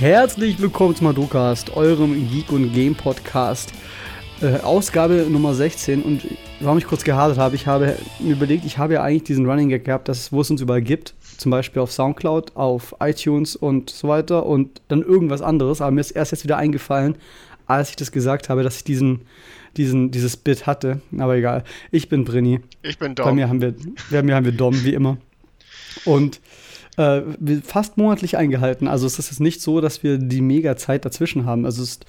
Herzlich willkommen zum Madocast, eurem Geek und Game Podcast. Äh, Ausgabe Nummer 16 und warum ich kurz gehadert habe, ich habe mir überlegt, ich habe ja eigentlich diesen Running Gag gehabt, dass, wo es uns überall gibt, zum Beispiel auf Soundcloud, auf iTunes und so weiter und dann irgendwas anderes, aber mir ist erst jetzt wieder eingefallen, als ich das gesagt habe, dass ich diesen, diesen, dieses Bit hatte, aber egal. Ich bin Brinny. Ich bin Dom. Bei mir haben wir, bei mir haben wir Dom, wie immer. Und äh, fast monatlich eingehalten. Also es ist jetzt nicht so, dass wir die mega Zeit dazwischen haben. Also es ist,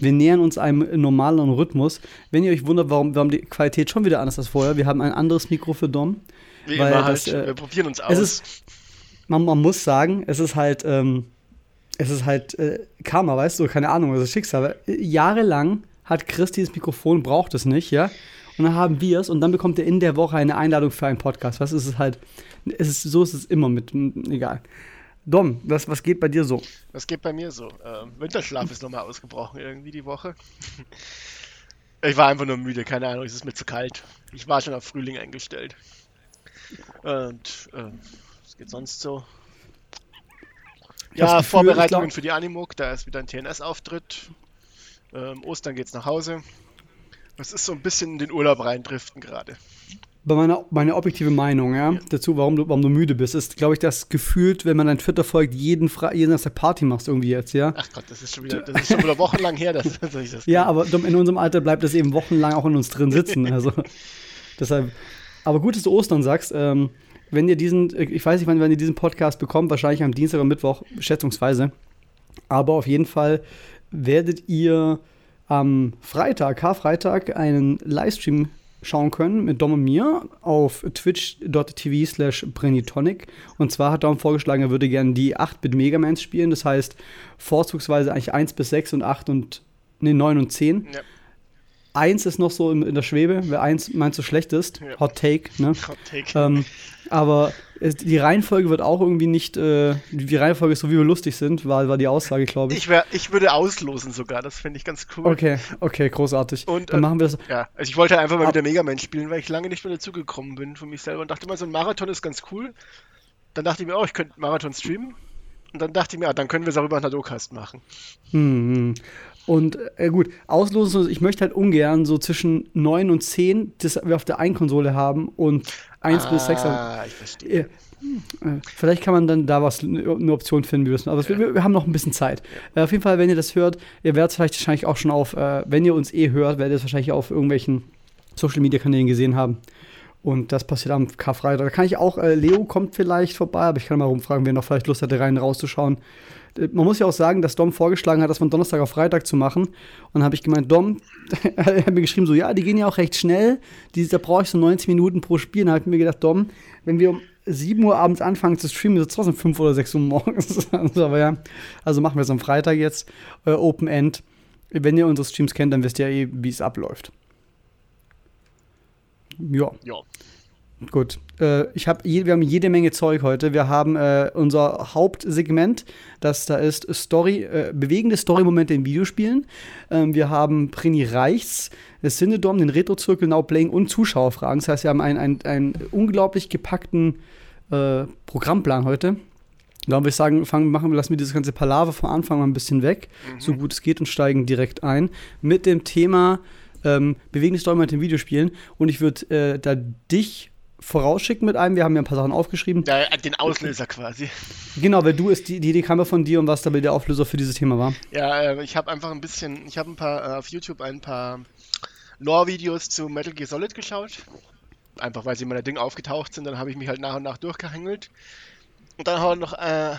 wir nähern uns einem normalen Rhythmus. Wenn ihr euch wundert, warum, warum die Qualität schon wieder anders als vorher, wir haben ein anderes Mikro für Dom. Wie weil das, halt, äh, wir probieren uns aus. Es ist, man, man muss sagen, es ist halt, ähm, es ist halt äh, Karma, weißt du, keine Ahnung, das ist Schicksal. Äh, Jahrelang hat Chris dieses Mikrofon, braucht es nicht, ja. Und dann haben wir es und dann bekommt er in der Woche eine Einladung für einen Podcast. Was ist es halt? Es ist, so ist es immer mit, egal. Dom, was, was geht bei dir so? Was geht bei mir so? Ähm, Winterschlaf ist nochmal ausgebrochen irgendwie die Woche. Ich war einfach nur müde, keine Ahnung, es ist mir zu kalt. Ich war schon auf Frühling eingestellt. Und ähm, was geht sonst so? Ich Ja, Gefühl, Vorbereitungen für die Animuk, da ist wieder ein TNS-Auftritt. Ähm, Ostern geht's nach Hause. Es ist so ein bisschen in den Urlaub reindriften gerade. Bei meiner meine objektive Meinung, ja, dazu, warum du, warum du müde bist, ist, glaube ich, das gefühlt, wenn man dein Twitter folgt, jeden, Fra jeden Tag Party machst irgendwie jetzt, ja. Ach Gott, das ist schon wieder, das ist schon wieder wochenlang her, dass, dass ich das Ja, aber in unserem Alter bleibt das eben wochenlang auch in uns drin sitzen. Also deshalb. Aber gut, dass du Ostern sagst. Ähm, wenn ihr diesen, ich weiß nicht, wann, wann ihr diesen Podcast bekommt, wahrscheinlich am Dienstag oder Mittwoch, schätzungsweise. Aber auf jeden Fall werdet ihr am Freitag, Karfreitag, einen Livestream schauen können mit Dom und mir auf twitch.tv slash Brenitonic. Und zwar hat Dom vorgeschlagen, er würde gerne die 8-Bit Megamans spielen. Das heißt, vorzugsweise eigentlich 1 bis 6 und 8 und, nee, 9 und 10. Ja. Eins ist noch so in, in der Schwebe, wer eins meint so schlecht ist. Ja. Hot Take, ne? Hot Take. ähm, aber die Reihenfolge wird auch irgendwie nicht, äh, die Reihenfolge ist so, wie wir lustig sind, war, war die Aussage, glaube ich. Ich, wär, ich würde auslosen sogar, das finde ich ganz cool. Okay, okay, großartig. Und, Dann äh, machen wir das. Ja, also ich wollte einfach mal Ab- wieder Mega Man spielen, weil ich lange nicht mehr dazugekommen bin von mich selber und dachte mal, so ein Marathon ist ganz cool. Dann dachte ich mir, oh, ich könnte Marathon streamen. Und dann dachte ich mir, ah, dann können wir es auch über einen Nadocast machen. Hm. Und äh, gut, auslosen, ich möchte halt ungern so zwischen 9 und 10, das wir auf der einen Konsole haben und 1 bis 6. Ah, ich verstehe. Äh, Vielleicht kann man dann da was eine Option finden, wir es aber wir, wir haben noch ein bisschen Zeit. Äh, auf jeden Fall, wenn ihr das hört, ihr werdet es vielleicht wahrscheinlich auch schon auf, äh, wenn ihr uns eh hört, werdet ihr es wahrscheinlich auf irgendwelchen Social Media Kanälen gesehen haben. Und das passiert am Karfreitag. Da kann ich auch, äh, Leo kommt vielleicht vorbei, aber ich kann mal rumfragen, wer noch vielleicht Lust hatte, rein rauszuschauen. Äh, Man muss ja auch sagen, dass Dom vorgeschlagen hat, das von Donnerstag auf Freitag zu machen. Und dann habe ich gemeint, Dom, er hat mir geschrieben, so, ja, die gehen ja auch recht schnell. Die, da brauche ich so 90 Minuten pro Spiel. Und dann habe ich mir gedacht, Dom, wenn wir um 7 Uhr abends anfangen zu streamen, ist es trotzdem 5 oder 6 Uhr morgens. also, aber ja, also machen wir es am Freitag jetzt, äh, Open End. Wenn ihr unsere Streams kennt, dann wisst ihr ja eh, wie es abläuft. Ja. Ja. Gut, äh, ich hab je, wir haben jede Menge Zeug heute. Wir haben äh, unser Hauptsegment, das da ist Story, äh, bewegende Story-Momente in Videospielen. Ähm, wir haben Prini Reichs, das Synodom, den Retro-Zirkel, Now Playing und Zuschauerfragen. Das heißt, wir haben einen, einen unglaublich gepackten äh, Programmplan heute. Da würde ich sagen, fangen, machen, lassen wir dieses ganze Palaver vom Anfang mal ein bisschen weg, so gut es geht, und steigen direkt ein mit dem Thema ähm, bewegende Story-Momente in Videospielen. Und ich würde äh, da dich vorausschicken mit einem. Wir haben ja ein paar Sachen aufgeschrieben. ja. Den Auslöser quasi. Genau, weil du ist die, die Idee kam ja von dir und was dabei der Auflöser für dieses Thema war. Ja, äh, ich habe einfach ein bisschen, ich habe ein paar äh, auf YouTube ein paar Lore-Videos zu Metal Gear Solid geschaut. Einfach weil sie in meiner Ding aufgetaucht sind, dann habe ich mich halt nach und nach durchgehangelt. Und dann habe ich noch äh,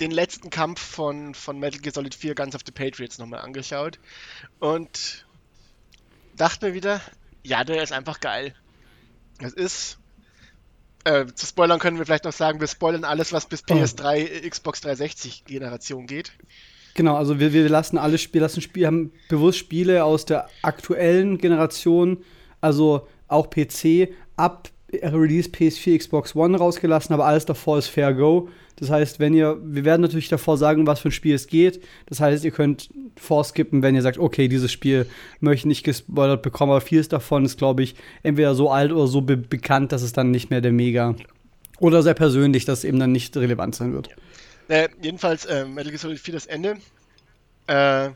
den letzten Kampf von, von Metal Gear Solid 4 Guns of the Patriots nochmal angeschaut. Und dachte mir wieder, ja, der ist einfach geil. Es ist. Äh, zu spoilern können wir vielleicht noch sagen, wir spoilern alles, was bis PS3, Xbox 360 Generation geht. Genau, also wir, wir lassen alle Spiele, lassen Spiele, haben bewusst Spiele aus der aktuellen Generation, also auch PC, ab Release PS4, Xbox One rausgelassen, aber alles davor ist Fair Go. Das heißt, wenn ihr, wir werden natürlich davor sagen, was für ein Spiel es geht. Das heißt, ihr könnt vorskippen, wenn ihr sagt, okay, dieses Spiel möchte ich nicht gespoilert bekommen, aber vieles davon ist, glaube ich, entweder so alt oder so be bekannt, dass es dann nicht mehr der Mega oder sehr persönlich, dass es eben dann nicht relevant sein wird. Äh, jedenfalls, äh, Metal Gear Solid 4 das Ende. Äh,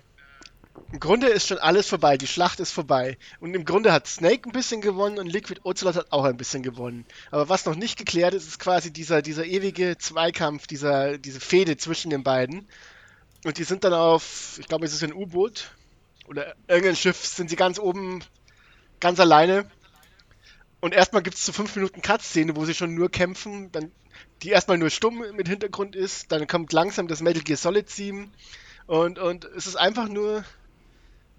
Im Grunde ist schon alles vorbei, die Schlacht ist vorbei. Und im Grunde hat Snake ein bisschen gewonnen und Liquid Ocelot hat auch ein bisschen gewonnen. Aber was noch nicht geklärt ist, ist quasi dieser, dieser ewige Zweikampf, dieser, diese Fehde zwischen den beiden. Und die sind dann auf, ich glaube, es ist ein U-Boot oder irgendein Schiff, sind sie ganz oben, ganz alleine. Und erstmal gibt es so 5 Minuten Cut-Szene, wo sie schon nur kämpfen, dann die erstmal nur stumm mit Hintergrund ist, dann kommt langsam das Metal Gear Solid Theme und, und es ist einfach nur,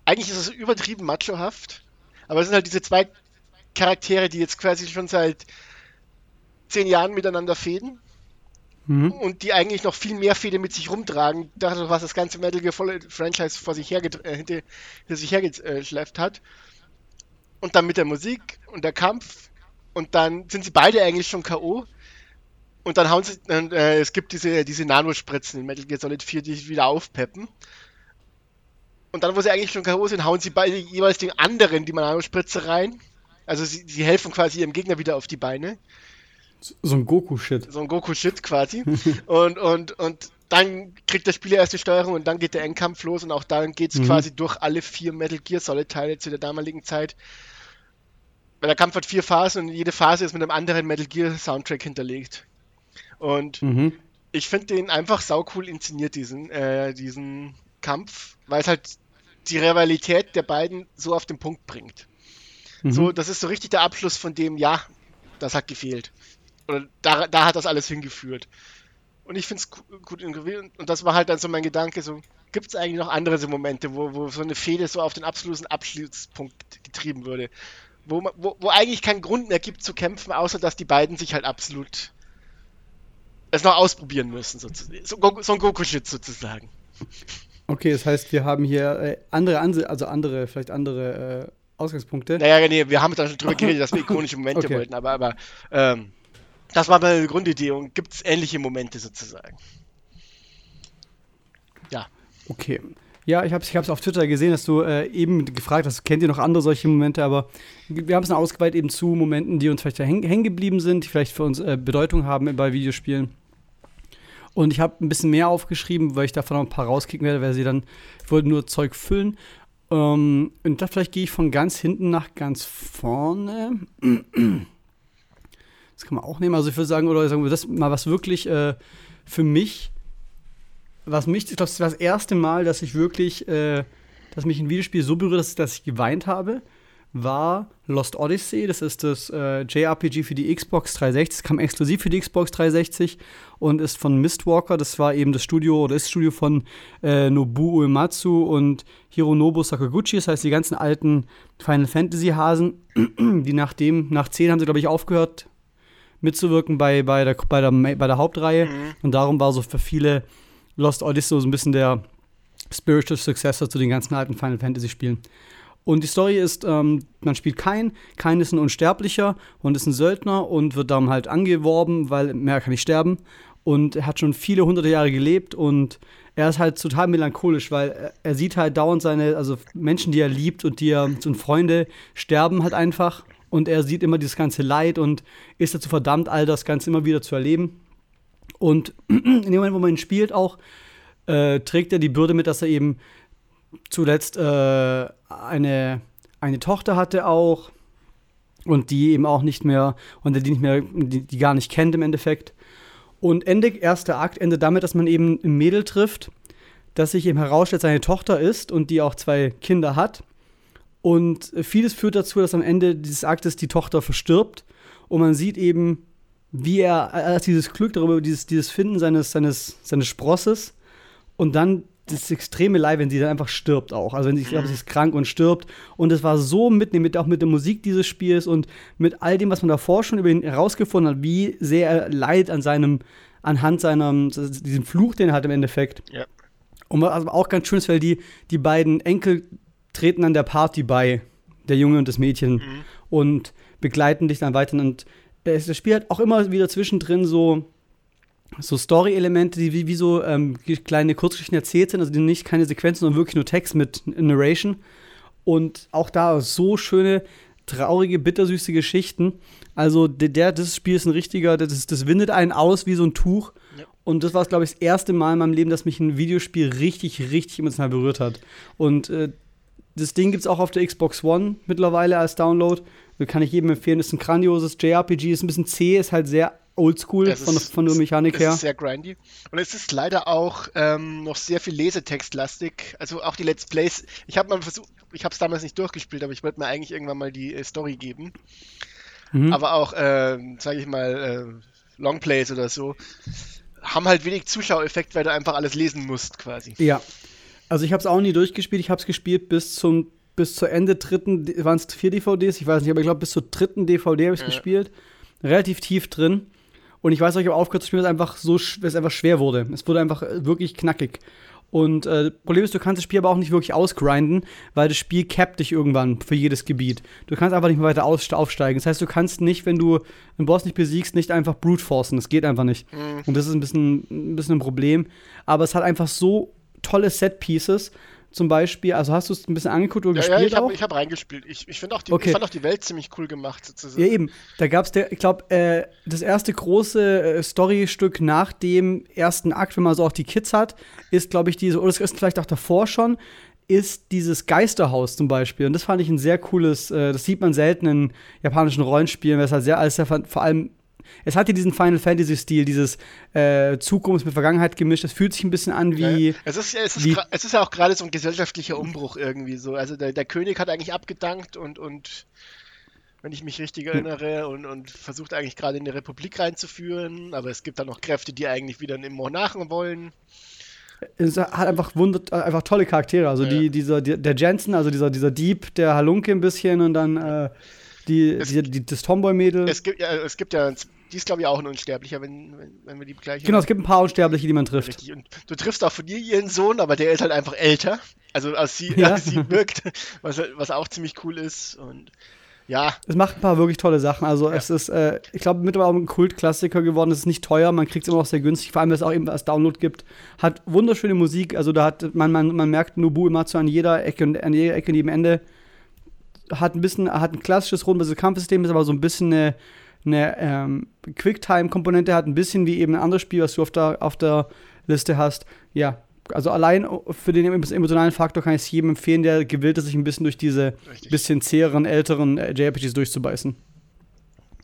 eigentlich ist es übertrieben machohaft, aber es sind halt diese zwei Charaktere, die jetzt quasi schon seit zehn Jahren miteinander fäden mhm. und die eigentlich noch viel mehr Fäde mit sich rumtragen, dadurch, was das ganze Metal Gear Franchise vor sich her äh, hinter, hinter sich hergeschleppt hat. Und dann mit der Musik und der Kampf und dann sind sie beide eigentlich schon K.O. Und dann hauen sie, äh, es gibt diese, diese Nanospritzen in Metal Gear Solid 4, die wieder aufpeppen. Und dann, wo sie eigentlich schon K.O. sind, hauen sie beide jeweils den anderen die Nanospritze rein. Also sie, sie helfen quasi ihrem Gegner wieder auf die Beine. So ein Goku-Shit. So ein Goku-Shit quasi. und, und, und dann kriegt der Spieler erst die Steuerung und dann geht der Endkampf los und auch dann geht es mhm. quasi durch alle vier Metal Gear Solid Teile zu der damaligen Zeit. Weil der Kampf hat vier Phasen und jede Phase ist mit einem anderen Metal Gear Soundtrack hinterlegt. Und mhm. ich finde den einfach saucool inszeniert, diesen, äh, diesen Kampf, weil es halt die Rivalität der beiden so auf den Punkt bringt. Mhm. So, das ist so richtig der Abschluss von dem, ja, das hat gefehlt. Oder da, da hat das alles hingeführt. Und ich finde es gut. Und das war halt dann so mein Gedanke, so, gibt es eigentlich noch andere so Momente, wo, wo so eine Fehde so auf den absoluten Abschlusspunkt getrieben würde? Wo, wo, wo eigentlich keinen Grund mehr gibt zu kämpfen, außer dass die beiden sich halt absolut es noch ausprobieren müssen, sozusagen. So, so ein Goku-Shit sozusagen. Okay, das heißt, wir haben hier äh, andere, Anse also andere, vielleicht andere äh, Ausgangspunkte. Naja, nee, wir haben da schon drüber geredet, dass wir ikonische Momente okay. wollten, aber, aber ähm, das war meine Grundidee und gibt es ähnliche Momente sozusagen. Ja. Okay. Ja, ich habe es auf Twitter gesehen, dass du äh, eben gefragt hast, kennt ihr noch andere solche Momente, aber wir haben es ausgeweitet eben zu Momenten, die uns vielleicht hängen geblieben sind, die vielleicht für uns äh, Bedeutung haben bei Videospielen. Und ich habe ein bisschen mehr aufgeschrieben, weil ich davon noch ein paar rauskicken werde, weil sie dann, ich wollte nur Zeug füllen. Ähm, und da vielleicht gehe ich von ganz hinten nach ganz vorne. Das kann man auch nehmen. Also ich würde sagen, oder sagen wir das mal was wirklich äh, für mich, was mich, ich glaube, das war das erste Mal, dass ich wirklich, äh, dass mich ein Videospiel so berührt, dass, dass ich geweint habe war Lost Odyssey. Das ist das äh, JRPG für die Xbox 360. Es kam exklusiv für die Xbox 360 und ist von Mistwalker. Das war eben das Studio oder ist Studio von äh, Nobuo Uematsu und Hironobu Sakaguchi. Das heißt, die ganzen alten Final Fantasy Hasen, die nach dem, nach 10 haben sie, glaube ich, aufgehört mitzuwirken bei, bei, der, bei, der, bei der Hauptreihe. Mhm. Und darum war so für viele Lost Odyssey so ein bisschen der Spiritual Successor zu den ganzen alten Final Fantasy Spielen. Und die Story ist, ähm, man spielt Kain. Kain ist ein Unsterblicher und ist ein Söldner und wird dann halt angeworben, weil mehr kann nicht sterben. Und er hat schon viele hunderte Jahre gelebt und er ist halt total melancholisch, weil er, sieht halt dauernd seine, also Menschen, die er liebt und die er, so Freunde, sterben halt einfach. Und er sieht immer dieses ganze Leid und ist dazu verdammt, all das Ganze immer wieder zu erleben. Und in dem Moment, wo man ihn spielt, auch äh, trägt er die Bürde mit, dass er eben zuletzt äh, eine, eine Tochter hatte auch und die eben auch nicht mehr, und die nicht mehr, die, die gar nicht kennt im Endeffekt. Und Ende, erster Akt endet damit, dass man eben ein Mädel trifft, das sich eben herausstellt, seine Tochter ist und die auch zwei Kinder hat. Und vieles führt dazu, dass am Ende dieses Aktes die Tochter verstirbt und man sieht eben, wie er, hat dieses Glück darüber, dieses, dieses Finden seines, seines, seines Sprosses und dann das extreme Leid, wenn sie dann einfach stirbt auch. Also wenn sie, ich glaube, sie ist krank und stirbt. Und es war so mitnehmen, auch mit der Musik dieses Spiels und mit all dem, was man davor schon über ihn herausgefunden hat, wie sehr er leidet an seinem, anhand seiner, diesem Fluch, den er hat im Endeffekt. Ja. Und was auch ganz schön ist, weil die, die beiden Enkel treten an der Party bei, der Junge und das Mädchen, mhm. und begleiten dich dann weiter. Und das Spiel hat auch immer wieder zwischendrin so so Story-Elemente, die wie, wie so ähm, kleine Kurzgeschichten erzählt sind, also die nicht keine Sequenzen, sondern wirklich nur Text mit Narration. Und auch da so schöne, traurige, bittersüße Geschichten. Also der, der das Spiel ist ein richtiger, das, das windet einen aus wie so ein Tuch. Ja. Und das war, glaube ich, das erste Mal in meinem Leben, dass mich ein Videospiel richtig, richtig emotional berührt hat. Und äh, das Ding gibt es auch auf der Xbox One mittlerweile als Download. Kann ich jedem empfehlen. Ist ein grandioses JRPG, ist ein bisschen zäh, ist halt sehr oldschool von, von der Mechanik her. Es ist sehr grindy. Und es ist leider auch ähm, noch sehr viel Lesetextlastig. Also auch die Let's Plays. Ich habe mal versucht, ich habe es damals nicht durchgespielt, aber ich wollte mir eigentlich irgendwann mal die äh, Story geben. Mhm. Aber auch, äh, sage ich mal, äh, Longplays oder so haben halt wenig Zuschauereffekt, weil du einfach alles lesen musst, quasi. Ja. Also ich habe es auch nie durchgespielt. Ich habe es gespielt bis zum bis zur Ende dritten, waren es vier DVDs, ich weiß nicht, aber ich glaube bis zur dritten DVD habe ich es ja. gespielt. Relativ tief drin. Und ich weiß auch, ich habe aufgehört zu spielen, weil es einfach so es einfach schwer wurde. Es wurde einfach äh, wirklich knackig. Und äh, Problem ist, du kannst das Spiel aber auch nicht wirklich ausgrinden, weil das Spiel cappt dich irgendwann für jedes Gebiet. Du kannst einfach nicht mehr weiter aufsteigen. Das heißt, du kannst nicht, wenn du einen Boss nicht besiegst, nicht einfach brute forcen. Das geht einfach nicht. Mhm. Und das ist ein bisschen, ein bisschen ein Problem. Aber es hat einfach so tolle Set-Pieces zum Beispiel? Also hast du es ein bisschen angeguckt oder ja, gespielt? Ja, ich habe hab reingespielt. Ich, ich, auch die, okay. ich fand auch die Welt ziemlich cool gemacht. Sozusagen. Ja, eben. Da gab es, ich glaube, äh, das erste große äh, Storystück nach dem ersten Akt, wenn man so auch die Kids hat, ist, glaube ich, diese, oder es ist vielleicht auch davor schon, ist dieses Geisterhaus zum Beispiel. Und das fand ich ein sehr cooles, äh, das sieht man selten in japanischen Rollenspielen, weil es halt sehr, alles sehr, vor allem es hat ja diesen Final Fantasy-Stil, dieses äh, Zukunft mit Vergangenheit gemischt. Es fühlt sich ein bisschen an wie. Ja, es, ist, es, ist es ist ja auch gerade so ein gesellschaftlicher Umbruch irgendwie so. Also der, der König hat eigentlich abgedankt und, und wenn ich mich richtig erinnere, und, und versucht eigentlich gerade in die Republik reinzuführen. Aber es gibt da noch Kräfte, die eigentlich wieder einen Monarchen wollen. Es hat einfach, wundert, einfach tolle Charaktere. Also ja. die, dieser, der Jensen, also dieser, dieser Dieb, der Halunke ein bisschen und dann. Äh, die, es, die, die, das Tomboy-Mädel. Es gibt ja, es gibt ja, die ist glaube ich auch ein Unsterblicher, wenn, wenn, wenn wir die gleich. Genau, es gibt ein paar Unsterbliche, die man trifft. Richtig. Und du triffst auch von ihr ihren Sohn, aber der ist halt einfach älter. Also als sie, ja. als sie wirkt, was, was auch ziemlich cool ist. Und ja. Es macht ein paar wirklich tolle Sachen. Also ja. es ist, äh, ich glaube, mittlerweile auch ein Kultklassiker geworden. Es ist nicht teuer, man kriegt es immer noch sehr günstig, vor allem, weil es auch eben als Download gibt. Hat wunderschöne Musik. Also da hat man, man, man merkt Nobu immer so an jeder Ecke und an jeder Ecke neben Ende hat ein bisschen, hat ein klassisches rundenbasiertes Kampfsystem, ist aber so ein bisschen eine, eine ähm, Quicktime-Komponente, hat ein bisschen wie eben ein anderes Spiel, was du auf der, auf der Liste hast. Ja, also allein für den emotionalen Faktor kann ich es jedem empfehlen, der gewillt ist, sich ein bisschen durch diese Richtig. bisschen zäheren, älteren äh, JRPGs durchzubeißen.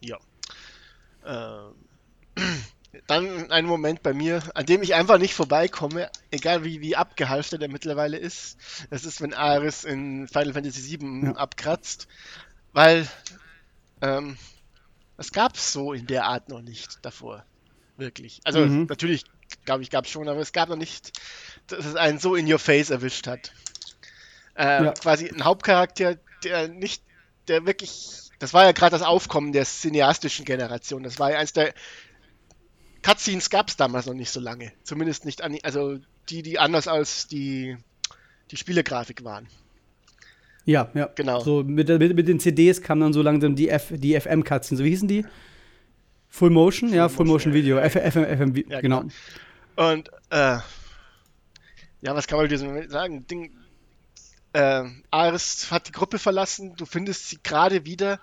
Ja. Ähm dann ein Moment bei mir, an dem ich einfach nicht vorbeikomme, egal wie, wie abgehalftert er mittlerweile ist. Das ist, wenn Ares in Final Fantasy VII ja. abkratzt. Weil ähm, das gab es so in der Art noch nicht davor. Wirklich. Also mhm. natürlich, glaube ich, gab es schon, aber es gab noch nicht, dass es einen so in your face erwischt hat. Äh, ja. Quasi ein Hauptcharakter, der nicht, der wirklich das war ja gerade das Aufkommen der cineastischen Generation. Das war ja eins der Cutscenes gab es damals noch nicht so lange. Zumindest nicht an, also die, die anders als die, die Spielegrafik waren. Ja, ja. Genau. So mit, mit, mit den CDs kam dann so langsam die, F, die FM-Cutscenes. So wie hießen die? Full Motion? Full ja, Full Motion, Motion Video. Ja, FM, FM, ja, genau. genau. Und, äh, ja, was kann man dir so sagen? Ding, äh, Ares hat die Gruppe verlassen, du findest sie gerade wieder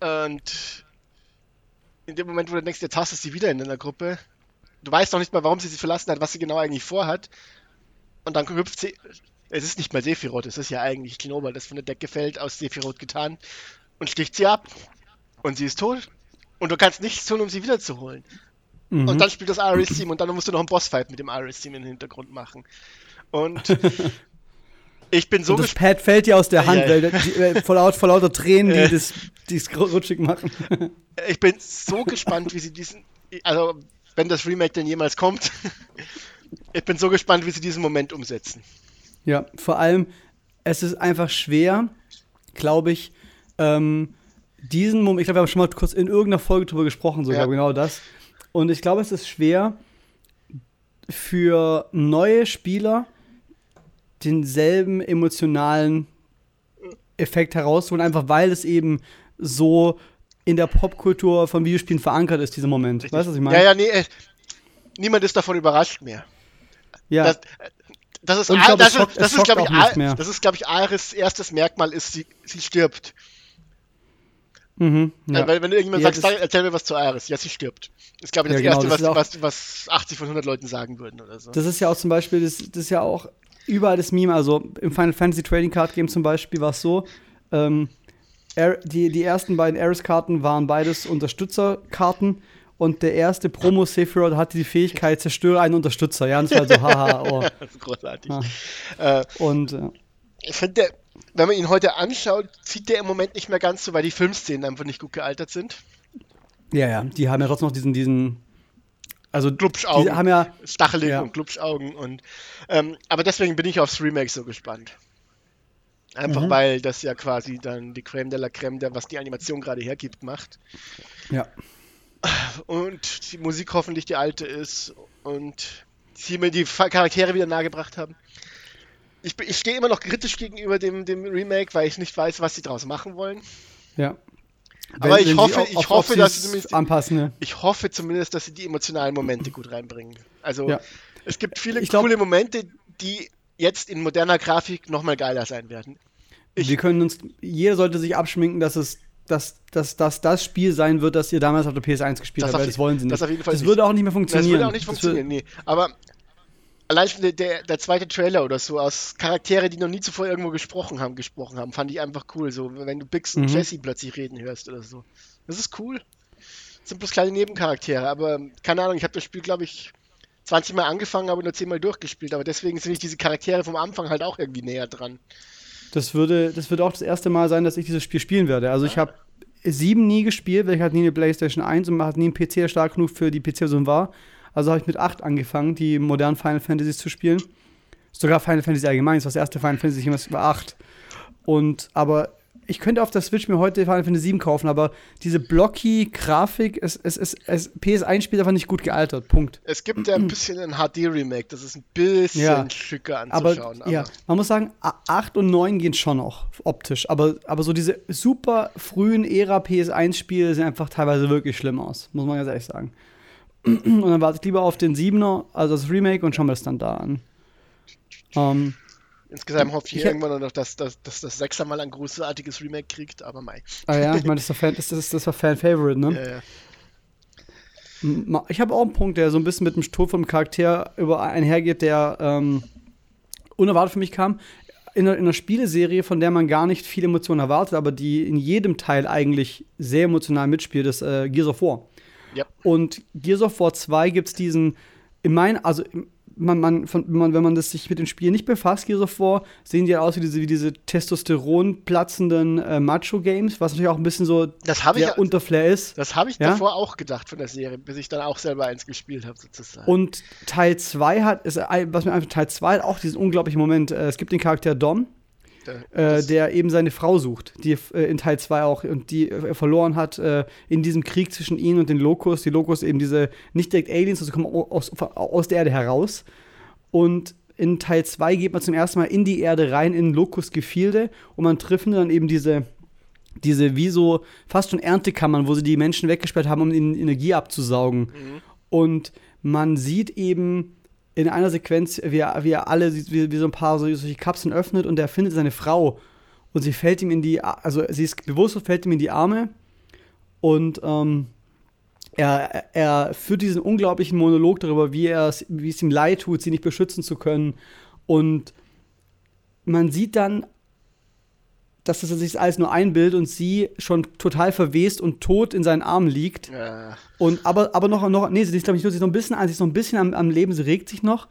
und in dem Moment, wo du denkst, jetzt hast du sie wieder in der Gruppe. Du weißt noch nicht mal, warum sie sie verlassen hat, was sie genau eigentlich vorhat. Und dann hüpft sie. Es ist nicht mal Sephiroth, es ist ja eigentlich Knober, das von der Decke fällt, aus Sephiroth getan. Und sticht sie ab. Und sie ist tot. Und du kannst nichts tun, um sie wiederzuholen. Mhm. Und dann spielt das Iris-Team und dann musst du noch einen Bossfight mit dem Iris-Team im Hintergrund machen. Und Ich bin so und Das Pad fällt dir aus der Hand, ja, weil die, äh, vor, laut, vor lauter Tränen, die das, die es rutschig machen. Ich bin so gespannt, wie sie diesen, also wenn das Remake denn jemals kommt, ich bin so gespannt, wie sie diesen Moment umsetzen. Ja, vor allem, es ist einfach schwer, glaube ich, ähm, diesen Moment, ich glaube, wir haben schon mal kurz in irgendeiner Folge drüber gesprochen, sogar ja. genau das. Und ich glaube, es ist schwer für neue Spieler, denselben emotionalen Effekt herausholen, einfach weil es eben so in der Popkultur von Videospielen verankert ist, dieser Moment. Richtig. Weißt du, was ich meine? Ja, ja, nee, äh, niemand ist davon überrascht mehr. Ja. Das, das ist, glaub, das, schockt, das, ist, glaube ich, das ist, glaube ich, Ares erstes Merkmal ist, sie, sie stirbt. Mhm, ja. Also, wenn du irgendjemand Ja, sagst, das- sag, erzähl mir was zu Ares. Ja, sie stirbt. Das ist, glaube ich, das Ja, genau, Erste, was, was, was 80 von 100 Leuten sagen würden oder so. Das ist ja auch zum Beispiel, das, das ist ja auch überall das Meme. Also im Final Fantasy Trading Card Game zum Beispiel war es so, ähm, die, die ersten beiden Ares-Karten waren beides Unterstützerkarten und der erste Promo Sephiroth hatte die Fähigkeit, zerstöre einen Unterstützer. Ja, und das war so, haha, oh. Das ist großartig. Ah. Äh, Und äh, ich finde, der- wenn man ihn heute anschaut, sieht der im Moment nicht mehr ganz so, weil die Filmszenen einfach nicht gut gealtert sind. ja, ja, die haben ja trotzdem noch diesen, diesen, also Glubschaugen. die haben ja, Stachelig Ja. und Glubschaugen und ähm, aber deswegen bin ich aufs Remake so gespannt. Einfach Mhm. weil das ja quasi dann die Creme de la Creme, der, was die Animation gerade hergibt, macht. ja, Und die Musik hoffentlich die alte ist und sie mir die Charaktere wieder nahegebracht haben. Ich, ich stehe immer noch kritisch gegenüber dem, dem Remake, weil ich nicht weiß, was sie draus machen wollen. ja. Aber ich hoffe- ich hoffe, dass sie zumindest- anpassen. Ne? Ich hoffe zumindest, dass sie die emotionalen Momente gut reinbringen. Also Ja. es gibt viele glaub- coole Momente, die jetzt in moderner Grafik nochmal geiler sein werden. Ich- wir können uns, jeder sollte sich abschminken, dass es dass, dass, dass das Spiel sein wird, das ihr damals auf der PS1 gespielt Das habt, weil das wollen sie nicht. das auf jeden Fall das nicht. würde auch nicht mehr Das funktionieren. würde auch nicht Das funktionieren, nee. Aber allein schon der, der, der zweite Trailer oder so aus Charaktere, die noch nie zuvor irgendwo gesprochen haben, gesprochen haben, fand ich einfach cool. So, wenn du Bix und Mhm. Jesse plötzlich reden hörst oder so. Das ist cool. Das sind bloß kleine Nebencharaktere, aber keine Ahnung, ich habe das Spiel, glaube ich, 20 Mal angefangen, aber nur 10 Mal durchgespielt. Aber deswegen sind ich diese Charaktere vom Anfang halt auch irgendwie näher dran. Das würde, das würde auch das erste Mal sein, dass ich dieses Spiel spielen werde. Also ich habe sieben nie gespielt, weil ich hatte nie eine PlayStation 1 und man hat nie einen PC, der stark genug für die PC-Version war. Also habe ich mit acht angefangen, die modernen Final Fantasies zu spielen. Sogar Final Fantasy allgemein, das war das erste Final Fantasy, jemals war acht. Und, aber ich könnte auf der Switch mir heute Final Fantasy 7 kaufen, aber diese blocky Grafik, es, es, es, es, PS1-Spiel ist einfach nicht gut gealtert. Punkt. Es gibt ja ein bisschen ein HD-Remake, das ist ein bisschen Ja. schicker Aber, anzuschauen. ja, man muss sagen, a- 8 und 9 gehen schon noch optisch. Aber, aber so diese super frühen Ära PS1-Spiele sehen einfach teilweise wirklich schlimm aus, muss man ganz ehrlich sagen. Und dann warte ich lieber auf den 7er, also das Remake, und schauen wir das dann da an. Ähm, Insgesamt hoffe ich, Ich irgendwann noch, dass, dass, dass das Sechser mal ein großartiges Remake kriegt, aber mei. ah ja, ich meine, das Fan, das, ist, das war Fan-Favorite, ne? Ja, ja. Ich habe auch einen Punkt, der so ein bisschen mit dem Tod vom Charakter über einhergeht, der ähm, unerwartet für mich kam. In einer, in einer Spieleserie, von der man gar nicht viel Emotionen erwartet, aber die in jedem Teil eigentlich sehr emotional mitspielt, ist äh, Gears of War. Ja. Und Gears of War 2 gibt es diesen, in meinen, also man, man, von, man, wenn man das sich mit den Spielen nicht befasst, Gears of War, sehen die aus wie diese, wie diese Testosteron platzenden äh, Macho-Games, was natürlich auch ein bisschen so Das habe ich, der Unterflair ist. das hab ich Ja? davor auch gedacht von der Serie, bis ich dann auch selber eins gespielt habe, sozusagen. Und Teil 2 hat, ist, was mir einfach Teil 2 hat auch diesen unglaublichen Moment. Äh, es gibt den Charakter Dom, äh, das- der eben seine Frau sucht, die äh, in Teil 2 auch und die er verloren hat äh, in diesem Krieg zwischen ihnen und den Locust. Die Locust eben diese nicht direkt Aliens, also kommen au- aus, aus der Erde heraus. Und in Teil 2 geht man zum ersten Mal in die Erde rein, in Locust-Gefilde und man trifft dann eben diese diese wie so fast schon Erntekammern, wo sie die Menschen weggesperrt haben, um ihnen Energie abzusaugen. Mhm. Und man sieht eben in einer Sequenz, wie er, wie er alle, wie, wie so ein paar so, solche Kapseln öffnet und er findet seine Frau. Und sie fällt ihm in die, also sie ist bewusst und fällt ihm in die Arme. Und ähm, er, er führt diesen unglaublichen Monolog darüber, wie, er es- wie es ihm leid tut, sie nicht beschützen zu können. Und man sieht dann, dass das sich alles nur einbildet und sie schon total verwest und tot in seinen Armen liegt. Ja, Und aber, aber noch, noch, nee, sie ist, glaube ich, nur- sie ist noch ein bisschen, sie ist noch ein bisschen am, am Leben, sie regt sich noch.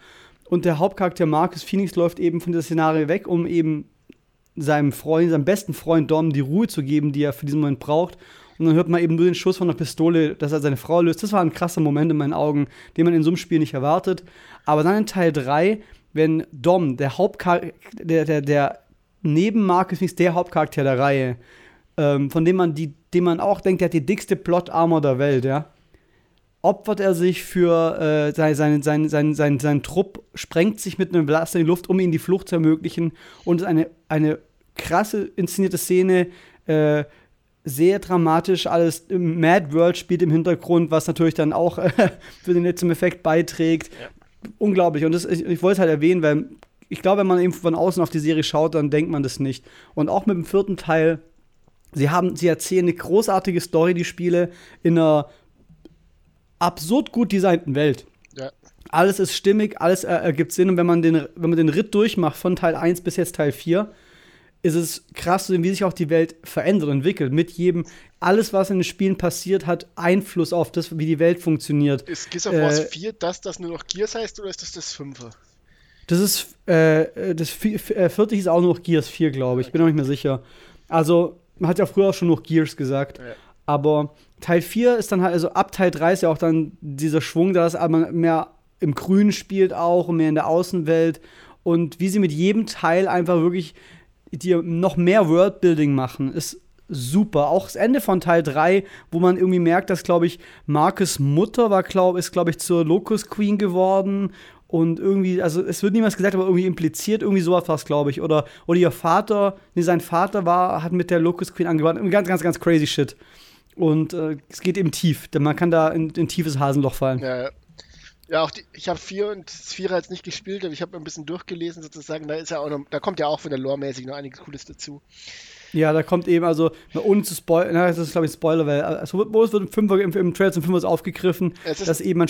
Und der Hauptcharakter Marcus Phoenix läuft eben von dieser Szenario weg, um eben seinem Freund, seinem besten Freund Dom die Ruhe zu geben, die er für diesen Moment braucht. Und dann hört man eben nur den Schuss von der Pistole, dass er seine Frau löst. Das war ein krasser Moment in meinen Augen, den man in so einem Spiel nicht erwartet. Aber dann in Teil 3, wenn Dom, der Hauptcharakter, der, der, der neben Marcus Phoenix der Hauptcharakter der Reihe, ähm, von dem man, die, dem man auch denkt, der hat die dickste Plot-Armor der Welt, ja, opfert er sich für äh, seinen sein, sein, sein, sein, sein Trupp, sprengt sich mit einem Blaster in die Luft, um ihnen die Flucht zu ermöglichen. Und es ist eine, eine krasse inszenierte Szene, äh, sehr dramatisch, alles im Mad World spielt im Hintergrund, was natürlich dann auch äh, für den letzten Effekt beiträgt. Ja. Unglaublich. Und das, ich, ich wollte es halt erwähnen, weil ich glaube, wenn man eben von außen auf die Serie schaut, dann denkt man das nicht. Und auch mit dem vierten Teil Sie haben, sie erzählen eine großartige Story, die Spiele, in einer absurd gut designten Welt. Ja. Alles ist stimmig, alles äh, ergibt Sinn. Und wenn man, den, wenn man den Ritt durchmacht von Teil 1 bis jetzt Teil 4, ist es krass zu sehen, wie sich auch die Welt verändert und entwickelt. Mit jedem, alles, was in den Spielen passiert, hat Einfluss auf das, wie die Welt funktioniert. Ist Gears of War 4 das, das nur noch Gears heißt, oder ist das das 5er? Das ist, äh, das äh, vierte hieß auch nur noch Gears 4, glaube ich. Ich bin noch nicht mehr sicher. Also, man hat ja früher auch schon noch Gears gesagt. Ja. Aber Teil 4 ist dann halt, also ab Teil 3 ist ja auch dann dieser Schwung, dass man mehr im Grün spielt auch und mehr in der Außenwelt. Und wie sie mit jedem Teil einfach wirklich dir noch mehr Worldbuilding machen, ist super. Auch das Ende von Teil 3, wo man irgendwie merkt, dass, glaube ich, Marcus Mutter war, glaub, ist, glaube ich, zur Locust Queen geworden. Und irgendwie, also es wird niemals gesagt, aber irgendwie impliziert, irgendwie sowas was, glaube ich. Oder, oder ihr Vater, nee, sein Vater war, hat mit der Locust Queen angewandt. Ganz, ganz, ganz crazy shit. Und äh, es geht eben tief, denn man kann da in ein tiefes Hasenloch fallen. Ja, ja, auch die, ich habe vier und das Vierer jetzt nicht gespielt, aber ich habe ein bisschen durchgelesen sozusagen. Da ist ja auch noch, da kommt ja auch von der Lore-mäßig noch einiges Cooles dazu. Ja, da kommt eben, also, ohne zu spoilern, das ist, glaube ich, Spoiler, weil, also, wo es wird im, Fünfer, im, im Trailer zum Fünfer aufgegriffen, dass eben man,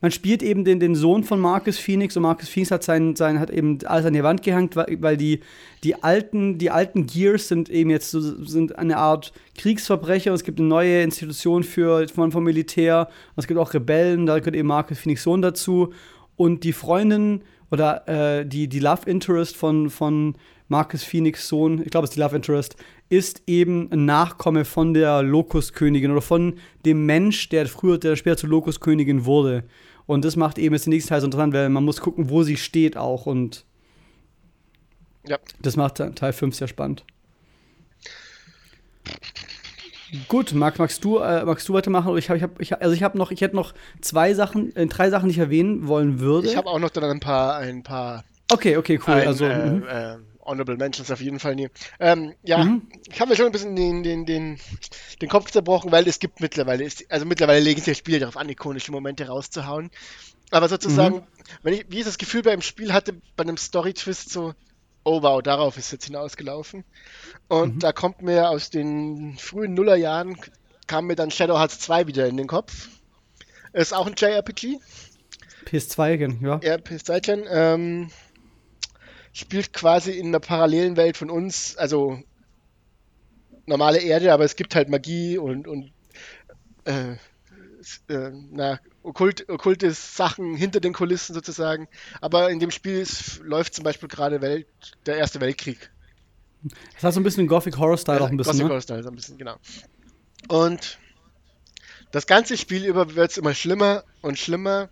man spielt eben den, den Sohn von Marcus Phoenix und Marcus Phoenix hat, sein, sein, hat eben alles an die Wand gehängt, weil, weil die, die, alten, die alten Gears sind eben jetzt so, sind eine Art Kriegsverbrecher. Es gibt eine neue Institution für, von, vom Militär. Und es gibt auch Rebellen, da gehört eben Marcus Phoenix Sohn dazu. Und die Freundin oder äh, die, die Love Interest von, von Marcus Phoenix Sohn, ich glaube, es ist die Love Interest, ist eben ein Nachkomme von der Lokuskönigin oder von dem Mensch, der früher, der später zur Lokuskönigin wurde. Und das macht eben jetzt den nächsten Teil so interessant, weil man muss gucken, wo sie steht auch. Und ja. das macht Teil 5 sehr spannend. Gut, Marc, magst du, äh, magst du weitermachen? Ich habe, ich hab, ich, also ich habe noch, ich hätte noch zwei Sachen, äh, drei Sachen, die ich erwähnen wollen würde. Ich habe auch noch dann ein paar, ein paar. Okay, okay, cool. Ein, also, äh, mhm. äh, Honorable Mentions auf jeden Fall nie. Ähm, ja, mhm. ich habe mir schon ein bisschen den, den, den, den Kopf zerbrochen, weil es gibt mittlerweile, also mittlerweile legen sich Spiele darauf an, ikonische Momente rauszuhauen. Aber sozusagen, mhm. wenn ich, wie ich das Gefühl beim Spiel hatte, bei einem Story-Twist so, oh wow, darauf ist jetzt hinausgelaufen. Und mhm. da kommt mir aus den frühen Nullerjahren, kam mir dann Shadow Hearts 2 wieder in den Kopf. Ist auch ein JRPG. PS2-Gen, ja. Ja, PS2-Gen. Ähm, spielt quasi in einer parallelen Welt von uns, also normale Erde, aber es gibt halt Magie und, und äh, äh, na, okkult, okkulte Sachen hinter den Kulissen sozusagen. Aber in dem Spiel ist, läuft zum Beispiel gerade Welt, der Erste Weltkrieg. Das hat so ein bisschen Gothic Horror Style ja, auch ein bisschen. Gothic ne? Horror Style, so ein bisschen, genau. Und das ganze Spiel über wird es immer schlimmer und schlimmer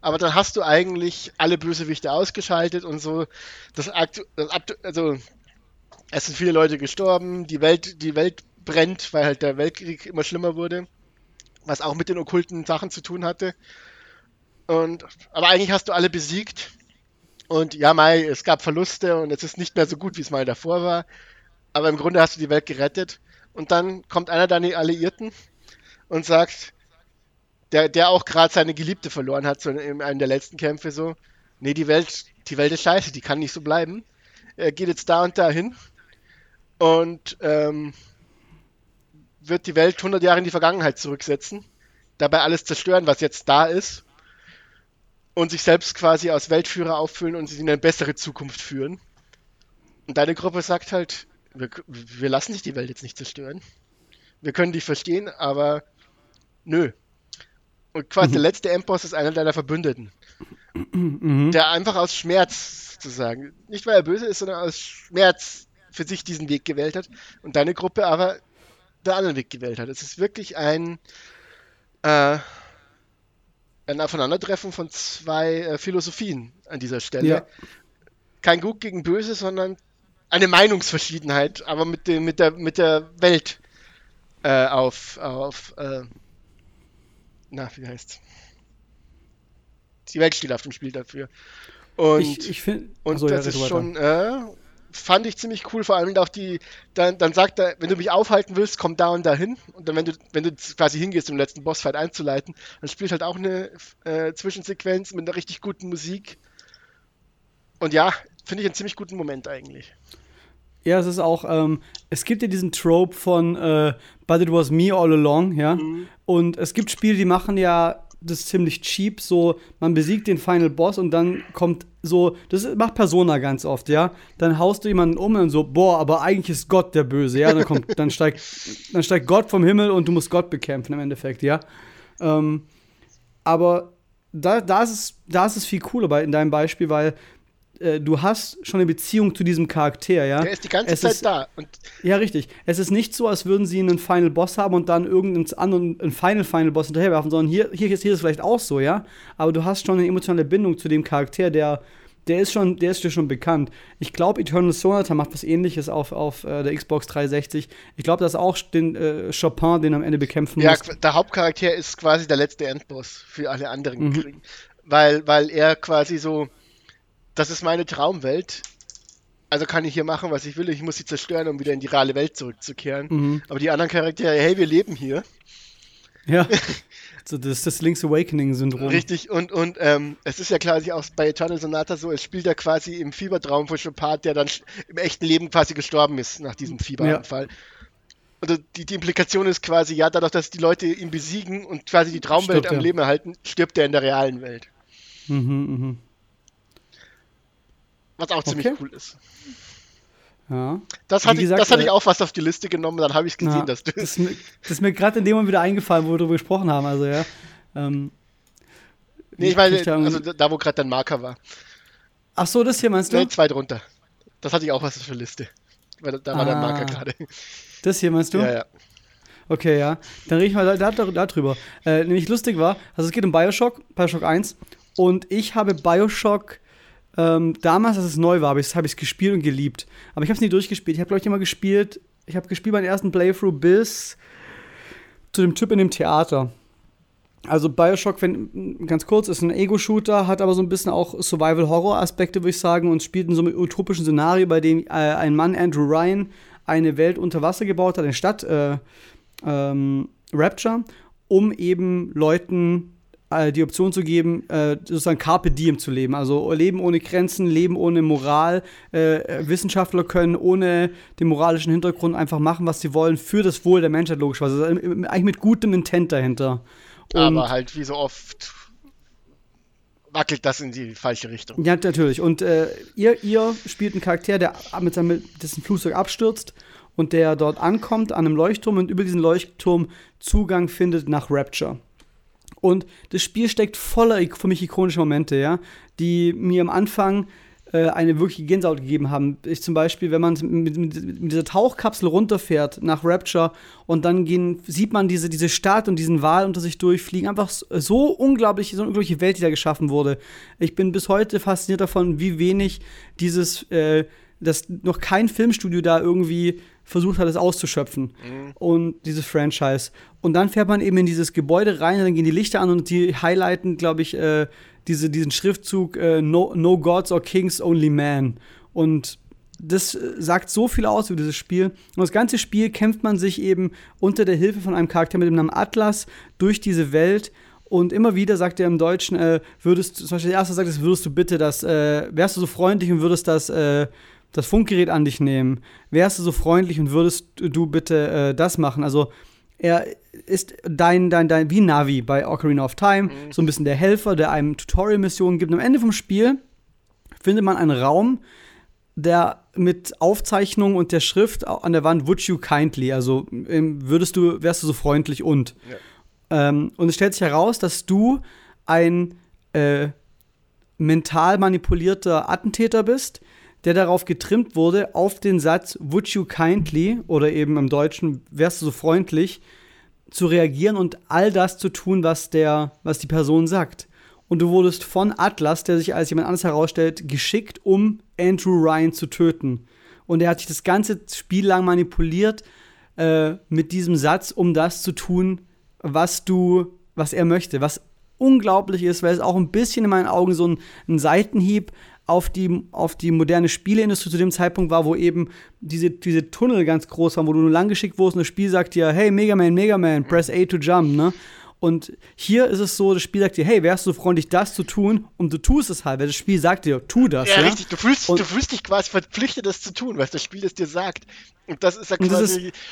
aber dann hast du eigentlich alle Bösewichte ausgeschaltet und so. Das, Aktu das also es sind viele Leute gestorben, die Welt, die Welt brennt, weil halt der Weltkrieg immer schlimmer wurde, was auch mit den okkulten Sachen zu tun hatte. Und aber eigentlich hast du alle besiegt. Und ja, Mai, es gab Verluste und es ist nicht mehr so gut, wie es mal davor war. Aber im Grunde hast du die Welt gerettet. Und dann kommt einer deiner Alliierten und sagt, der, der auch gerade seine Geliebte verloren hat, so in einem der letzten Kämpfe so. Nee, die Welt, die Welt ist scheiße, die kann nicht so bleiben. Er geht jetzt da und da hin und ähm, wird die Welt 100 Jahre in die Vergangenheit zurücksetzen, dabei alles zerstören, was jetzt da ist und sich selbst quasi als Weltführer auffüllen und sie in eine bessere Zukunft führen. Und deine Gruppe sagt halt, wir, wir lassen sich die Welt jetzt nicht zerstören. Wir können die verstehen, aber nö, und quasi mhm. der letzte Endboss ist einer deiner Verbündeten. Mhm. Der einfach aus Schmerz, sozusagen, nicht weil er böse ist, sondern aus Schmerz für sich diesen Weg gewählt hat. Und deine Gruppe aber den anderen Weg gewählt hat. Es ist wirklich ein, äh, ein Aufeinandertreffen von zwei äh, Philosophien an dieser Stelle. Ja. Kein Gut gegen Böse, sondern eine Meinungsverschiedenheit, aber mit, dem, mit, der, mit der Welt äh, auf, auf äh, na, wie heißt Die Welt steht auf dem Spiel dafür. Und, ich, ich find, und so, das ja, ist schon, äh, fand ich ziemlich cool, vor allem auch die, dann, dann sagt er, wenn du mich aufhalten willst, komm da und da hin. Und dann, wenn du, wenn du quasi hingehst, um den letzten Bossfight einzuleiten, dann spielt halt auch eine äh, Zwischensequenz mit einer richtig guten Musik. Und ja, finde ich einen ziemlich guten Moment eigentlich. Ja, es ist auch, ähm, es gibt ja diesen Trope von äh, But it was me all along, ja. Mhm. Und es gibt Spiele, die machen ja das ziemlich cheap, so man besiegt den Final Boss und dann kommt so, das macht Persona ganz oft, ja. Dann haust du jemanden um und so, boah, aber eigentlich ist Gott der Böse, ja. Dann kommt, dann steigt, dann steigt Gott vom Himmel und du musst Gott bekämpfen im Endeffekt, ja. Ähm, aber da, da, ist es, da ist es viel cooler bei, in deinem Beispiel, weil äh, du hast schon eine Beziehung zu diesem Charakter, ja. Der ist die ganze es Zeit ist, da. Und ja, richtig. Es ist nicht so, als würden sie einen Final Boss haben und dann irgendeinen anderen einen Final Final Boss hinterherwerfen, sondern hier, hier, ist, hier ist es vielleicht auch so, ja. Aber du hast schon eine emotionale Bindung zu dem Charakter, der, der ist schon, der ist dir schon bekannt. Ich glaube, Eternal Sonata macht was ähnliches auf, auf äh, der Xbox 360. Ich glaube, das ist auch den äh, Chopin, den am Ende bekämpfen ja, muss. Ja, der Hauptcharakter ist quasi der letzte Endboss für alle anderen mhm. Kriegen. Weil, weil er quasi so das ist meine Traumwelt. Also kann ich hier machen, was ich will. Ich muss sie zerstören, um wieder in die reale Welt zurückzukehren. Mhm. Aber die anderen Charaktere, hey, wir leben hier. Ja. so, das ist das Link's Awakening-Syndrom. Richtig, und, und ähm, es ist ja quasi auch bei Eternal Sonata so, es spielt ja quasi im Fiebertraum von Chopin, der dann im echten Leben quasi gestorben ist nach diesem Fieberanfall. Ja. Und die, die, Implikation ist quasi, ja, dadurch, dass die Leute ihn besiegen und quasi die Traumwelt stirbt am er. Leben erhalten, stirbt er in der realen Welt. Mhm, mhm. Was auch ziemlich okay. cool ist. Ja. Das hatte, gesagt, ich, das hatte ich äh, auch fast auf die Liste genommen, dann habe ich gesehen, ja, dass du. Das ist mir, das ist mir gerade in dem Moment wieder eingefallen, wo wir darüber gesprochen haben. Also, ja. Ähm, nee, ich meine, also da, wo gerade dein Marker war. Ach so, das hier meinst du? Nee, zwei drunter. Das hatte ich auch was für Liste. Weil da war ah, der Marker gerade. Das hier meinst du? Ja, ja. Okay, ja. Dann rede ich mal da, da, da drüber. Äh, nämlich lustig war, also es geht um Bioshock, Bioshock 1. Und ich habe Bioshock ähm, damals, als es neu war, habe ich es hab gespielt und geliebt. Aber ich habe es nie durchgespielt. Ich habe, glaube ich, immer gespielt. Ich habe gespielt meinen ersten Playthrough bis zu dem Typ in dem Theater. Also Bioshock, wenn, ganz kurz, ist ein Ego-Shooter, hat aber so ein bisschen auch Survival-Horror-Aspekte, würde ich sagen, und spielt in so einem utopischen Szenario, bei dem äh, ein Mann, Andrew Ryan, eine Welt unter Wasser gebaut hat, eine Stadt, äh, ähm, Rapture, um eben Leuten die Option zu geben, äh, sozusagen Carpe Diem zu leben. Also Leben ohne Grenzen, Leben ohne Moral. Äh, Wissenschaftler können ohne den moralischen Hintergrund einfach machen, was sie wollen, für das Wohl der Menschheit, logischerweise. Also eigentlich mit gutem Intent dahinter. Und Aber halt wie so oft wackelt das in die falsche Richtung. Ja, natürlich. Und äh, ihr, ihr spielt einen Charakter, der mit seinem dessen Flugzeug abstürzt und der dort ankommt an einem Leuchtturm und über diesen Leuchtturm Zugang findet nach Rapture. Und das Spiel steckt voller für mich ikonischer Momente, ja, die mir am Anfang äh, eine wirkliche Gänsehaut gegeben haben. Ich zum Beispiel, wenn man mit, mit, mit, dieser Tauchkapsel runterfährt nach Rapture und dann gehen, sieht man diese, diese Stadt und diesen Wal unter sich durchfliegen. Einfach so unglaublich, so eine unglaubliche Welt, die da geschaffen wurde. Ich bin bis heute fasziniert davon, wie wenig dieses, äh, dass noch kein Filmstudio da irgendwie versucht hat, es auszuschöpfen. Mhm. Und dieses Franchise. Und dann fährt man eben in dieses Gebäude rein, dann gehen die Lichter an und die highlighten, glaube ich, äh, diese, diesen Schriftzug äh, no, no Gods or Kings, Only Man. Und das äh, sagt so viel aus über dieses Spiel. Und das ganze Spiel kämpft man sich eben unter der Hilfe von einem Charakter mit dem Namen Atlas durch diese Welt. Und immer wieder sagt er im Deutschen, äh, würdest du, zum Beispiel der erste sagt, würdest du bitte das, äh, wärst du so freundlich und würdest das äh, das Funkgerät an dich nehmen. Wärst du so freundlich und würdest du bitte äh, das machen? Also er ist dein, dein, dein, wie Navi bei Ocarina of Time, mhm. so ein bisschen der Helfer, der einem Tutorial-Missionen gibt. Und am Ende vom Spiel findet man einen Raum, der mit Aufzeichnung und der Schrift an der Wand Would you kindly, also ähm, würdest du, wärst du so freundlich und. Ja. Ähm, und es stellt sich heraus, dass du ein äh, mental manipulierter Attentäter bist, der darauf getrimmt wurde, auf den Satz Would you kindly oder eben im Deutschen wärst du so freundlich zu reagieren und all das zu tun, was der, was die Person sagt. Und du wurdest von Atlas, der sich als jemand anderes herausstellt, geschickt, um Andrew Ryan zu töten. Und er hat sich das ganze Spiel lang manipuliert äh, mit diesem Satz, um das zu tun, was du, was er möchte. Was unglaublich ist, weil es auch ein bisschen in meinen Augen so ein, ein Seitenhieb auf die, auf die moderne Spieleindustrie zu dem Zeitpunkt war, wo eben diese, diese Tunnel ganz groß waren, wo du nur lang geschickt wurdest und das Spiel sagt dir, hey, Mega Man, Mega Man, press A to jump, ne? Und hier ist es so, das Spiel sagt dir, hey, wärst du freundlich, das zu tun? Und du tust es halt, weil das Spiel sagt dir, tu das. Ja, ja? richtig, du fühlst, du fühlst dich quasi verpflichtet, das zu tun, was das Spiel es dir sagt. Und das ist ja quasi.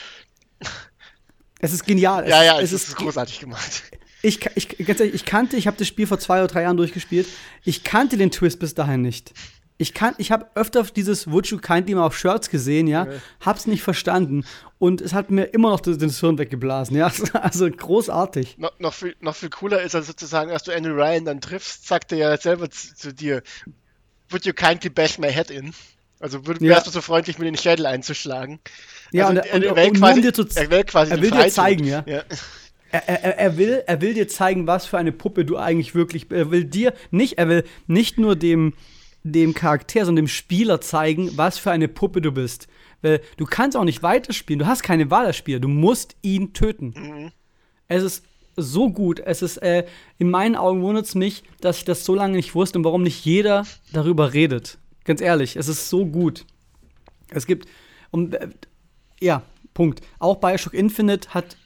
Es ist genial. ja, ja, es es ist ist großartig gemacht. Ich, ich, ehrlich, ich kannte, ich habe das Spiel vor zwei oder drei Jahren durchgespielt. Ich kannte den Twist bis dahin nicht. Ich kann, ich habe öfter dieses Would You Kindly mal auf Shirts gesehen, ja, Ja. hab's nicht verstanden und es hat mir immer noch das Hirn weggeblasen, ja, also großartig. noch, noch, viel, noch viel cooler ist also sozusagen, als du Andrew Ryan dann triffst, sagt er ja selber zu, zu dir, Would you kindly bash my head in? Also würd, Ja. wärst du so freundlich, mir den Schädel einzuschlagen? Ja, also, und, er- und, er will und quasi, er will quasi er den will dir zeigen, ja. ja. Er, er, er, will, er will dir zeigen, was für eine Puppe du eigentlich wirklich Er will dir nicht, er will nicht nur dem, dem Charakter, sondern dem Spieler zeigen, was für eine Puppe du bist. Weil du kannst auch nicht weiterspielen. Du hast keine Wahl als Spieler. Du musst ihn töten. Mhm. Es ist so gut. Es ist, äh, in meinen Augen wundert es mich, dass ich das so lange nicht wusste und warum nicht jeder darüber redet. Ganz ehrlich, es ist so gut. Es gibt, und, äh, ja, Punkt. Auch Bioshock Infinite hat,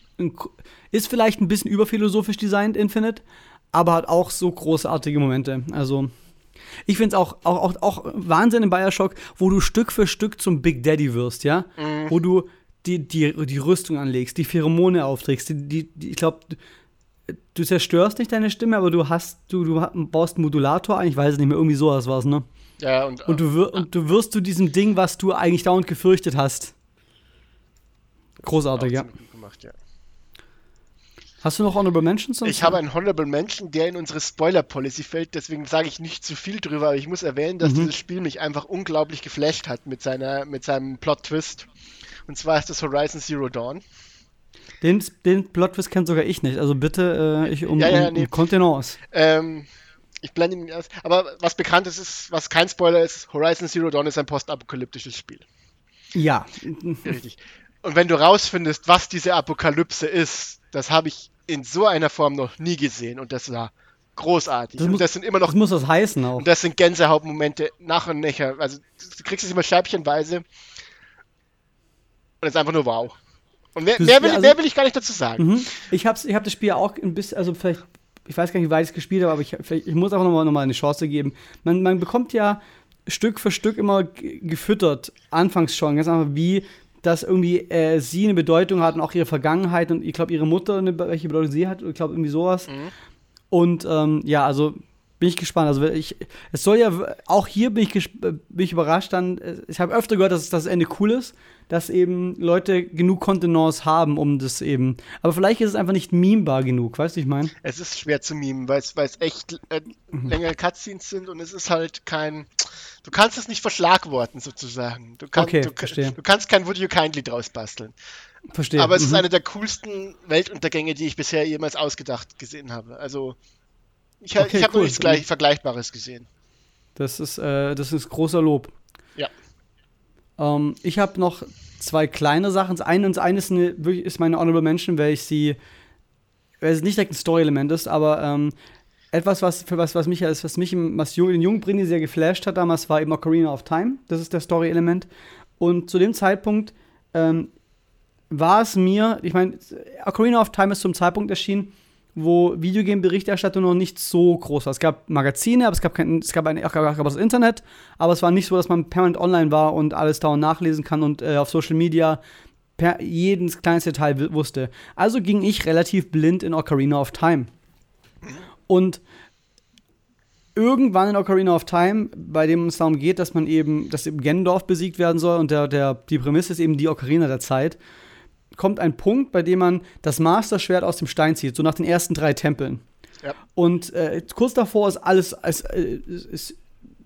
ist vielleicht ein bisschen überphilosophisch designt, Infinite, aber hat auch so großartige Momente. Also, ich finde es auch, auch, auch, auch Wahnsinn in Bioshock, wo du Stück für Stück zum Big Daddy wirst, ja? Wo du die, die, die Rüstung anlegst, die Pheromone aufträgst, die, die, die ich glaube, du zerstörst nicht deine Stimme, aber du hast, du, du baust einen Modulator ein, ich weiß es nicht mehr, irgendwie sowas war es, ne? ja, und, Und du, wir, und du wirst zu diesem Ding, was du eigentlich dauernd gefürchtet hast. Großartig, ja. gemacht, ja. Hast du noch Honorable Mentions? Ich habe einen Honorable Mention, der in unsere Spoiler-Policy fällt, deswegen sage ich nicht zu viel drüber, aber ich muss erwähnen, dass Mhm. dieses Spiel mich einfach unglaublich geflasht hat mit, seiner, mit seinem Plot-Twist. Und zwar ist das Horizon Zero Dawn. Den, den Plot-Twist kennt sogar ich nicht. Also bitte äh, ich um, Ja, ja, um, nee. um Kontenance. Ähm, ich blende ihn aus. Aber was bekannt ist, ist, was kein Spoiler ist, Horizon Zero Dawn ist ein postapokalyptisches Spiel. Ja. Richtig. Und wenn du rausfindest, was diese Apokalypse ist, das habe ich in so einer Form noch nie gesehen und das war großartig. Das und muss- das sind immer noch Das muss das heißen auch. Und das sind Gänsehautmomente nach und nachher. Also du kriegst es immer scheibchenweise. Und es ist einfach nur wow. Und mehr, mehr, will, also- mehr will ich gar nicht dazu sagen. Mhm. Ich habe ich hab das Spiel auch ein bisschen, also vielleicht, ich weiß gar nicht, wie weit ich es gespielt habe, aber ich, ich muss auch nochmal noch mal eine Chance geben. Man, man bekommt ja Stück für Stück immer gefüttert, anfangs schon, ganz einfach, wie dass irgendwie äh, sie eine Bedeutung hat und auch ihre Vergangenheit und ich glaube, ihre Mutter, eine, welche Bedeutung sie hat, ich glaube, irgendwie sowas. Mhm. Und ähm, ja, also bin ich gespannt. Also ich, es soll ja, auch hier bin ich, äh, bin ich überrascht dann, äh, ich habe öfter gehört, dass das Ende cool ist, dass eben Leute genug Kontenance haben, um das eben, aber vielleicht ist es einfach nicht memebar genug, weißt du, ich meine? Es ist schwer zu mimen, weil es, weil es echt äh, längere Cutscenes sind und es ist halt kein. Du kannst es nicht verschlagworten sozusagen. Du, kann, Okay, du, du kannst kein Would You Kindly draus basteln. Verstehe. Aber es ist Mhm. eine der coolsten Weltuntergänge, die ich bisher jemals ausgedacht gesehen habe. Also ich, ha- Okay, ich habe cool. nichts gleich Vergleichbares gesehen. Das ist, äh, das ist großer Lob. Ja. Ähm, ich habe noch zwei kleine Sachen. Das eine, das eine ist, eine, ist meine Honorable Mention, weil ich sie, weil es nicht direkt ein Story-Element ist, aber ähm, etwas, was, für was, was mich, als- was mich im, was Jung, den jungen Brini sehr geflasht hat damals, war eben Ocarina of Time. Das ist der Story-Element. Und zu dem Zeitpunkt ähm, war es mir, ich meine, Ocarina of Time ist zum Zeitpunkt erschienen, wo Videogame-Berichterstattung noch nicht so groß war. Es gab Magazine, aber es gab, kein, es gab, ein, es gab das Internet, aber es war nicht so, dass man permanent online war und alles dauernd nachlesen kann und äh, auf Social Media per jedes kleinste Detail wusste. Also ging ich relativ blind in Ocarina of Time. Und irgendwann in Ocarina of Time, bei dem es darum geht, dass man eben, dass eben Gendorf besiegt werden soll und der, der, die Prämisse ist eben die Ocarina der Zeit, kommt ein Punkt, bei dem man das Master-Schwert aus dem Stein zieht, so nach den ersten drei Tempeln. Ja. Und äh, kurz davor ist alles, es, äh, es,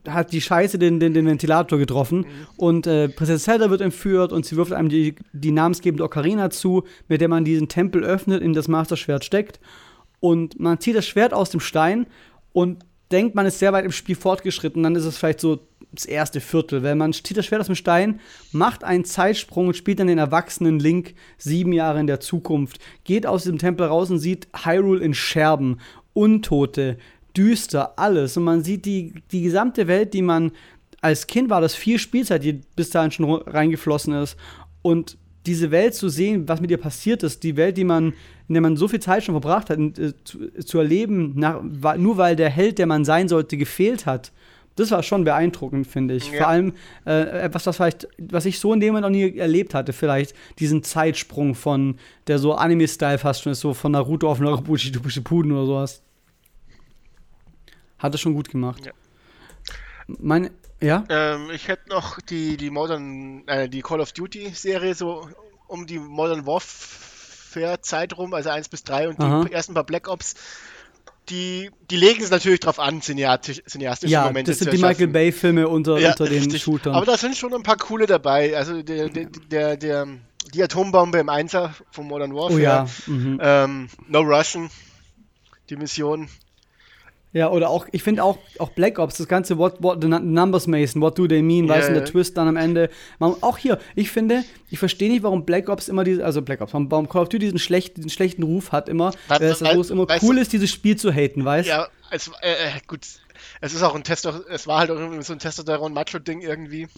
hat die Scheiße den, den, den Ventilator getroffen und äh, Prinzessin Zelda wird entführt und sie wirft einem die, die namensgebende Ocarina zu, mit der man diesen Tempel öffnet, in das Master-Schwert steckt und man zieht das Schwert aus dem Stein und denkt, man ist sehr weit im Spiel fortgeschritten, dann ist es vielleicht so das erste Viertel. Wenn man zieht das Schwert aus dem Stein, macht einen Zeitsprung und spielt dann den erwachsenen Link sieben Jahre in der Zukunft, geht aus diesem Tempel raus und sieht Hyrule in Scherben, Untote, düster, alles. Und man sieht die, die gesamte Welt, die man als Kind war, das viel Spielzeit, die bis dahin schon reingeflossen ist. Und diese Welt zu sehen, was mit ihr passiert ist, die Welt, die man, in der man so viel Zeit schon verbracht hat, äh, zu, zu, erleben, nach, nur weil der Held, der man sein sollte, gefehlt hat. Das war schon beeindruckend, finde ich. Ja. Vor allem äh, etwas, was vielleicht, was ich so in dem Moment noch nie erlebt hatte, vielleicht diesen Zeitsprung von der so Anime-Style fast schon ist, so von Naruto auf Narubuchi Puden oder sowas. Hat es schon gut gemacht. Ja. Meine, ja? Ähm, ich hätte noch die, die Modern, äh, die Call of Duty-Serie so um die Modern Warfare-Zeit rum, also 1 bis 3 und Aha. die ersten paar Black Ops. Die, die legen es natürlich drauf an, cineastisch, cineastische ja, Momente das sind die Michael Bay-Filme unter, ja, unter den richtig. Shootern. Aber da sind schon ein paar coole dabei. Also der, der, der, der die Atombombe im Einser von Modern Warfare. Oh ja. Mhm. Ähm, no Russian, die Mission. Ja, oder auch, ich finde auch, auch Black Ops, das ganze What, what the Numbers Mason, what do they mean, yeah, weißt du, der Twist dann am Ende. Man, auch hier, ich finde, ich verstehe nicht, warum Black Ops immer diese, also Black Ops, warum Call of Duty diesen, schlecht, diesen schlechten Ruf hat immer, weil, es, weil, es immer cool ist, dieses Spiel zu haten, weißt du? Ja, es, äh, äh, gut, es ist auch ein Tester, es war halt auch so ein Testosteron-Macho-Ding irgendwie.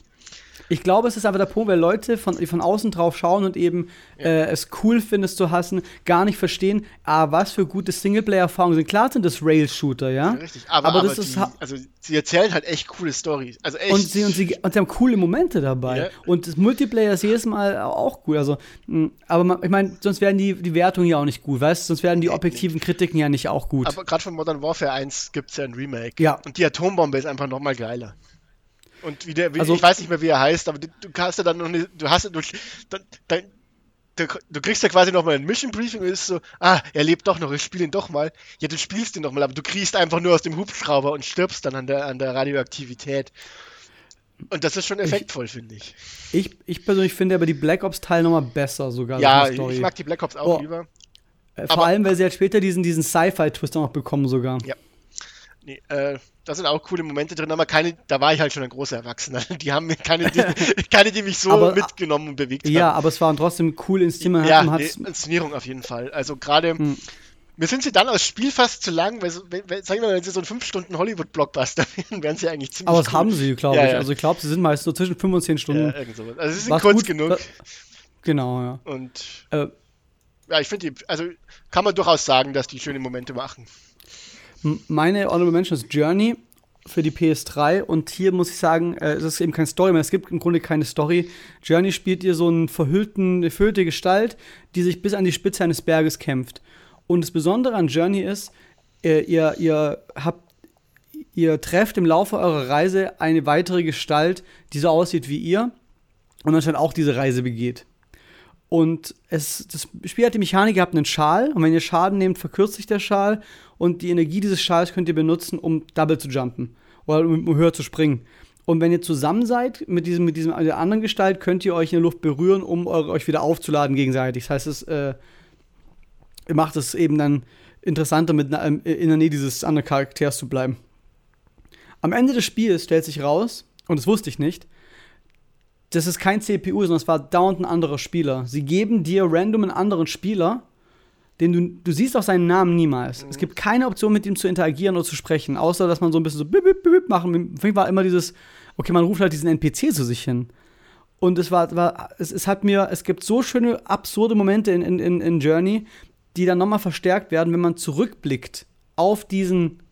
Ich glaube, es ist einfach der Punkt, weil Leute von, die von außen drauf schauen und eben ja. äh, es cool finden, es zu hassen, gar nicht verstehen, ah, was für gute Singleplayer-Erfahrungen sind. Klar sind das Rail-Shooter, ja? ja? Richtig, aber, aber, aber das die, ist. Also, sie erzählen halt echt coole Storys. Also echt. Und sie, und, sie, und sie haben coole Momente dabei. Ja. Und das Multiplayer ist jedes Mal auch gut. Also, mh, aber man, ich meine, sonst wären die, die Wertungen ja auch nicht gut, weißt du? Sonst wären die objektiven Kritiken ja nicht auch gut. Aber gerade von Modern Warfare 1 gibt es ja ein Remake. Ja. Und die Atombombe ist einfach nochmal geiler. Und wie der, wie, also, ich weiß nicht mehr, wie er heißt, aber du, du hast ja dann noch eine, du hast, du, dann, du, du, kriegst ja quasi nochmal ein Mission Briefing und ist so, ah, er lebt doch noch, ich spiele ihn doch mal. Ja, du spielst ihn doch mal, aber du kriegst einfach nur aus dem Hubschrauber und stirbst dann an der, an der Radioaktivität. Und das ist schon effektvoll, finde ich. ich. Ich persönlich finde aber die Black Ops Teil nochmal besser sogar. Ja, ich mag die Black Ops auch oh. lieber. Äh, vor aber, allem, weil sie halt später diesen, diesen Sci-Fi-Twist noch bekommen sogar. Ja. Nee, äh, da sind auch coole Momente drin, aber keine, da war ich halt schon ein großer Erwachsener. Die haben keine, die, keine, die mich so aber, mitgenommen und bewegt ja, haben. Ja, aber es waren trotzdem cool Inszenierungen. Ja, nee, Inszenierung auf jeden Fall. Also gerade, hm. mir sind sie dann aus Spiel fast zu lang, weil, weil sag ich mal, wenn sie so ein 5 Stunden Hollywood-Blockbuster wären, wären sie eigentlich ziemlich Aber das cool. haben sie, glaube ja, ich. Ja. Also ich glaube, sie sind meist so zwischen 5 und 10 Stunden. Ja, irgend sowas. Also sie sind kurz gut, genug. Da, genau, ja. Und äh, ja, ich finde die, also kann man durchaus sagen, dass die schöne Momente machen. Meine Honorable Mention ist Journey für die PS3 und hier muss ich sagen, äh, es ist eben keine Story mehr, es gibt im Grunde keine Story. Journey spielt ihr so einen verhüllten, eine verhüllte Gestalt, die sich bis an die Spitze eines Berges kämpft. Und das Besondere an Journey ist, äh, ihr, ihr habt ihr trefft im Laufe eurer Reise eine weitere Gestalt, die so aussieht wie ihr und anscheinend auch diese Reise begeht. Und es, das Spiel hat die Mechanik, ihr habt einen Schal und wenn ihr Schaden nehmt, verkürzt sich der Schal und die Energie dieses Schals könnt ihr benutzen, um Double zu jumpen oder um höher zu springen. Und wenn ihr zusammen seid mit diesem, mit diesem der anderen Gestalt, könnt ihr euch in der Luft berühren, um euch wieder aufzuladen gegenseitig. Das heißt, es äh, macht es eben dann interessanter, mit in der Nähe dieses anderen Charakters zu bleiben. Am Ende des Spiels stellt sich raus, und das wusste ich nicht, das ist kein CPU, sondern es war dauernd ein anderer Spieler. Sie geben dir random einen anderen Spieler den du, du siehst auch seinen Namen niemals. Mhm. Es gibt keine Option, mit ihm zu interagieren oder zu sprechen, außer dass man so ein bisschen so bip, bip, bip machen. Für mich war immer dieses, okay, man ruft halt diesen NPC zu sich hin. Und es war, war es, es hat mir, es gibt so schöne, absurde Momente in, in, in Journey, die dann nochmal verstärkt werden, wenn man zurückblickt auf diesen,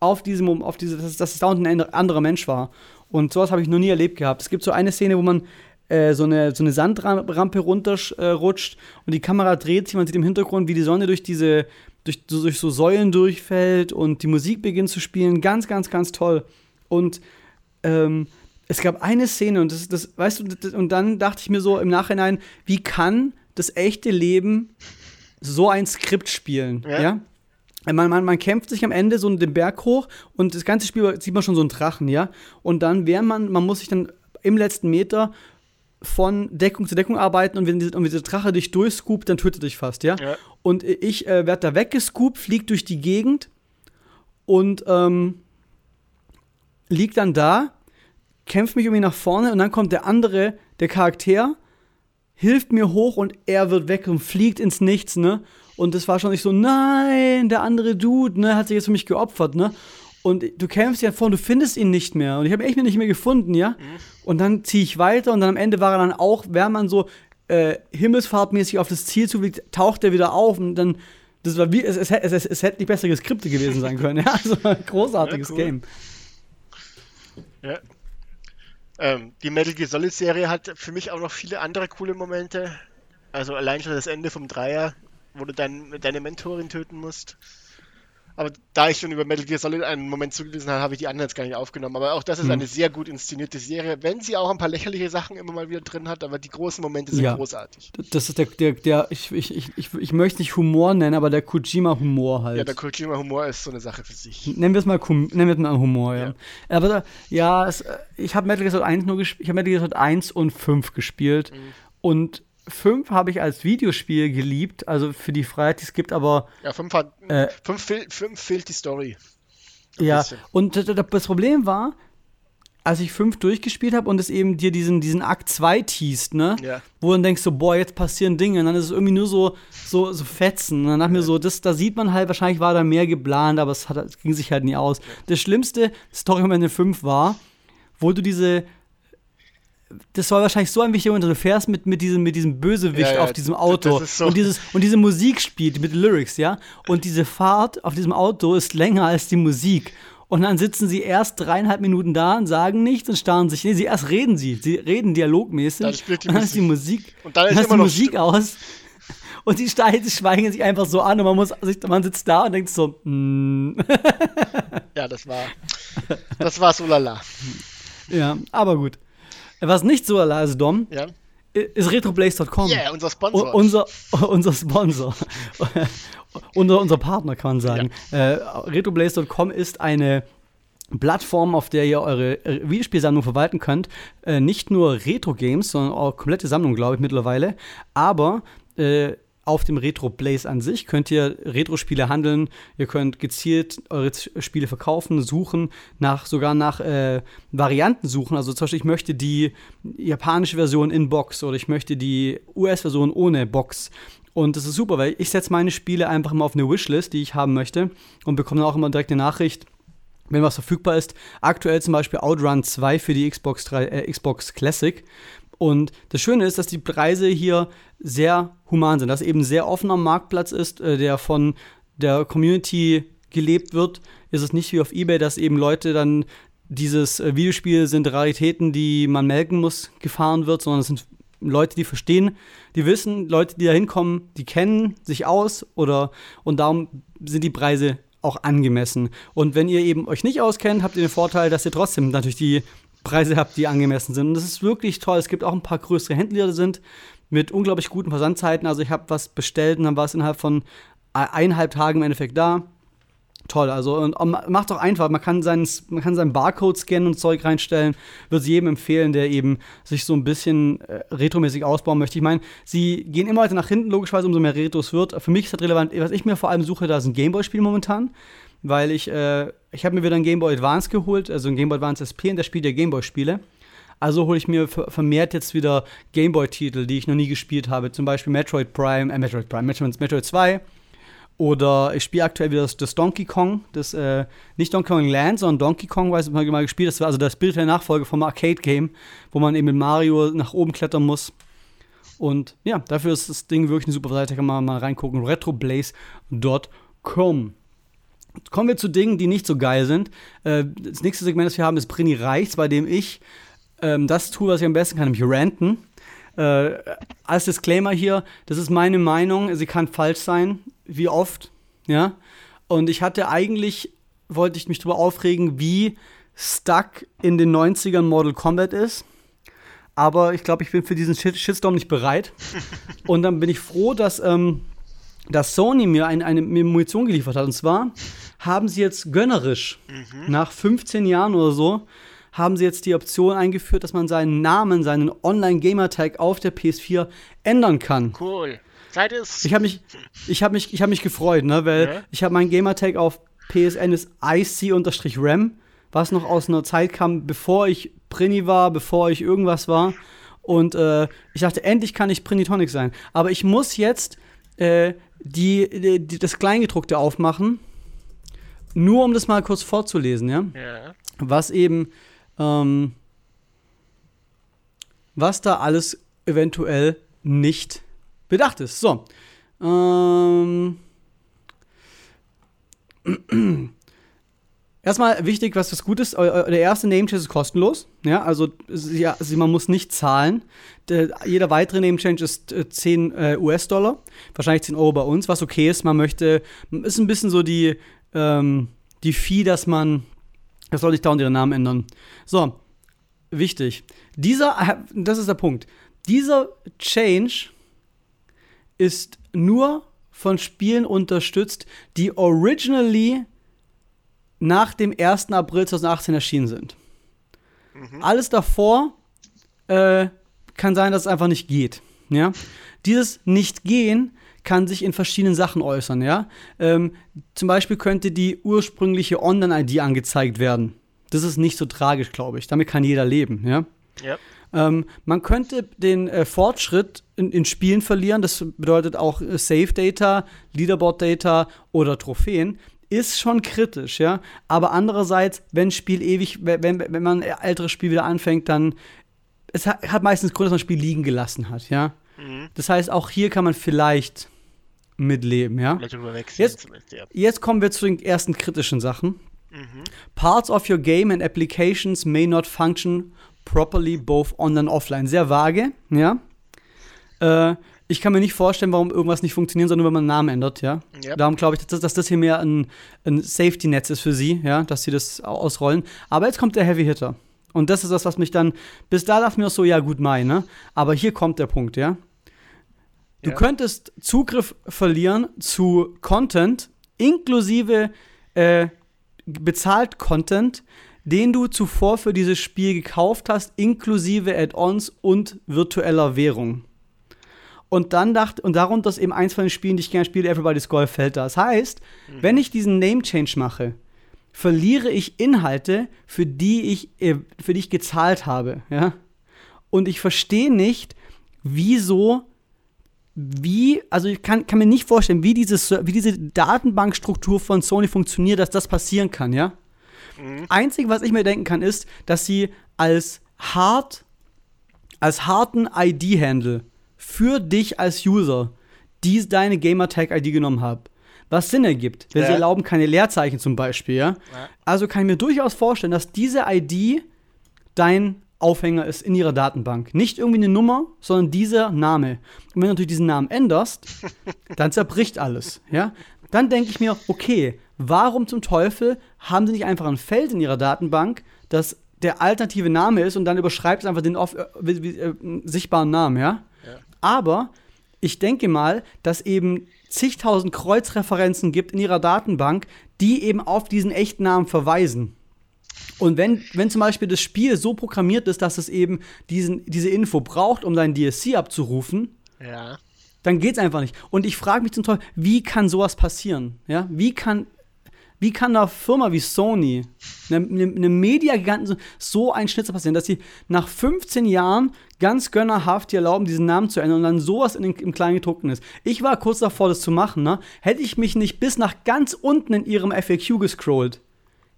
auf diesem, auf diese, dass, dass es da unten ein anderer Mensch war. Und sowas habe ich noch nie erlebt gehabt. Es gibt so eine Szene, wo man äh, so, eine, so eine Sandrampe runterrutscht äh, und die Kamera dreht sich, man sieht im Hintergrund, wie die Sonne durch diese, durch, durch so Säulen durchfällt und die Musik beginnt zu spielen. Ganz, ganz, ganz toll. Und ähm, es gab eine Szene und das, das weißt du, das, und dann dachte ich mir so im Nachhinein, wie kann das echte Leben so ein Skript spielen? Ja. ja? Man, man, man, kämpft sich am Ende so den Berg hoch und das ganze Spiel sieht man schon so einen Drachen, ja. Und dann wäre man, man muss sich dann im letzten Meter von Deckung zu Deckung arbeiten und wenn, diese, und wenn dieser Drache dich durchscoopt, dann tötet dich fast, ja? ja. Und ich äh, werde da weggescoopt, flieg durch die Gegend und ähm, lieg dann da, kämpft mich irgendwie nach vorne und dann kommt der andere, der Charakter, hilft mir hoch und er wird weg und fliegt ins Nichts, ne? Und das war schon nicht so, nein, der andere Dude, ne, hat sich jetzt für mich geopfert, ne? Und du kämpfst ja vor und du findest ihn nicht mehr. Und ich habe echt nicht mehr gefunden, ja? Mhm. Und dann ziehe ich weiter und dann am Ende war er dann auch, wäre man so äh, himmelsfahrtmäßig auf das Ziel zufliegt, taucht er wieder auf und dann das war wie, es, es, es, es, es hätte nicht bessere Skripte gewesen sein können. Ja, also ein großartiges ja, cool. Game. Ja. Ähm, die Metal Gear Solid Serie hat für mich auch noch viele andere coole Momente. Also allein schon das Ende vom Dreier, wo du dein, deine Mentorin töten musst. Aber da ich schon über Metal Gear Solid einen Moment zugewiesen habe, habe ich die anderen jetzt gar nicht aufgenommen. Aber auch das ist mhm. eine sehr gut inszenierte Serie, wenn sie auch ein paar lächerliche Sachen immer mal wieder drin hat, aber die großen Momente sind ja. großartig. Das ist der, der, der ich, ich, ich, ich, ich möchte nicht Humor nennen, aber der Kojima-Humor halt. Ja, der Kojima-Humor ist so eine Sache für sich. Nennen wir es mal, nennen wir es mal Humor, ja. ja. Aber ja, es, ich habe Metal Gear Solid 1 nur gespielt, ich habe Metal Gear Solid 1 und 5 gespielt mhm. und 5 habe ich als Videospiel geliebt, also für die Freiheit, die es gibt, aber. Ja, 5 hat. 5 äh, fehl, fehlt die Story. ja, bisschen. und das Problem war, als ich 5 durchgespielt habe und es eben dir diesen, diesen Akt 2 teast, ne? Ja. Wo du dann denkst so, boah, jetzt passieren Dinge. Und dann ist es irgendwie nur so, so, so Fetzen. Und dann dachte ja. mir so, das, da sieht man halt, wahrscheinlich war da mehr geplant, aber es, hat, es ging sich halt nie aus. Ja. Das schlimmste Story-Moment in 5 war, wo du diese das war wahrscheinlich so ein wichtiger Moment. Du fährst mit, mit, diesem, mit diesem Bösewicht ja, ja, auf diesem Auto so und, dieses, und diese Musik spielt mit Lyrics, ja. Und diese Fahrt auf diesem Auto ist länger als die Musik. Und dann sitzen sie erst dreieinhalb Minuten da und sagen nichts und starren sich. Nee, sie erst reden sie. Sie reden dialogmäßig. Dann spielt die und dann Musik. ist die Musik. Und dann ist, dann ist die Musik aus. Und die Steine schweigen sich einfach so an und man muss sich, man sitzt da und denkt so, mm. Ja, das war. Das war so lala. Ja, aber gut. Was nicht so leise, Dom, ja. ist retroblaze.com. Yeah, unser Sponsor. unser, unser Sponsor. unser, unser Partner, kann man sagen. Ja. Äh, retroblaze.com ist eine Plattform, auf der ihr eure äh, Videospielsammlung verwalten könnt. Äh, nicht nur Retro-Games, sondern auch komplette Sammlung, glaube ich, mittlerweile. Aber äh, auf dem Retro Blaze an sich könnt ihr Retro-Spiele handeln. Ihr könnt gezielt eure Spiele verkaufen, suchen, nach, sogar nach äh, Varianten suchen. Also zum Beispiel, ich möchte die japanische Version in Box oder ich möchte die US-Version ohne Box. Und das ist super, weil ich setze meine Spiele einfach immer auf eine Wishlist, die ich haben möchte und bekomme dann auch immer direkt eine Nachricht, wenn was verfügbar ist. Aktuell zum Beispiel Outrun 2 für die Xbox, 3, äh, Xbox Classic. Und das Schöne ist, dass die Preise hier sehr human sind, dass eben sehr offener Marktplatz ist, äh, der von der Community gelebt wird. Ist es nicht wie auf eBay, dass eben Leute dann dieses äh, Videospiel sind Raritäten, die man melken muss, gefahren wird, sondern es sind Leute, die verstehen, die wissen, Leute, die da hinkommen, die kennen sich aus oder und darum sind die Preise auch angemessen. Und wenn ihr eben euch nicht auskennt, habt ihr den Vorteil, dass ihr trotzdem natürlich die Preise habt, die angemessen sind. Und das ist wirklich toll. Es gibt auch ein paar größere Händler, die sind mit unglaublich guten Versandzeiten. Also ich habe was bestellt und dann war es innerhalb von eineinhalb Tagen im Endeffekt da. Toll, also und, macht doch einfach. Man kann, seinen, man kann seinen Barcode scannen und Zeug reinstellen. Würde es jedem empfehlen, der eben sich so ein bisschen äh, retromäßig ausbauen möchte. Ich meine, sie gehen immer weiter nach hinten, logischerweise, umso mehr Retros wird. Für mich ist das relevant, was ich mir vor allem suche, da ist ein Gameboy-Spiel momentan weil ich, äh, ich habe mir wieder ein Game Boy Advance geholt, also ein Game Boy Advance SP und der spielt ja Game Boy Spiele. Also hole ich mir vermehrt jetzt wieder Game Boy Titel, die ich noch nie gespielt habe, zum Beispiel Metroid Prime, äh, Metroid Prime, Metroid, Metroid 2. Oder ich spiele aktuell wieder das, das, Donkey Kong, das, äh, nicht Donkey Kong Land, sondern Donkey Kong, weiß ich mal, gespielt. Das war also der spirituelle Nachfolger vom Arcade-Game, wo man eben mit Mario nach oben klettern muss. Und ja, dafür ist das Ding wirklich eine super Seite, kann man mal reingucken. retroblaze.com. Kommen wir zu Dingen, die nicht so geil sind. Äh, das nächste Segment, das wir haben, ist Brini Reichs, bei dem ich ähm, das tue, was ich am besten kann, nämlich ranten. Äh, als Disclaimer hier, das ist meine Meinung, sie kann falsch sein, wie oft, ja. Und ich hatte eigentlich, wollte ich mich darüber aufregen, wie stuck in den 90ern Mortal Kombat ist. Aber ich glaube, ich bin für diesen Shitstorm nicht bereit. Und dann bin ich froh, dass ähm, dass Sony mir ein, eine Munition geliefert hat. Und zwar haben sie jetzt gönnerisch, mhm. nach 15 Jahren oder so, haben sie jetzt die Option eingeführt, dass man seinen Namen, seinen Online-Gamer-Tag auf der PS4 ändern kann. Cool. Zeit ist. Ich habe mich, ich habe mich, ich habe mich gefreut, ne, weil ja. ich habe meinen Gamertag auf PSN ist IC-RAM, was noch aus einer Zeit kam, bevor ich Prini war, bevor ich irgendwas war. Und äh, ich dachte, endlich kann ich Prinitonic sein. Aber ich muss jetzt äh, die, die, das Kleingedruckte aufmachen, nur um das mal kurz vorzulesen, ja? ja. Was eben, ähm, was da alles eventuell nicht bedacht ist. So. Ähm. Erstmal wichtig, was das gut ist, der erste Name-Change ist kostenlos. Ja, also ja, man muss nicht zahlen. Der, jeder weitere Name-Change ist 10 äh, US-Dollar, wahrscheinlich 10 Euro bei uns, was okay ist. Man möchte, ist ein bisschen so die, ähm, die Fee, dass man, das soll nicht dauernd ihren Namen ändern. So, wichtig. Dieser, das ist der Punkt. Dieser Change ist nur von Spielen unterstützt, die originally nach dem 1. April 2018 erschienen sind. Mhm. Alles davor äh, kann sein, dass es einfach nicht geht. Ja? Dieses Nicht-Gehen kann sich in verschiedenen Sachen äußern. Ja? Ähm, zum Beispiel könnte die ursprüngliche Online-ID angezeigt werden. Das ist nicht so tragisch, glaube ich. Damit kann jeder leben. Ja? Yep. Ähm, man könnte den äh, Fortschritt in, in, Spielen verlieren. Das bedeutet auch äh, Save Data, Leaderboard Data oder Trophäen ist schon kritisch, ja. Aber andererseits, wenn Spiel ewig, wenn, wenn man ein älteres Spiel wieder anfängt, dann es hat, hat meistens Grund, dass man ein Spiel liegen gelassen hat, ja. Mhm. Das heißt, auch hier kann man vielleicht mitleben, ja. Jetzt, jetzt kommen wir zu den ersten kritischen Sachen. Mhm. Parts of your game and applications may not function properly both on and offline. Sehr vage, ja. Äh, ich kann mir nicht vorstellen, warum irgendwas nicht funktionieren soll, nur wenn man einen Namen ändert, ja. Yep. Darum glaube ich, dass, dass, das hier mehr ein, ein Safety-Netz ist für sie, ja, dass sie das ausrollen. Aber jetzt kommt der Heavy Hitter. Und das ist das, was mich dann, bis da ich mir so, ja gut, mein, ne? Aber hier kommt der Punkt, ja. Du ja. könntest Zugriff verlieren zu Content, inklusive äh, bezahlt Content, den du zuvor für dieses Spiel gekauft hast, inklusive Add-ons und virtueller Währung. Und dann dachte, und darunter ist eben eins von den Spielen, die ich gerne spiele, Everybody's Golf fällt da. Das heißt, mhm. wenn ich diesen Name Change mache, verliere ich Inhalte, für die ich, äh, für die ich gezahlt habe, ja. Und ich verstehe nicht, wieso, wie, also ich kann, kann mir nicht vorstellen, wie, dieses, wie diese Datenbankstruktur von Sony funktioniert, dass das passieren kann, ja. Mhm. Einzig, was ich mir denken kann, ist, dass sie als hart, als harten ID-Handle für dich als User die deine Gamertag-ID genommen haben. Was Sinn ergibt, wenn ja. sie erlauben keine Leerzeichen zum Beispiel, ja? ja? Also kann ich mir durchaus vorstellen, dass diese ID dein Aufhänger ist in ihrer Datenbank. Nicht irgendwie eine Nummer, sondern dieser Name. Und wenn du natürlich diesen Namen änderst, dann zerbricht alles, ja? Dann denke ich mir, okay, warum zum Teufel haben sie nicht einfach ein Feld in ihrer Datenbank, das der alternative Name ist und dann überschreibt es einfach den off, äh, äh, sichtbaren Namen, ja? Aber ich denke mal, dass eben zigtausend Kreuzreferenzen gibt in ihrer Datenbank, die eben auf diesen echten Namen verweisen. Und wenn, wenn zum Beispiel das Spiel so programmiert ist, dass es eben diesen, diese Info braucht, um dein DSC abzurufen, ja. dann es einfach nicht. Und ich frage mich zum Teil, wie kann sowas passieren? Ja? Wie kann wie kann eine Firma wie Sony, eine, eine Media-Giganten, so ein Schnitzer passieren, dass sie nach 15 Jahren ganz gönnerhaft dir erlauben, diesen Namen zu ändern und dann sowas in den, im Kleingedruckten ist. Ich war kurz davor, das zu machen, ne? Hätte ich mich nicht bis nach ganz unten in ihrem FAQ gescrollt,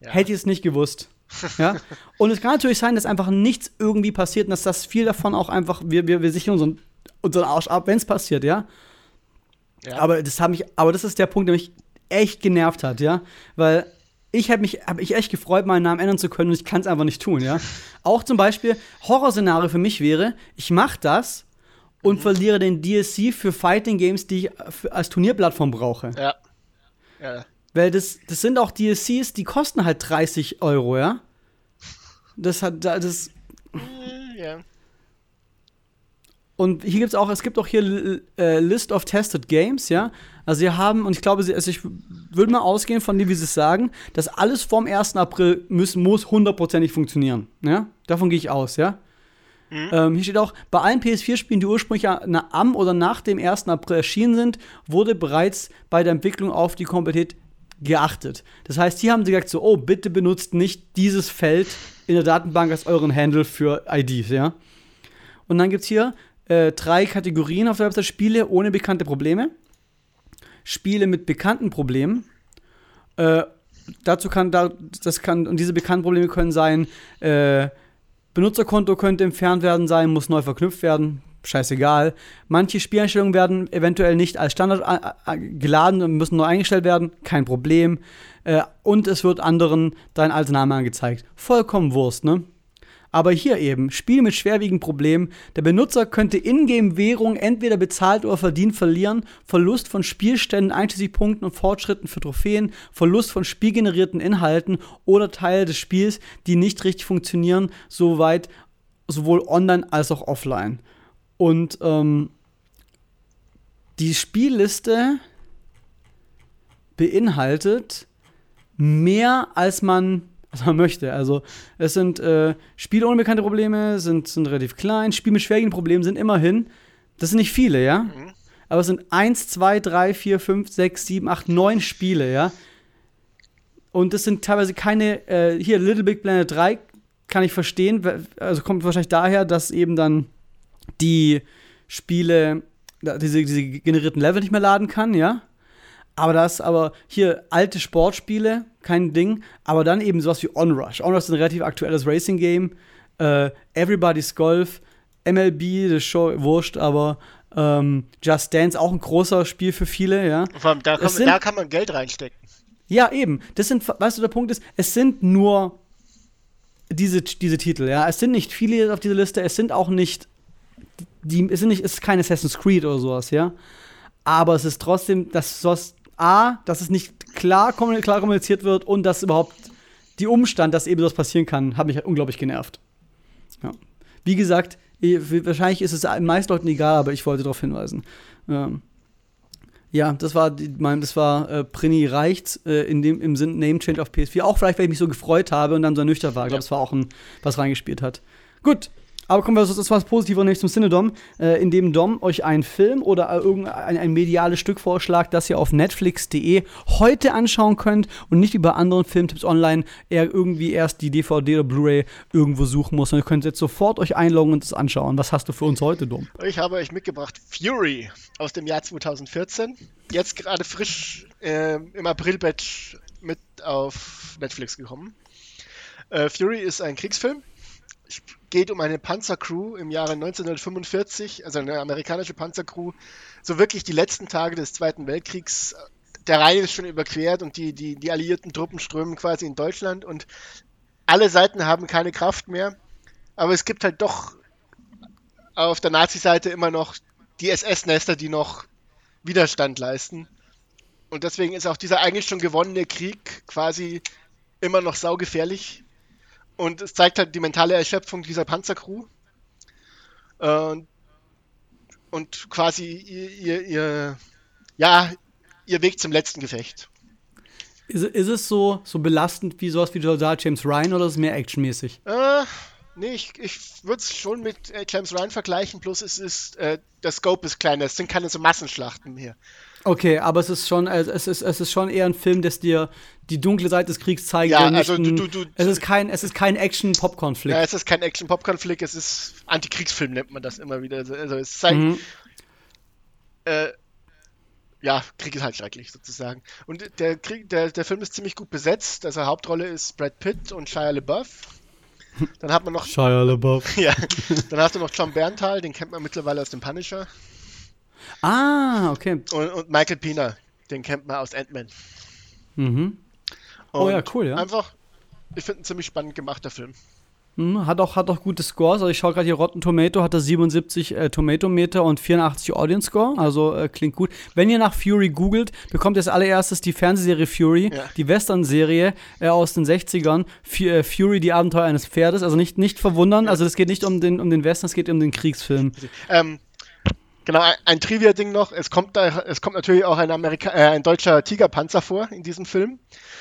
ja. hätte ich es nicht gewusst. ja? Und es kann natürlich sein, dass einfach nichts irgendwie passiert und dass das viel davon auch einfach, wir, wir, wir sichern unseren, unseren Arsch ab, wenn es passiert, ja? ja. Aber das mich, aber das ist der Punkt, der mich echt genervt hat, ja, weil ich habe mich, habe ich echt gefreut, meinen Namen ändern zu können und ich kann es einfach nicht tun, ja. Auch zum Beispiel Horrorszenario für mich wäre, ich mache das und mhm. verliere den DSC für Fighting Games, die ich als Turnierplattform brauche. Ja. ja. Weil das, das sind auch DSCs, die kosten halt 30 Euro, ja. Das hat, das. Ja. Und hier gibt es auch, es gibt auch hier äh, List of Tested Games, ja. Also sie haben, und ich glaube, sie, also ich würde mal ausgehen von dem, wie sie es sagen, dass alles vorm 1. April müssen, muss hundertprozentig funktionieren. Ja? Davon gehe ich aus, ja. Mhm. Ähm, hier steht auch, bei allen PS4-Spielen, die ursprünglich am oder nach dem 1. April erschienen sind, wurde bereits bei der Entwicklung auf die Kompatibilität geachtet. Das heißt, hier haben sie gesagt, so, oh, bitte benutzt nicht dieses Feld in der Datenbank als euren Handle für IDs, ja. Und dann gibt es hier äh, drei Kategorien auf der Website: Spiele ohne bekannte Probleme, Spiele mit bekannten Problemen. Äh, dazu kann, da, das kann, und diese bekannten Probleme können sein, äh, Benutzerkonto könnte entfernt werden sein, muss neu verknüpft werden. scheißegal. Manche Spieleinstellungen werden eventuell nicht als Standard äh, äh, geladen und müssen neu eingestellt werden, kein Problem. Äh, und es wird anderen dann als Name angezeigt. Vollkommen Wurst, ne? Aber hier eben, Spiel mit schwerwiegenden Problemen. Der Benutzer könnte Ingame-Währung entweder bezahlt oder verdient verlieren, Verlust von Spielständen einschließlich Punkten und Fortschritten für Trophäen, Verlust von spielgenerierten Inhalten oder Teile des Spiels, die nicht richtig funktionieren, soweit sowohl online als auch offline. Und ähm, die Spielliste beinhaltet mehr, als man, als man möchte. Also es sind äh, Spiele ohne bekannte Probleme, sind, sind relativ klein. Spiele mit schwierigen Problemen sind immerhin, das sind nicht viele, ja? Mhm. Aber es sind 1, 2, 3, 4, 5, 6, 7, 8, 9 Spiele, ja? Und das sind teilweise keine, äh, hier Little Big Planet 3 kann ich verstehen, also kommt wahrscheinlich daher, dass eben dann die Spiele, diese, diese generierten Level nicht mehr laden kann, ja? Aber das, aber hier alte Sportspiele, kein Ding. Aber dann eben sowas wie Onrush. Onrush ist ein relativ aktuelles Racing-Game. Äh, Everybody's Golf, MLB, das schon wurscht, aber ähm, Just Dance auch ein großer Spiel für viele, ja. Vor allem, da, kann, sind, da kann man Geld reinstecken. Ja, eben. Das sind, weißt du, der Punkt ist, es sind nur diese, diese Titel, ja. Es sind nicht viele auf dieser Liste, es sind auch nicht, die, es, sind nicht, es ist kein Assassin's Creed oder sowas, ja. Aber es ist trotzdem, dass sowas A, dass es nicht klar, klar kommuniziert wird und dass überhaupt die Umstand, dass eben sowas passieren kann, hat mich halt unglaublich genervt. Ja. Wie gesagt, wahrscheinlich ist es den meisten Leuten egal, aber ich wollte darauf hinweisen. Ähm, ja, das war, mein, das war äh, Prini reicht äh, in dem, im Sinn Name Change auf PS4. Auch vielleicht, weil ich mich so gefreut habe und dann so ernüchtert war. Ich glaube, es war auch ein, was reingespielt hat. Gut, aber kommen wir zu etwas Positives nämlich zum Cinedom, äh, in dem Dom euch einen Film oder irgendein ein mediales Stück vorschlägt, das ihr auf netflix.de heute anschauen könnt und nicht über anderen Filmtipps online eher irgendwie erst die DVD oder Blu-ray irgendwo suchen muss. Und ihr könnt jetzt sofort euch einloggen und es anschauen. Was hast du für uns heute, Dom? Ich habe euch mitgebracht Fury aus dem Jahr 2014. Jetzt gerade frisch äh, im Aprilbett mit auf Netflix gekommen. Äh, Fury ist ein Kriegsfilm geht um eine Panzercrew im Jahre 1945, also eine amerikanische Panzercrew, so wirklich die letzten Tage des Zweiten Weltkriegs. Der Rhein ist schon überquert und die, die, die alliierten Truppen strömen quasi in Deutschland und alle Seiten haben keine Kraft mehr. Aber es gibt halt doch auf der Nazi-Seite immer noch die SS-Nester, die noch Widerstand leisten. Und deswegen ist auch dieser eigentlich schon gewonnene Krieg quasi immer noch saugefährlich und es zeigt halt die mentale Erschöpfung dieser Panzercrew. Äh, und quasi ihr, ihr, ihr, ja, ihr Weg zum letzten Gefecht. Ist, ist es so, so belastend wie sowas wie Soldat James Ryan oder ist es mehr actionmäßig? Äh, nee, ich, ich würde es schon mit äh, James Ryan vergleichen, plus es ist, äh, der Scope ist kleiner, es sind keine so Massenschlachten hier. Okay, aber es ist schon, es ist, es ist schon eher ein Film, das dir die dunkle Seite des Kriegs zeigt. Ja, also du, du, du, es ist kein, es ist kein Action-Pop-Konflikt. Ja, es ist kein Action-Pop-Konflikt, es ist Antikriegsfilm nennt man das immer wieder. Also, also es zeigt, mhm. äh, ja, Krieg ist halt schrecklich sozusagen. Und der Krieg, der, der Film ist ziemlich gut besetzt. Also Hauptrolle ist Brad Pitt und Shia LaBeouf. Dann hat man noch Shia LaBeouf. ja, dann hast du noch John Berntal, den kennt man mittlerweile aus dem Punisher. Ah, okay. Und, und Michael Pina, den kennt man aus Ant-Man. Mhm. oh ja, cool, ja. Einfach, ich finde, ein ziemlich spannend gemachter Film. Mhm, hat auch, hat auch gute Scores. Also ich schaue gerade hier, Rotten Tomato hat er 77 äh, Tomatometer und 84 Audience Score. Also äh, klingt gut. Wenn ihr nach Fury googelt, bekommt ihr als allererstes die Fernsehserie Fury, ja. die Western-Serie äh, aus den 60ern. F äh, Fury, die Abenteuer eines Pferdes. Also nicht, nicht verwundern. Also es geht nicht um den, um den Western, es geht um den Kriegsfilm. Ähm, Genau, ein, ein Trivia-Ding noch. Es kommt, da, es kommt natürlich auch ein, Amerika äh, ein deutscher Tigerpanzer vor in diesem Film.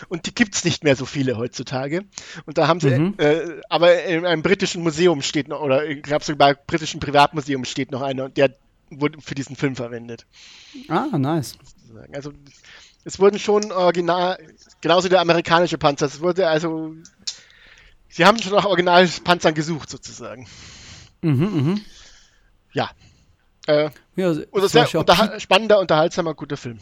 Und die gibt es nicht mehr so viele heutzutage. Und da haben sie, mhm. äh, aber in einem britischen Museum steht noch, oder ich glaube sogar im britischen Privatmuseum steht noch einer, der wurde für diesen Film verwendet. Ah, nice. Also, es wurden schon original, genauso der amerikanische Panzer. Es wurde also, sie haben schon nach Originalpanzern gesucht, sozusagen. Mhm, mhm. Ja. Äh, ja, sehr, sehr unterha spannender, unterhaltsamer, guter Film.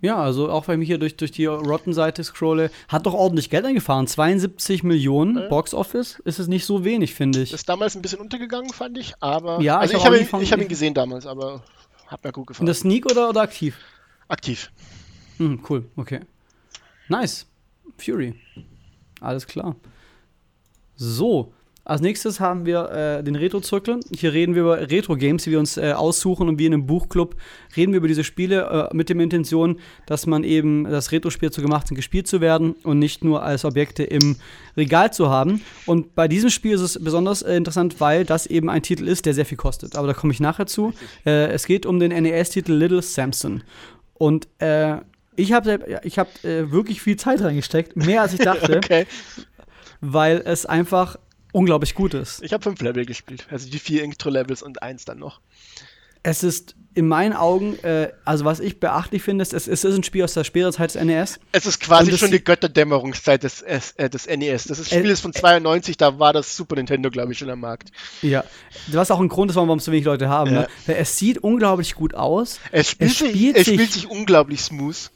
Ja, also auch wenn ich hier durch, durch die Rotten-Seite scrolle, hat doch ordentlich Geld eingefahren. 72 Millionen Ja. Box Office ist es nicht so wenig, finde ich. Das ist damals ein bisschen untergegangen, fand ich, aber. Ja, also ich ich, hab habe ihn, ich hab ihn gesehen damals, aber hat mir gut gefallen. der Sneak oder, oder aktiv? Aktiv. Hm, cool, okay. Nice. Fury. Alles klar. So, als nächstes haben wir äh, den Retro-Zirkel. Hier reden wir über Retro-Games, die wir uns äh, aussuchen und wie in einem Buchclub reden wir über diese Spiele äh, mit der Intention, dass man eben das Retro-Spiel dazu gemacht sind, gespielt zu werden und nicht nur als Objekte im Regal zu haben. Und bei diesem Spiel ist es besonders äh, interessant, weil das eben ein Titel ist, der sehr viel kostet. Aber da komme ich nachher zu. Äh, es geht um den NES-Titel Little Samson. Und äh, ich habe ich hab, wirklich viel Zeit reingesteckt, mehr als ich dachte, Okay. weil es einfach unglaublich gut ist. Ich habe fünf Level gespielt. Also die vier Intro-Levels und eins dann noch. Es ist in meinen Augen, äh, also was ich beachtlich finde, ist, es, es ist ein Spiel aus der späteren Zeit des NES. Es ist quasi schon die Götterdämmerungszeit des, äh, des NES. Das ist, Äh, Spiel ist von 92, da war das Super Nintendo, glaube ich, schon am Markt. Ja. Was auch ein Grund ist, warum so wenig Leute haben. Ja. Ne? Es sieht unglaublich gut aus. Es spielt, Es sich, spielt es sich- spielt sich unglaublich smooth.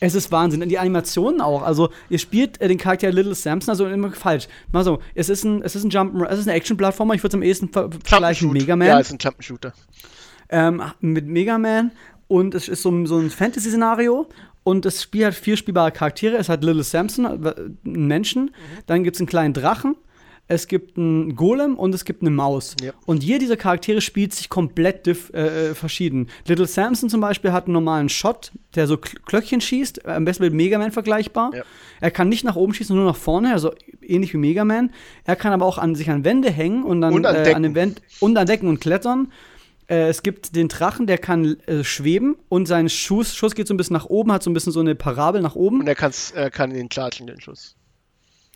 Es ist Wahnsinn. Und die Animationen auch. Also, ihr spielt äh, den Charakter Little Samson, also immer falsch. Mal so, es ist ein, es ist ein Jump, es ist eine Action-Plattformer. Ich würde es am ehesten ver vergleichen mit. Mega Man. Ja, ist ein Jump'n'Shooter. ähm, mit Mega Man und es ist so, ein- so ein Fantasy-Szenario und das Spiel hat vier spielbare Charaktere. Es hat Little Samson, äh, einen Menschen, dann gibt es einen kleinen Drachen, es gibt einen Golem und es gibt eine Maus. Ja. Und jeder dieser Charaktere spielt sich komplett äh, äh, verschieden. Little Samson zum Beispiel hat einen normalen Shot, der so Kl- Klöckchen schießt, äh, am besten mit Mega Man vergleichbar. Ja. Er kann nicht nach oben schießen, nur nach vorne, also ähnlich wie Mega Man. Er kann aber auch an sich an Wände hängen und dann Und an äh, an den Wänden und an Decken und klettern. Äh, es gibt den Drachen, der kann äh, schweben und sein Schuss, Schuss geht so ein bisschen nach oben, hat so ein bisschen so eine Parabel nach oben. Und er, er kann ihn klatschen, den Schuss.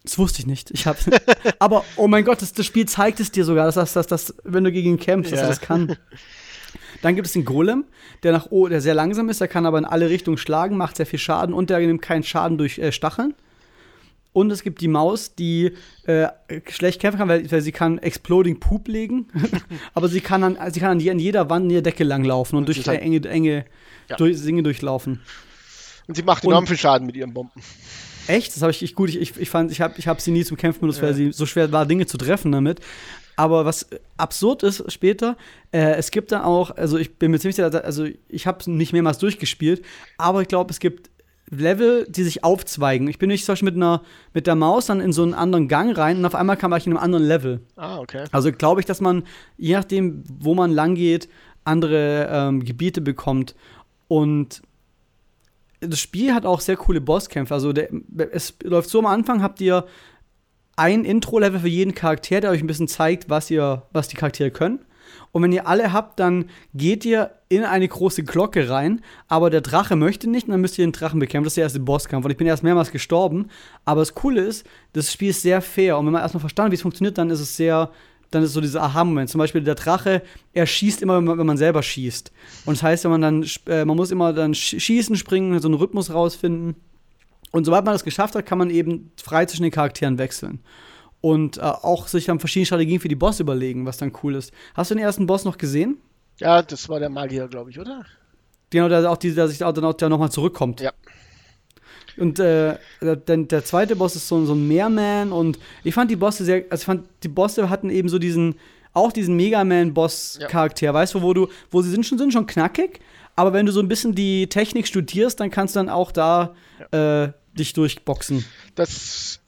Das wusste ich nicht. Ich hab, aber oh mein Gott, das, das Spiel zeigt es dir sogar, dass das, dass das, wenn du gegen ihn kämpfst, dass Ja. er das kann. Dann gibt es den Golem, der nach o der sehr langsam ist, der kann aber in alle Richtungen schlagen, macht sehr viel Schaden und der nimmt keinen Schaden durch äh, Stacheln. Und es gibt die Maus, die äh, schlecht kämpfen kann, weil, weil sie kann Exploding Poop legen. aber sie kann, an, sie kann an, je- an jeder Wand in der Decke langlaufen und Und durch halt- enge, enge Ja. durch, Dinge durchlaufen. Und sie macht Und- enorm viel Schaden mit ihren Bomben. Echt? Das habe ich, ich gut. Ich, ich, ich fand, ich habe ich hab sie nie zum Kämpfen benutzt, weil Ja. sie so schwer war, Dinge zu treffen damit. Aber was äh, absurd ist später, äh, es gibt dann auch, also ich bin mir ziemlich sicher, also ich habe nicht mehrmals durchgespielt, aber ich glaube, es gibt Level, die sich aufzweigen. Ich bin nicht zum Beispiel mit einer mit der Maus dann in so einen anderen Gang rein und auf einmal kam ich in einem anderen Level. Ah, okay. Also glaube ich, dass man, je nachdem, wo man lang geht, andere ähm, Gebiete bekommt. Und das Spiel hat auch sehr coole Bosskämpfe. Also der, es läuft so am Anfang, habt ihr ein Intro-Level für jeden Charakter, der euch ein bisschen zeigt, was ihr, was die Charaktere können. Und wenn ihr alle habt, dann geht ihr in eine große Glocke rein, aber der Drache möchte nicht und dann müsst ihr den Drachen bekämpfen. Das ist der erste Bosskampf. Und ich bin erst mehrmals gestorben. Aber das Coole ist, das Spiel ist sehr fair. Und wenn man erstmal verstanden, wie es funktioniert, dann ist es sehr, dann ist so dieser Aha-Moment. Zum Beispiel der Drache, er schießt immer, wenn man, wenn man selber schießt. Und das heißt, wenn man dann, äh, man muss immer dann sch- schießen, springen, so einen Rhythmus rausfinden. Und sobald man das geschafft hat, kann man eben frei zwischen den Charakteren wechseln. Und äh, auch sich dann verschiedene Strategien für die Boss überlegen, was dann cool ist. Hast du den ersten Boss noch gesehen? Ja, das war der Magier, glaube ich, oder? Genau, der auch die, der sich auch dann auch der nochmal zurückkommt. Ja. Und äh, der, der zweite Boss ist so, so ein Meerman und ich fand die Bosse sehr, also ich fand die Bosse hatten eben so diesen, auch diesen Mega Man Boss Charakter, weißt du, wo du, wo sie sind schon, sind schon knackig, aber wenn du so ein bisschen die Technik studierst, dann kannst du dann auch da äh, dich durchboxen. Das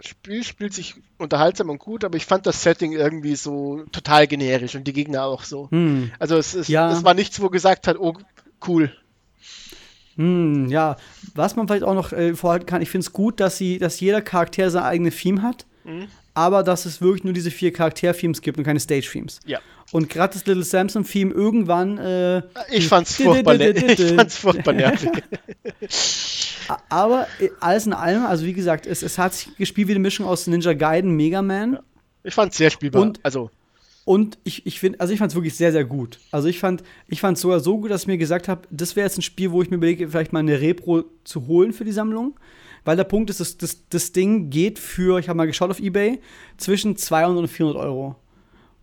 Spiel spielt sich unterhaltsam und gut, aber ich fand das Setting irgendwie so total generisch und die Gegner auch so. Hm. Also es ist, Ja. es war nichts, wo gesagt hat, oh cool. Hm, ja, was man vielleicht auch noch äh, vorhalten kann, ich finde es gut, dass sie, dass jeder Charakter sein eigenes Theme hat, Mhm. aber dass es wirklich nur diese vier Charakter-Themes gibt und keine Stage-Themes. Ja. Und gerade das Little Samson-Theme irgendwann, äh, Ich fand's furchtbar, ich fand's furchtbar nervig. aber äh, alles in allem, also wie gesagt, es, es hat sich gespielt wie eine Mischung aus Ninja Gaiden, Mega Man. Ich fand's sehr spielbar. Und- also, Und ich, ich finde, also ich fand es wirklich sehr, sehr gut. Also ich fand, ich fand sogar so gut, dass ich mir gesagt habe, das wäre jetzt ein Spiel, wo ich mir überlege, vielleicht mal eine Repro zu holen für die Sammlung. Weil der Punkt ist, das, das, das Ding geht für, ich habe mal geschaut auf Ebay, zwischen 200 und 400 Euro.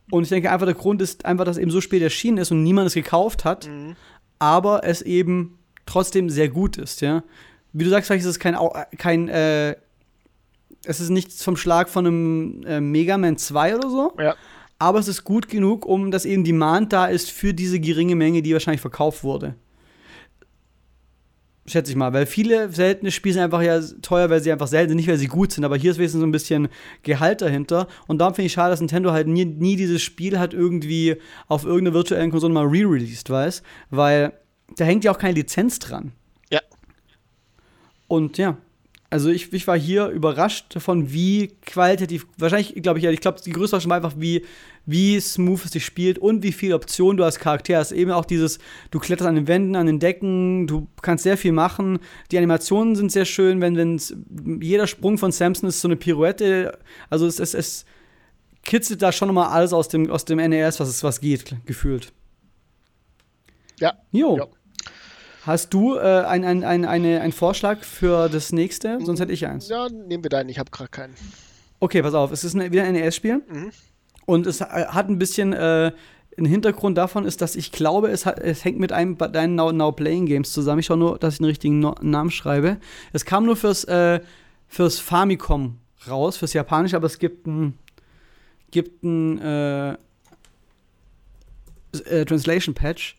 Und ich denke einfach, der Grund ist einfach, dass es eben so spät erschienen ist und niemand es gekauft hat, Mhm. aber es eben trotzdem sehr gut ist, ja. Wie du sagst, vielleicht ist es kein, kein äh, es ist nichts vom Schlag von einem äh, Mega Man 2 oder so. Ja. Aber es ist gut genug, um dass eben Demand da ist für diese geringe Menge, die wahrscheinlich verkauft wurde. Schätze ich mal, weil viele seltene Spiele sind einfach ja teuer, weil sie einfach selten sind, nicht weil sie gut sind, aber hier ist wenigstens so ein bisschen Gehalt dahinter. Und darum finde ich schade, dass Nintendo halt nie, nie dieses Spiel hat irgendwie auf irgendeiner virtuellen Konsole mal re-released, weiß? Weil da hängt ja auch keine Lizenz dran. Ja. Und ja, also ich, ich war hier überrascht davon, wie qualitativ, wahrscheinlich, glaube ich, ja, ich glaube, die größte Überraschung war einfach, wie, wie smooth es sich spielt und wie viele Optionen du als Charakter hast. Eben auch dieses, du kletterst an den Wänden, an den Decken, du kannst sehr viel machen. Die Animationen sind sehr schön, wenn, wenn jeder Sprung von Samson ist so eine Pirouette. Also es, es, es kitzelt da schon nochmal alles aus dem, aus dem NES, was es was geht, gefühlt. Ja. Jo. Ja. Hast du äh, ein, ein, ein, eine, einen Vorschlag für das nächste? Sonst hätte ich eins. Ja, nehmen wir deinen, ich habe gerade keinen. Okay, pass auf, es ist eine, wieder ein NES-Spiel. Mhm. Und es hat ein bisschen äh, ein Hintergrund davon ist, dass ich glaube, es, hat, es hängt mit einem deinen Now, Now Playing Games zusammen. Ich schaue nur, dass ich den richtigen no Namen schreibe. Es kam nur fürs, äh, fürs Famicom raus, fürs Japanische, aber es gibt ein, gibt ein äh, äh, Translation Patch.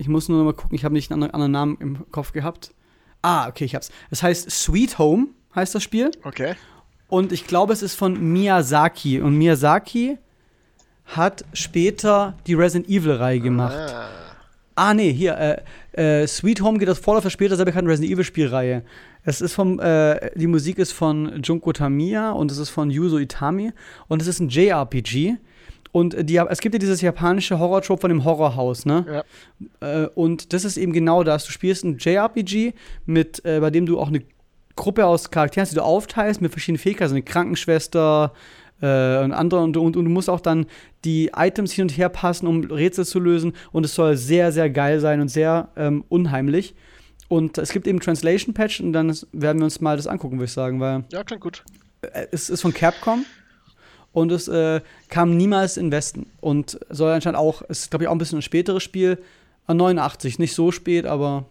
Ich muss nur noch mal gucken, ich habe nicht einen anderen Namen im Kopf gehabt. Ah, okay, ich hab's. Es heißt Sweet Home, heißt das Spiel. Okay. Und ich glaube, es ist von Miyazaki. Und Miyazaki hat später die Resident Evil-Reihe gemacht. Ah. Ah, nee, hier, äh, äh, Sweet Home geht das vor der später sehr bekannte Resident Evil-Spielreihe. Es ist vom, äh, die Musik ist von Junko Tamiya und es ist von Yuzo Itami und es ist ein JRPG. Und die, es gibt ja dieses japanische Horror-Trope von dem Horrorhaus, ne? Ja. Äh, und das ist eben genau das. Du spielst ein JRPG, mit, äh, bei dem du auch eine Gruppe aus Charakteren, hast, die du aufteilst mit verschiedenen Fähigkeiten, also eine Krankenschwester äh, und andere und, und, und, du musst auch dann die Items hin und her passen, um Rätsel zu lösen und es soll sehr, sehr geil sein und sehr ähm, unheimlich. Und es gibt eben Translation Patch und dann werden wir uns mal das angucken, würde ich sagen, weil Ja, klingt gut. äh, es ist von Capcom und es äh, kam niemals in Westen und soll anscheinend auch, es ist glaube ich auch ein bisschen ein späteres Spiel, an 89, nicht so spät, aber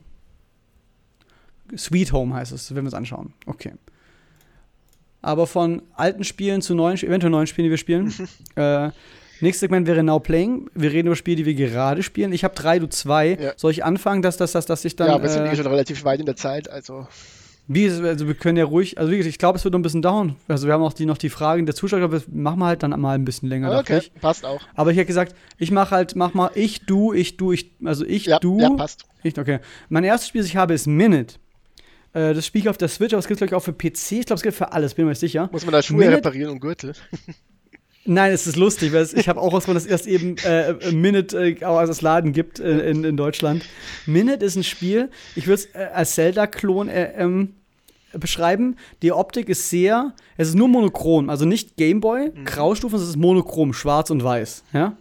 Sweet Home heißt es, wenn wir es anschauen. Okay. Aber von alten Spielen zu neuen, eventuell neuen Spielen, die wir spielen. äh, nächstes Segment wäre Now Playing. Wir reden über Spiele, die wir gerade spielen. Ich habe drei, du zwei. Ja. Soll ich anfangen, dass, dass, dass, dass ich dann. ja, wir sind äh, eh schon relativ weit in der Zeit, also. Wie, ist- also wir können ja ruhig, also wie gesagt, ich glaube, es wird noch ein bisschen dauern. Also wir haben auch die, noch die Fragen der Zuschauer, aber das machen wir halt dann mal ein bisschen länger, okay, passt auch. Aber ich hätte gesagt, ich mache halt, mach mal ich, du, ich, du, ich, also ich, Ja, du. ja, passt. Ich, okay. Mein erstes Spiel, das ich habe, ist Minute. Äh, das spiele ich auf der Switch, aber es gibt glaube ich auch für PC. Ich glaube, es gibt für alles, bin mir nicht sicher. Muss man da Schuhe Minute- reparieren und Gürtel? Nein, es ist lustig, weil ich habe auch rausgefunden, dass es erst eben äh, Minute äh, auch als Laden gibt äh, in, in Deutschland. Minute ist ein Spiel, ich würde es äh, als Zelda-Klon äh, ähm, beschreiben. Die Optik ist sehr, es ist nur monochrom, also nicht Gameboy, Graustufen, es ist monochrom, schwarz und weiß. Ja?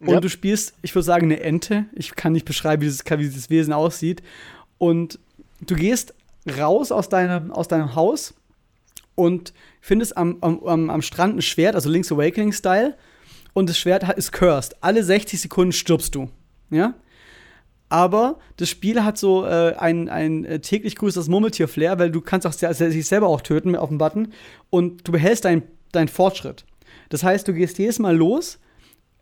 Und Ja. du spielst, ich würde sagen, eine Ente. Ich kann nicht beschreiben, wie dieses, wie dieses Wesen aussieht. Und du gehst raus aus deinem, aus deinem Haus und findest am, am, am, Strand ein Schwert, also Link's Awakening-Style. Und das Schwert ist cursed. Alle 60 Sekunden stirbst du. Ja? Aber das Spiel hat so äh, ein, ein äh, täglich grüßes Murmeltier-Flair, weil du kannst auch se- dich selber auch töten auf dem Button und du behältst deinen dein Fortschritt. Das heißt, du gehst jedes Mal los,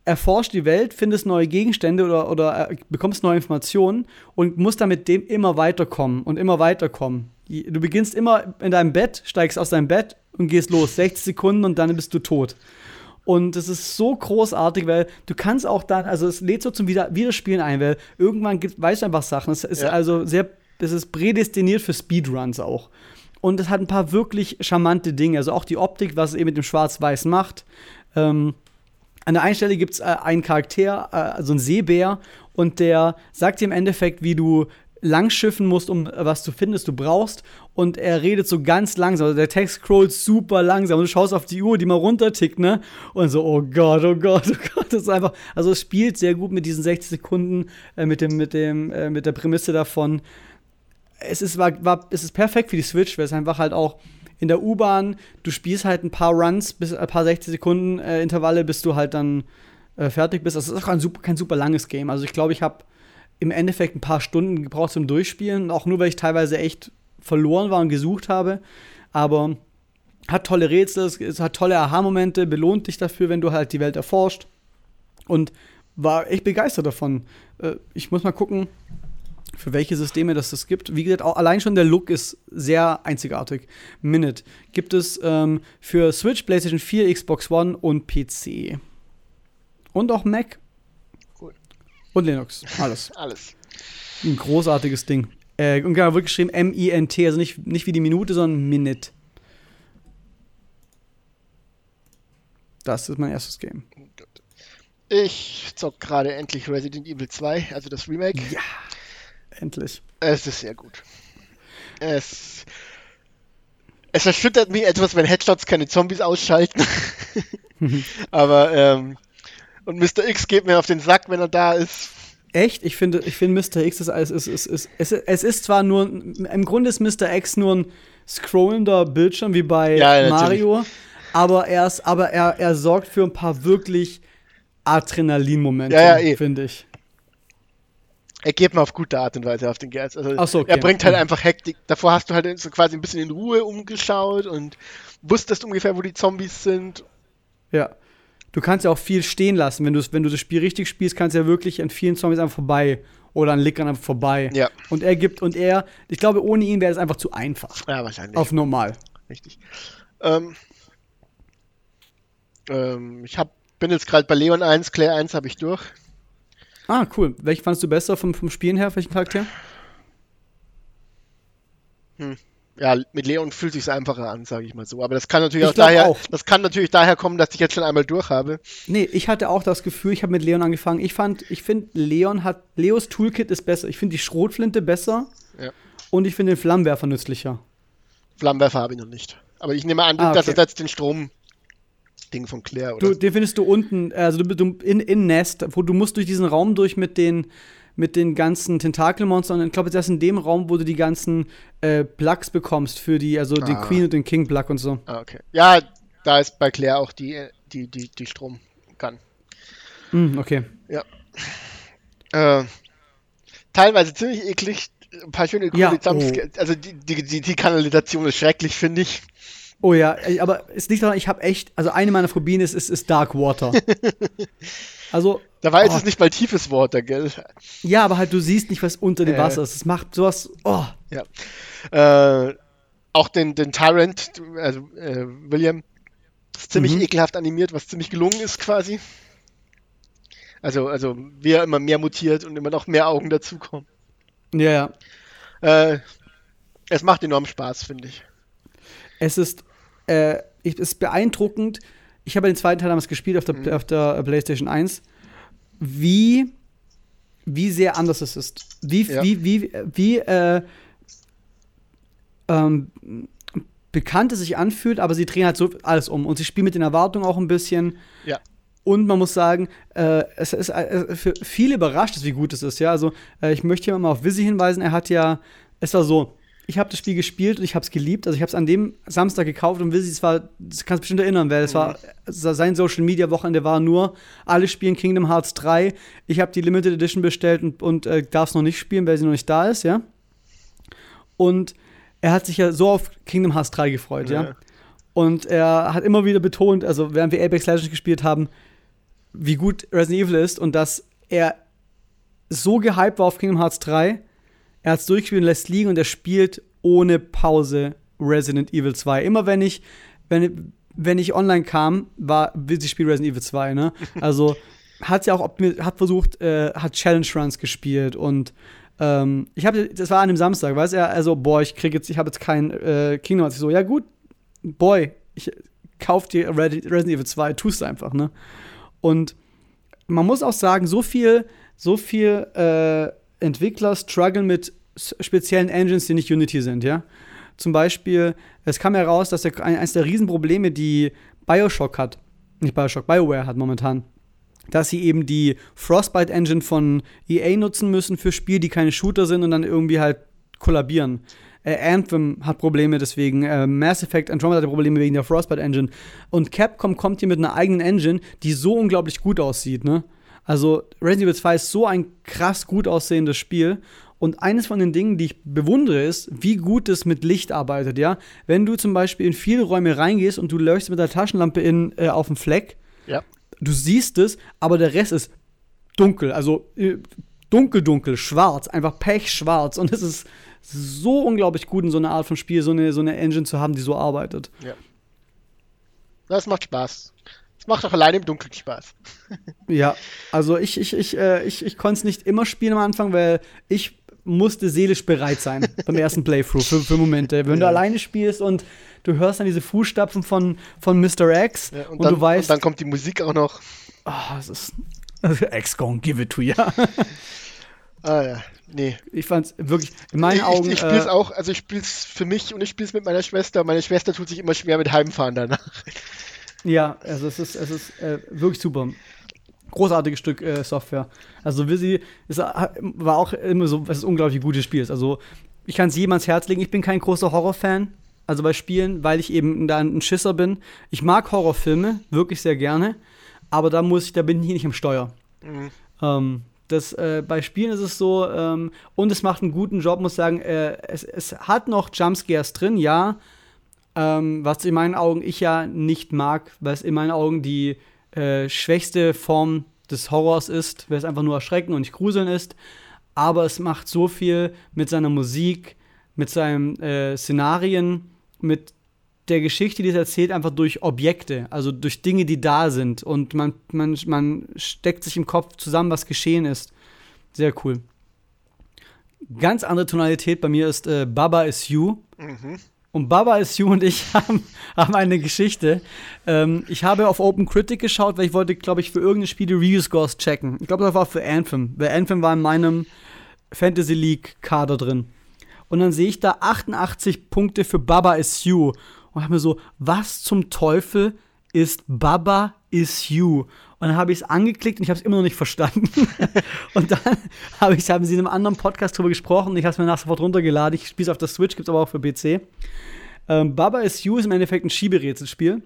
erforscht die Welt, findest neue Gegenstände oder, oder äh, bekommst neue Informationen und musst dann mit dem immer weiterkommen und immer weiterkommen. Du beginnst immer in deinem Bett, steigst aus deinem Bett und gehst los. 60 Sekunden und dann bist du tot. Und es ist so großartig, weil du kannst auch dann, also es lädt so zum Wieder Wiederspielen ein, weil irgendwann gibt, weißt du einfach Sachen. Es ist Ja. also sehr, es ist prädestiniert für Speedruns auch. Und es hat ein paar wirklich charmante Dinge. Also auch die Optik, was es eben mit dem Schwarz-Weiß macht. Ähm, an der einen Stelle gibt es äh, einen Charakter, äh, also einen Seebär, und der sagt dir im Endeffekt, wie du langschiffen musst, um äh, was zu finden, das du brauchst. Und er redet so ganz langsam. Also der Text scrollt super langsam. Und du schaust auf die Uhr, die mal runtertickt, ne? Und so, oh Gott, oh Gott, oh Gott. Das ist einfach. Also es spielt sehr gut mit diesen 60 Sekunden, äh, mit dem, mit dem, äh, mit der Prämisse davon. Es ist, war, war, es ist perfekt für die Switch, weil es einfach halt auch in der U-Bahn, du spielst halt ein paar Runs, bis ein paar 60 Sekunden äh, Intervalle, bis du halt dann äh, fertig bist. Das ist auch kein super, kein super langes Game. Also ich glaube, ich habe im Endeffekt ein paar Stunden gebraucht zum Durchspielen, auch nur weil ich teilweise echt verloren war und gesucht habe. Aber hat tolle Rätsel, es hat tolle Aha-Momente, belohnt dich dafür, wenn du halt die Welt erforscht. Und war echt begeistert davon. Äh, ich muss mal gucken, für welche Systeme das es gibt. Wie gesagt, auch allein schon der Look ist sehr einzigartig. Minute gibt es ähm, für Switch, PlayStation 4, Xbox One und PC. Und auch Mac. Und Linux. Alles. Alles. Ein großartiges Ding. Äh, und genau, wird geschrieben M-I-N-T, also nicht, nicht wie die Minute, sondern Minute. Das ist mein erstes Game. Ich zock gerade endlich Resident Evil 2, also das Remake. Ja, endlich. Es ist sehr gut. Es, es erschüttert mich etwas, wenn Headshots keine Zombies ausschalten. Aber, ähm, und Mr. X geht mir auf den Sack, wenn er da ist. Echt? Ich finde, ich finde Mr. X ist, ist, ist, ist, es, es ist zwar nur, im Grunde ist Mr. X nur ein scrollender Bildschirm wie bei Ja, Mario, aber er ist, aber er, er sorgt für ein paar wirklich Adrenalin-Momente, Ja, ja, eh. finde ich. Er geht mir auf gute Art und Weise auf den Geist. Also, so, okay. Er bringt halt einfach Hektik. Davor hast du halt so quasi ein bisschen in Ruhe umgeschaut und wusstest ungefähr, wo die Zombies sind. Ja. Du kannst ja auch viel stehen lassen. Wenn du, wenn du das Spiel richtig spielst, kannst du ja wirklich an vielen Zombies einfach vorbei oder an Lickern einfach vorbei. Ja. Und er gibt, und er, ich glaube, ohne ihn wäre es einfach zu einfach. Ja, wahrscheinlich. Auf normal. Richtig. Ähm, ähm, ich hab, bin jetzt gerade bei Leon 1, Claire 1 habe ich durch. Ah, cool. Welchen fandest du besser vom, vom Spielen her? Welchen Charakter? Ja, mit Leon fühlt sich einfacher an, sage ich mal so. Aber das kann natürlich Ich auch daher, auch. das kann natürlich daher kommen, dass ich jetzt schon einmal durch habe. Nee, ich hatte auch das Gefühl, ich habe mit Leon angefangen. Ich fand, ich finde, Leon hat, Leos Toolkit ist besser. Ich finde die Schrotflinte besser Ja. und ich finde den Flammenwerfer nützlicher. Flammenwerfer habe ich noch nicht. Aber ich nehme an, Ah, das okay. ersetzt den Strom-Ding von Claire, oder? Du, den findest du unten, also du, du in, in Nest, wo du musst durch diesen Raum durch mit den, mit den ganzen Tentakelmonstern. Und ich glaube, das ist in dem Raum, wo du die ganzen äh, Plugs bekommst für die, also den Ah. Queen und den King Plug und so. ah, okay. Ja, da ist bei Claire auch die, die, die, die Strom-Gun. Hm, okay. Äh, teilweise ziemlich eklig. Ein paar schöne coole Ja, Jumpscares. Also die, die, die, die Kanalisation ist schrecklich, finde ich. Oh ja, aber es liegt daran, ich habe echt, also eine meiner Phobien ist, ist, ist Dark Water. also, Dabei ist Oh. es nicht mal tiefes Water, gell? ja, aber halt, du siehst nicht, was unter dem Äh. Wasser ist. Es macht sowas, oh. Ja. Äh, auch den, den Tyrant, also äh, William, ist ziemlich Mhm. ekelhaft animiert, was ziemlich gelungen ist quasi. Also, also wie er immer mehr mutiert und immer noch mehr Augen dazukommen. Ja, ja. Äh, es macht enorm Spaß, finde ich. Es ist, äh, ich, es ist beeindruckend. Ich habe den zweiten Teil damals gespielt auf der, Mhm. auf der PlayStation 1. Wie, wie sehr anders es ist. Wie, Ja. wie, wie, wie äh, ähm, bekannt es sich anfühlt, aber sie drehen halt so alles um. Und sie spielen mit den Erwartungen auch ein bisschen. Ja. Und man muss sagen, äh, es ist äh, für viele überrascht, es, wie gut es ist. Ja, also äh, ich möchte hier mal auf Visi hinweisen. Er hat ja, es war so, ich habe das Spiel gespielt und ich habe es geliebt. Also ich habe es an dem Samstag gekauft und Visi, es war, das kannst du bestimmt erinnern, weil es war sein Social Media Wochenende war nur alle spielen Kingdom Hearts 3. Ich habe die Limited Edition bestellt und, und äh, darf es noch nicht spielen, weil sie noch nicht da ist, ja. Und er hat sich ja so auf Kingdom Hearts 3 gefreut, ja. Ja. Und er hat immer wieder betont, also während wir Apex Legends gespielt haben, wie gut Resident Evil ist und dass er so gehypt war auf Kingdom Hearts 3. Er hat es durchgespielt und lässt liegen und er spielt ohne Pause Resident Evil 2. Immer wenn ich, wenn, wenn ich online kam, war sie spielt Resident Evil 2, ne? Also hat sie auch hat versucht, äh, hat Challenge Runs gespielt und ähm, ich habe, das war an einem Samstag, weiß er, also boah, ich krieg jetzt, ich habe jetzt kein äh, Kingdom Hearts. Ich so, ja gut, Boy, ich kauf dir Resident Evil 2, tust einfach, ne? Und man muss auch sagen, so viel, so viel äh, Entwickler strugglen mit speziellen Engines, die nicht Unity sind, ja. Zum Beispiel, es kam heraus, dass der, ein, eines der Riesenprobleme, die Bioshock hat, nicht Bioshock, BioWare hat momentan, dass sie eben die Frostbite Engine von EA nutzen müssen für Spiele, die keine Shooter sind und dann irgendwie halt kollabieren. Äh, Anthem hat Probleme deswegen, äh, Mass Effect Andromeda hat Probleme wegen der Frostbite Engine. Und Capcom kommt hier mit einer eigenen Engine, die so unglaublich gut aussieht, ne? Also Resident Evil 2 ist so ein krass gut aussehendes Spiel. Und eines von den Dingen, die ich bewundere, ist, wie gut es mit Licht arbeitet, ja. Wenn du zum Beispiel in viele Räume reingehst und du leuchtest mit der Taschenlampe in, äh, auf den Fleck, Ja. du siehst es, aber der Rest ist dunkel, also äh, dunkel, dunkel, schwarz, einfach pechschwarz. Und es ist so unglaublich gut in so einer Art von Spiel, so eine, so eine Engine zu haben, die so arbeitet. Das macht Spaß. Es macht auch alleine im Dunkeln Spaß. Ja, also ich, ich, ich, äh, ich, ich konnte es nicht immer spielen am Anfang, weil ich musste seelisch bereit sein beim ersten Playthrough für, für Momente. Wenn du Ja. alleine spielst und du hörst dann diese Fußstapfen von, von Mr. X Ja, und, dann, du weißt, und dann kommt die Musik auch noch. ah, es ist X gonna give it to you. Ah ja, nee. Ich fand's wirklich, in meinen ich, Augen. Ich, ich spiele es äh, auch, also ich spiele es für mich und ich spiele es mit meiner Schwester. Meine Schwester tut sich immer schwer mit Heimfahren danach. Ja, also es ist, es ist äh, wirklich super. Großartiges Stück äh, Software. Also Visi ist, äh, war auch immer so, was ein unglaublich gutes Spiel ist. Also ich kann es jedem ans Herz legen. Ich bin kein großer Horrorfan, also bei Spielen, weil ich eben da ein Schisser bin. Ich mag Horrorfilme wirklich sehr gerne, aber da muss ich, da bin ich nicht am Steuer. Mhm. Ähm, das, äh, bei Spielen ist es so, ähm, und es macht einen guten Job, muss ich sagen, äh, es, es hat noch Jumpscares drin, ja. Ähm, was in meinen Augen ich ja nicht mag, weil es in meinen Augen die äh, schwächste Form des Horrors ist, weil es einfach nur erschrecken und nicht gruseln ist. Aber es macht so viel mit seiner Musik, mit seinen äh, Szenarien, mit der Geschichte, die es erzählt, einfach durch Objekte, also durch Dinge, die da sind. Und man, man, man steckt sich im Kopf zusammen, was geschehen ist. Sehr cool. Ganz andere Tonalität bei mir ist äh, Baba is You. Mhm. Und Baba is You und ich haben, haben eine Geschichte. Ähm, ich habe auf Open Critic geschaut, weil ich wollte, glaube ich, für irgendein Spiel die Review Scores checken. Ich glaube, das war für Anthem. Weil Anthem war in meinem Fantasy League Kader drin. Und dann sehe ich da 88 Punkte für Baba is You. Und habe mir so, was zum Teufel ist Baba is You? Und dann habe ich es angeklickt und ich habe es immer noch nicht verstanden. und dann hab ich, haben sie in einem anderen Podcast drüber gesprochen. Ich habe es mir nach sofort runtergeladen. Ich spiele es auf der Switch, gibt es aber auch für PC. Ähm, Baba is You ist im Endeffekt ein Schieberätselspiel.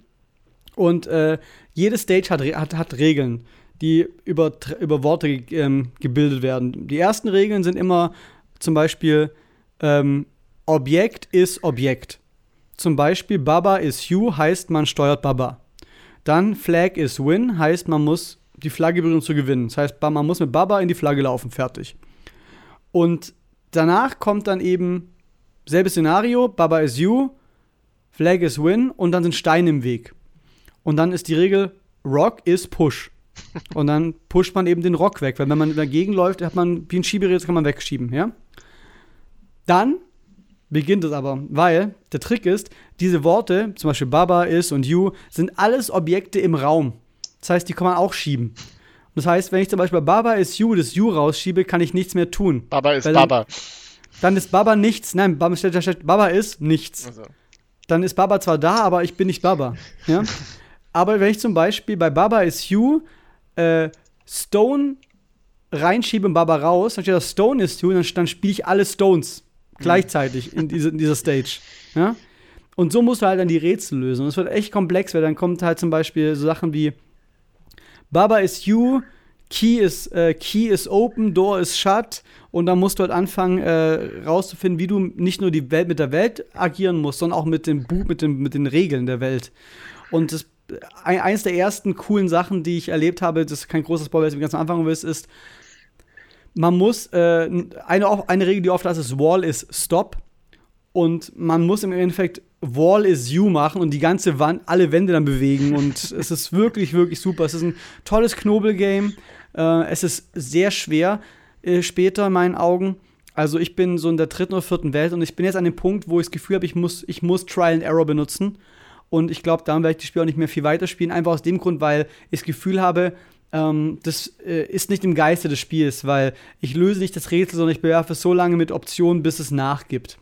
Und äh, jede Stage hat, hat, hat Regeln, die über, über Worte ähm, gebildet werden. Die ersten Regeln sind immer zum Beispiel ähm, Objekt ist Objekt. Zum Beispiel Baba is You heißt, man steuert Baba. Dann Flag is Win heißt, man muss die Flagge berühren, zu gewinnen. Das heißt, man muss mit Baba in die Flagge laufen, fertig. Und danach kommt dann eben selbes Szenario, Baba is You, Flag is Win und dann sind Steine im Weg. Und dann ist die Regel, Rock is Push. Und dann pusht man eben den Rock weg, weil wenn man dagegen läuft, hat man wie ein Schieberätsel kann man wegschieben, ja? Dann beginnt es aber, weil der Trick ist, diese Worte, zum Beispiel Baba, is und you, sind alles Objekte im Raum. Das heißt, die kann man auch schieben. Und das heißt, wenn ich zum Beispiel bei Baba is you das you rausschiebe, kann ich nichts mehr tun. Baba ist dann- Baba. Dann ist Baba nichts. Nein, Baba, steht, da steht, Baba ist nichts. Also, Dann ist Baba zwar da, aber ich bin nicht Baba. Ja? aber wenn ich zum Beispiel bei Baba is you äh, Stone reinschiebe und Baba raus, dann steht da Stone is you, dann, dann spiele ich alle Stones gleichzeitig in, diese, in dieser Stage. Ja? Und so musst du halt dann die Rätsel lösen. Und es wird echt komplex, weil dann kommt halt zum Beispiel so Sachen wie Baba is you, Key is, äh, Key is open, Door is shut. Und dann musst du halt anfangen, äh, rauszufinden, wie du nicht nur die Welt mit der Welt agieren musst, sondern auch mit dem Buch, mit, dem, mit den Regeln der Welt. Und das, ein, eines der ersten coolen Sachen, die ich erlebt habe, das ist kein großes Spoiler, was du ganz am Anfang willst, ist, man muss, äh, eine, eine Regel, die oft heißt, ist Wall is Stop. Und man muss im Endeffekt Wall is You machen und die ganze Wand, alle Wände dann bewegen. Und es ist wirklich, wirklich super. Es ist ein tolles Knobelgame. Äh, es ist sehr schwer äh, später in meinen Augen. Also ich bin so in der dritten oder vierten Welt und ich bin jetzt an dem Punkt, wo ich das Gefühl habe, ich muss, ich muss Trial and Error benutzen. Und ich glaube, dann werde ich das Spiel auch nicht mehr viel weiterspielen. Einfach aus dem Grund, weil ich das Gefühl habe, ähm, das äh, ist nicht im Geiste des Spiels, weil ich löse nicht das Rätsel, sondern ich bewerfe es so lange mit Optionen, bis es nachgibt.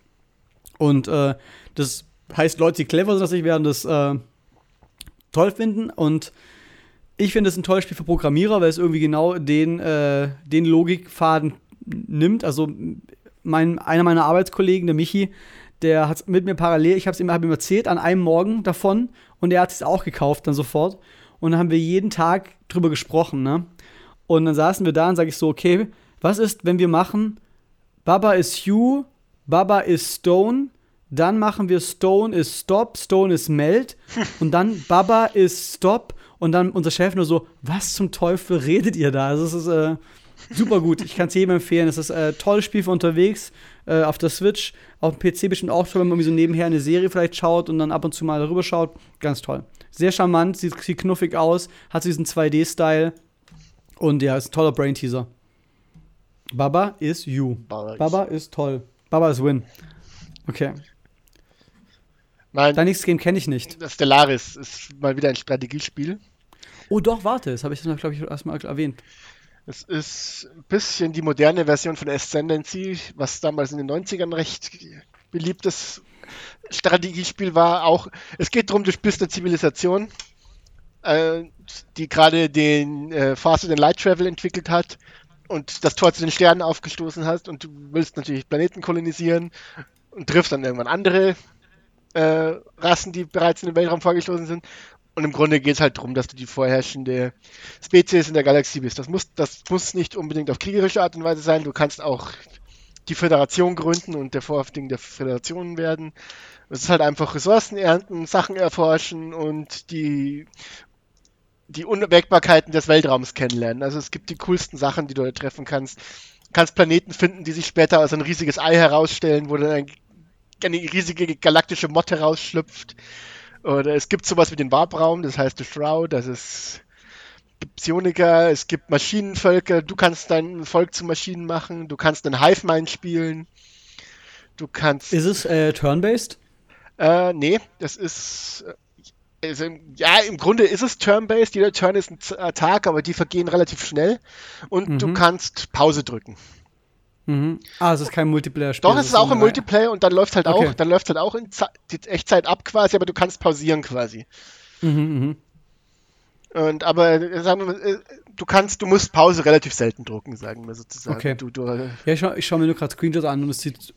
Und äh, das heißt, Leute, die clever sind, dass ich werden das äh, toll finden. Und ich finde es ein tolles Spiel für Programmierer, weil es irgendwie genau den, äh, den Logikfaden nimmt. Also mein, einer meiner Arbeitskollegen, der Michi, der hat mit mir parallel, ich habe es ihm, hab ihm erzählt, an einem Morgen davon und er hat es auch gekauft dann sofort. Und dann haben wir jeden Tag drüber gesprochen, ne? Und dann saßen wir da und sage ich so, okay, was ist, wenn wir machen, Baba ist Hugh, Baba ist Stone, dann machen wir Stone ist Stop, Stone ist Meld und dann Baba ist Stop und dann unser Chef nur so, was zum Teufel redet ihr da? Also es ist äh, super gut. Ich kann es jedem empfehlen. Es ist ein äh, tolles Spiel für unterwegs äh, auf der Switch, auf dem PC bestimmt auch toll, wenn man so nebenher eine Serie vielleicht schaut und dann ab und zu mal darüber schaut. Ganz toll. Sehr charmant, sieht, sieht knuffig aus, hat diesen 2D-Style und ja, ist ein toller Brain-Teaser. Baba is you. Baba, Baba ist toll. Baba ist Win. Okay. Mein, Dein nächstes Game kenne ich nicht. das Stellaris ist mal wieder ein Strategiespiel. Oh doch, warte, das habe ich, glaube ich, erstmal erwähnt. Es ist ein bisschen die moderne Version von Ascendancy, was damals in den 90ern recht beliebtes Strategiespiel war. Auch es geht darum, du spielst eine Zivilisation, äh, die gerade den äh, Faster Than Light Travel entwickelt hat und das Tor zu den Sternen aufgestoßen hast und du willst natürlich Planeten kolonisieren und triffst dann irgendwann andere äh, Rassen, die bereits in den Weltraum vorgestoßen sind. Und im Grunde geht es halt darum, dass du die vorherrschende Spezies in der Galaxie bist. Das muss, das muss nicht unbedingt auf kriegerische Art und Weise sein. Du kannst auch die Föderation gründen und der Vorhäftling der Föderation werden. Es ist halt einfach Ressourcen ernten, Sachen erforschen und die, die Unwägbarkeiten des Weltraums kennenlernen. Also es gibt die coolsten Sachen, die du da treffen kannst. Du kannst Planeten finden, die sich später als ein riesiges Ei herausstellen, wo dann ein, eine riesige galaktische Motte rausschlüpft. Oder es gibt sowas wie den Warbraum, das heißt The Shroud, das ist gibt Psioniker, es gibt Maschinenvölker, du kannst dein Volk zu Maschinen machen, du kannst einen Hive-Mind spielen, du kannst... Ist es äh, turn-based? Äh, nee, das ist... Also, ja, im Grunde ist es turn-based, jeder Turn ist ein Tag, aber die vergehen relativ schnell und mhm. du kannst Pause drücken. Mhm. Ah, es ist kein Multiplayer-Spiel. Doch, es ist auch im Multiplayer und dann läuft halt okay. auch, dann läuft halt auch in die Echtzeit ab quasi, aber du kannst pausieren quasi. Mhm, mh. Und aber sagen wir mal, du kannst, du musst Pause relativ selten drucken, sagen wir sozusagen. Okay. Du, du, ja, ich schaue schau mir nur gerade Screenshots an und es sieht.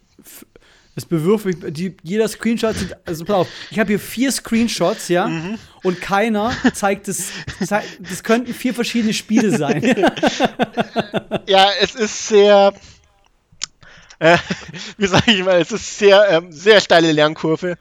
Es bewirft mich, die, jeder Screenshot sieht, also pass auf, ich habe hier vier Screenshots, ja, mhm. und keiner zeigt es, das könnten vier verschiedene Spiele sein. ja, es ist sehr, äh, wie sage ich mal, es ist sehr, ähm, sehr steile Lernkurve.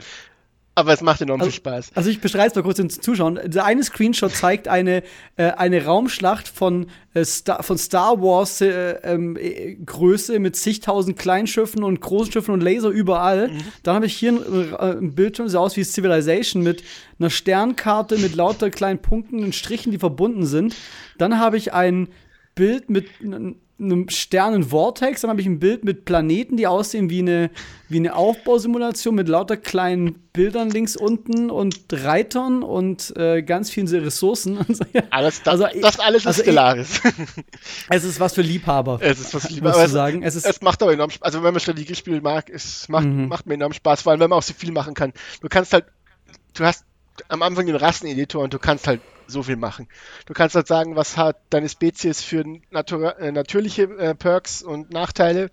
Aber es macht enorm also, viel Spaß. Also ich beschreibe es mal kurz den Zuschauern. Der eine Screenshot zeigt eine, äh, eine Raumschlacht von, äh, Star, von Star Wars äh, ähm, äh, Größe mit zigtausend Kleinschiffen und großen Schiffen und Laser überall. Mhm. Dann habe ich hier ein, äh, ein Bildschirm, sieht aus wie Civilization mit einer Sternkarte mit lauter kleinen Punkten und Strichen, die verbunden sind. Dann habe ich ein Bild mit einem Sternen-Vortex, dann habe ich ein Bild mit Planeten, die aussehen wie eine, wie eine Aufbausimulation mit lauter kleinen Bildern links unten und Reitern und äh, ganz vielen Ressourcen. alles, das, also, das alles also ist Stellaris. es ist was für Liebhaber. Es ist was für Liebhaber. Es, sagen. Es, es macht aber enorm Spaß. Also wenn man Strategiespiele mag, es macht, mhm. macht mir enorm Spaß, vor allem wenn man auch so viel machen kann. Du kannst halt, du hast am Anfang den Rasseneditor und du kannst halt so viel machen. Du kannst halt sagen, was hat deine Spezies für natur äh, natürliche äh, Perks und Nachteile.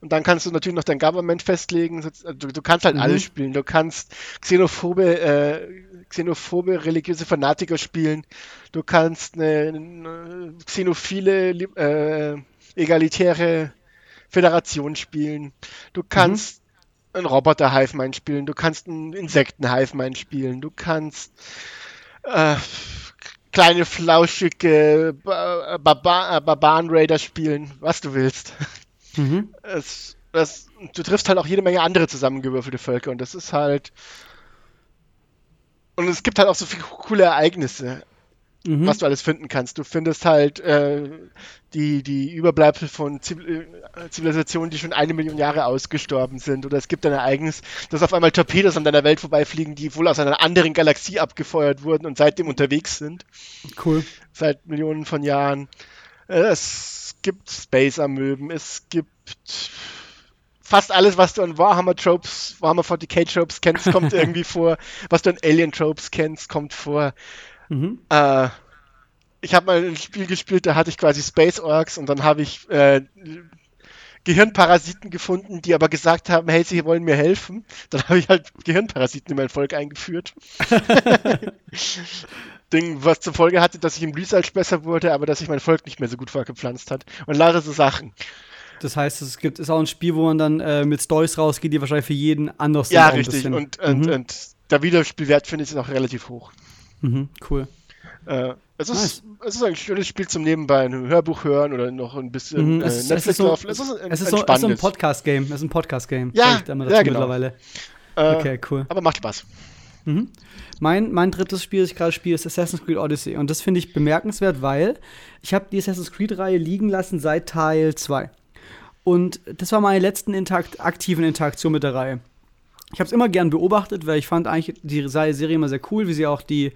Und dann kannst du natürlich noch dein Government festlegen. Also du, du kannst halt mhm. alles spielen. Du kannst xenophobe, äh, xenophobe religiöse Fanatiker spielen. Du kannst eine, eine xenophile, äh, egalitäre Föderation spielen. Du kannst mhm einen Roboter-Hive-Mind spielen, du kannst einen Insekten-Hive-Mind spielen, du kannst äh, kleine flauschige äh, Barbaren-Raider spielen, was du willst. Mhm. Es, das, du triffst halt auch jede Menge andere zusammengewürfelte Völker und das ist halt. Und es gibt halt auch so viele coole Ereignisse mhm. was du alles finden kannst. Du findest halt äh, die, die Überbleibsel von äh, Zivilisationen, die schon eine Million Jahre ausgestorben sind. Oder es gibt ein Ereignis, dass auf einmal Torpedos an deiner Welt vorbeifliegen, die wohl aus einer anderen Galaxie abgefeuert wurden und seitdem unterwegs sind. Cool. Seit Millionen von Jahren. Äh, es gibt Space-Amöben, es gibt fast alles, was du an Warhammer Tropes, Warhammer 40k Tropes kennst, kommt irgendwie vor. Was du an Alien Tropes kennst, kommt vor. Mhm. Äh, ich habe mal ein Spiel gespielt, da hatte ich quasi Space Orcs und dann habe ich äh, Gehirnparasiten gefunden, die aber gesagt haben, hey, sie wollen mir helfen. Dann habe ich halt Gehirnparasiten in mein Volk eingeführt. Ding, was zur Folge hatte, dass ich im Research besser wurde, aber dass sich mein Volk nicht mehr so gut vorgepflanzt hat. Und lauter so Sachen. Das heißt, es gibt ist auch ein Spiel, wo man dann äh, mit Stories rausgeht, die wahrscheinlich für jeden anders Ja, sind. richtig. Und, und, mhm. und der Wiederspielwert finde ich ist auch relativ hoch. Mhm, cool. Äh, es, ist, nice. es ist ein schönes Spiel zum Nebenbei ein Hörbuch hören oder noch ein bisschen mhm, es, äh, Netflix es ist so, Es ist, ein, es ist so, so ein Podcast-Game. Es ist ein Podcast-Game. Ja, ja genau. mittlerweile. Äh, okay, cool. Aber macht Spaß. Mhm. Mein, mein drittes Spiel, das ich gerade spiele, ist Assassin's Creed Odyssey. Und das finde ich bemerkenswert, weil ich habe die Assassin's Creed-Reihe liegen lassen seit Teil 2. Und das war meine letzten interakt aktiven Interaktion mit der Reihe. Ich habe es immer gern beobachtet, weil ich fand eigentlich die Serie immer sehr cool, wie sie auch die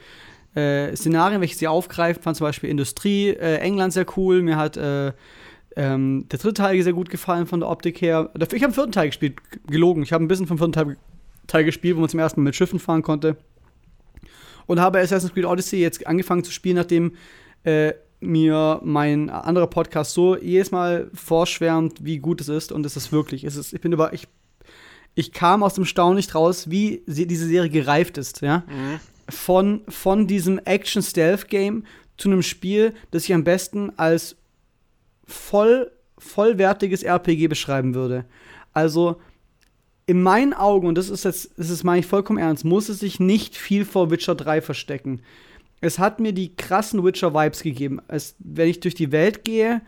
äh, Szenarien, welche sie aufgreifen, fand zum Beispiel Industrie, äh, England sehr cool. Mir hat äh, ähm, der dritte Teil sehr gut gefallen von der Optik her. Ich habe den vierten Teil gespielt, gelogen. Ich habe ein bisschen vom vierten Teil Teil gespielt, wo man zum ersten Mal mit Schiffen fahren konnte. Und habe Assassin's Creed Odyssey jetzt angefangen zu spielen, nachdem äh, mir mein anderer Podcast so jedes Mal vorschwärmt, wie gut es ist. Und es ist wirklich. Es ist, ich bin über. Ich, ich kam aus dem Staunen nicht raus, wie diese Serie gereift ist, ja. Mhm. Von, von diesem Action-Stealth-Game zu einem Spiel, das ich am besten als voll, vollwertiges RPG beschreiben würde. Also, in meinen Augen, und das ist jetzt, das ist meine ich vollkommen ernst, muss es sich nicht viel vor Witcher 3 verstecken. Es hat mir die krassen Witcher-Vibes gegeben. Es, wenn ich durch die Welt gehe,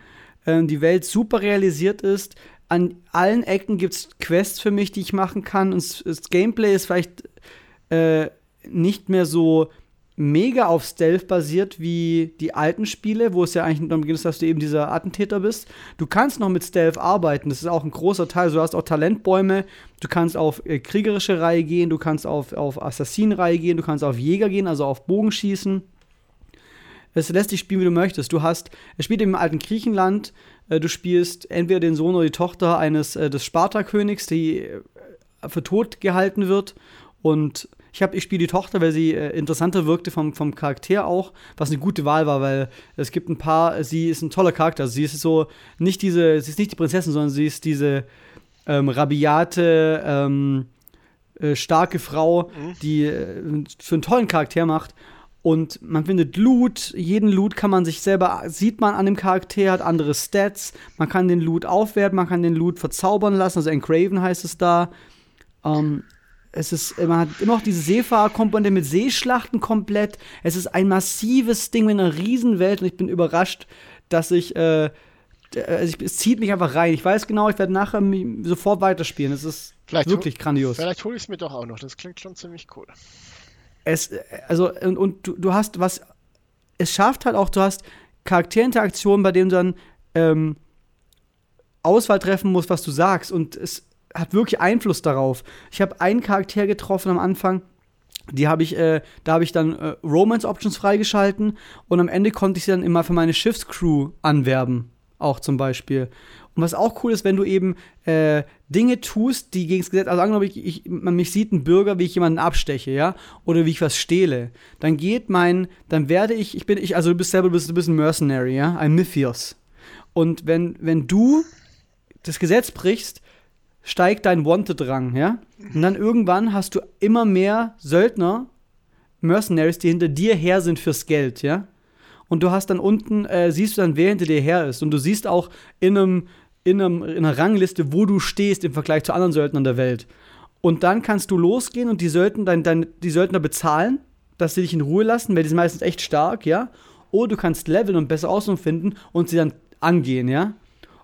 äh, die Welt super realisiert ist, an allen Ecken gibt es Quests für mich, die ich machen kann. Und das Gameplay ist vielleicht äh, nicht mehr so mega auf Stealth basiert wie die alten Spiele, wo es ja eigentlich darum geht, dass du eben dieser Attentäter bist. Du kannst noch mit Stealth arbeiten, das ist auch ein großer Teil. Du hast auch Talentbäume, du kannst auf äh, kriegerische Reihe gehen, du kannst auf, auf Assassinenreihe gehen, du kannst auf Jäger gehen, also auf Bogenschießen. Es lässt dich spielen, wie du möchtest. Du hast, es spielt im alten Griechenland, äh, du spielst entweder den Sohn oder die Tochter eines äh, des Spartakönigs, die äh, für tot gehalten wird und ich, ich spiele die Tochter, weil sie äh, interessanter wirkte vom, vom Charakter auch, was eine gute Wahl war, weil es gibt ein paar, sie ist ein toller Charakter. Also sie ist so nicht diese, sie ist nicht die Prinzessin, sondern sie ist diese ähm, rabiate, ähm, äh, starke Frau, mhm. die äh, für einen tollen Charakter macht. Und man findet Loot, jeden Loot kann man sich selber, sieht man an dem Charakter, hat andere Stats. Man kann den Loot aufwerten, man kann den Loot verzaubern lassen, also Engraven heißt es da. Ähm, es ist, man hat immer noch diese Seefahrerkomponente mit Seeschlachten komplett. Es ist ein massives Ding mit einer Riesenwelt und ich bin überrascht, dass ich, äh, also es zieht mich einfach rein. Ich weiß genau, ich werde nachher sofort weiterspielen. Es ist vielleicht wirklich grandios. Vielleicht hole ich es mir doch auch noch. Das klingt schon ziemlich cool. Es, also, und, und du, du hast was, es schafft halt auch, du hast Charakterinteraktionen, bei denen du dann ähm, Auswahl treffen musst, was du sagst. Und es, hat wirklich Einfluss darauf. Ich habe einen Charakter getroffen am Anfang, die habe ich, äh, da habe ich dann äh, Romance Options freigeschalten und am Ende konnte ich sie dann immer für meine Schiffscrew anwerben, auch zum Beispiel. Und was auch cool ist, wenn du eben äh, Dinge tust, die gegen das Gesetz, also angenommen, ich, ich, man mich sieht ein Bürger, wie ich jemanden absteche, ja, oder wie ich was stehle, dann geht mein, dann werde ich, ich bin, ich, also du bist selber, du bist, du bist ein Mercenary, ja, ein Mythios. Und wenn, wenn du das Gesetz brichst, steigt dein Wanted-Rang, ja? Und dann irgendwann hast du immer mehr Söldner, Mercenaries, die hinter dir her sind fürs Geld, ja? Und du hast dann unten, äh, siehst du dann, wer hinter dir her ist. Und du siehst auch in, einem, in, einem, in einer Rangliste, wo du stehst im Vergleich zu anderen Söldnern der Welt. Und dann kannst du losgehen und die Söldner, dein, dein, die Söldner bezahlen, dass sie dich in Ruhe lassen, weil die sind meistens echt stark, ja? Oder du kannst leveln und besser Ausrüstung finden und sie dann angehen, ja?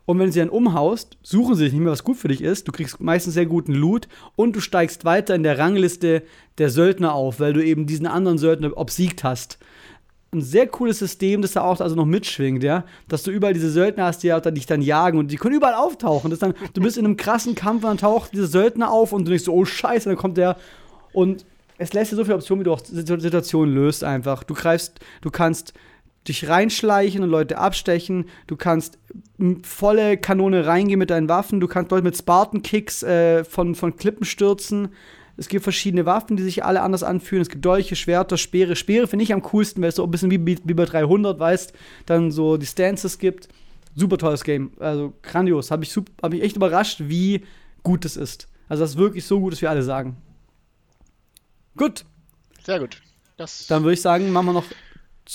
Und wenn du sie dann umhaust, suchen sie sich nicht mehr, was gut für dich ist. Du kriegst meistens sehr guten Loot und du steigst weiter in der Rangliste der Söldner auf, weil du eben diesen anderen Söldner obsiegt hast. Ein sehr cooles System, das da auch also noch mitschwingt, ja. Dass du überall diese Söldner hast, die dich dann jagen und die können überall auftauchen. Das dann, du bist in einem krassen Kampf und dann taucht dieser Söldner auf und du denkst so, oh Scheiße, dann kommt der. Und es lässt dir so viele Optionen, wie du auch Situationen löst einfach. Du greifst, du kannst dich reinschleichen und Leute abstechen. Du kannst volle Kanone reingehen mit deinen Waffen. Du kannst Leute mit Spartan-Kicks äh, von, von Klippen stürzen. Es gibt verschiedene Waffen, die sich alle anders anfühlen. Es gibt Dolche, Schwerter, Speere. Speere finde ich am coolsten, weil es so ein bisschen wie, wie bei 300, weißt, dann so die Stances gibt. Super tolles Game. Also grandios. Habe ich, hab ich echt überrascht, wie gut es ist. Also, das ist wirklich so gut, dass wir alle sagen. Gut. Sehr gut. Das dann würde ich sagen, machen wir noch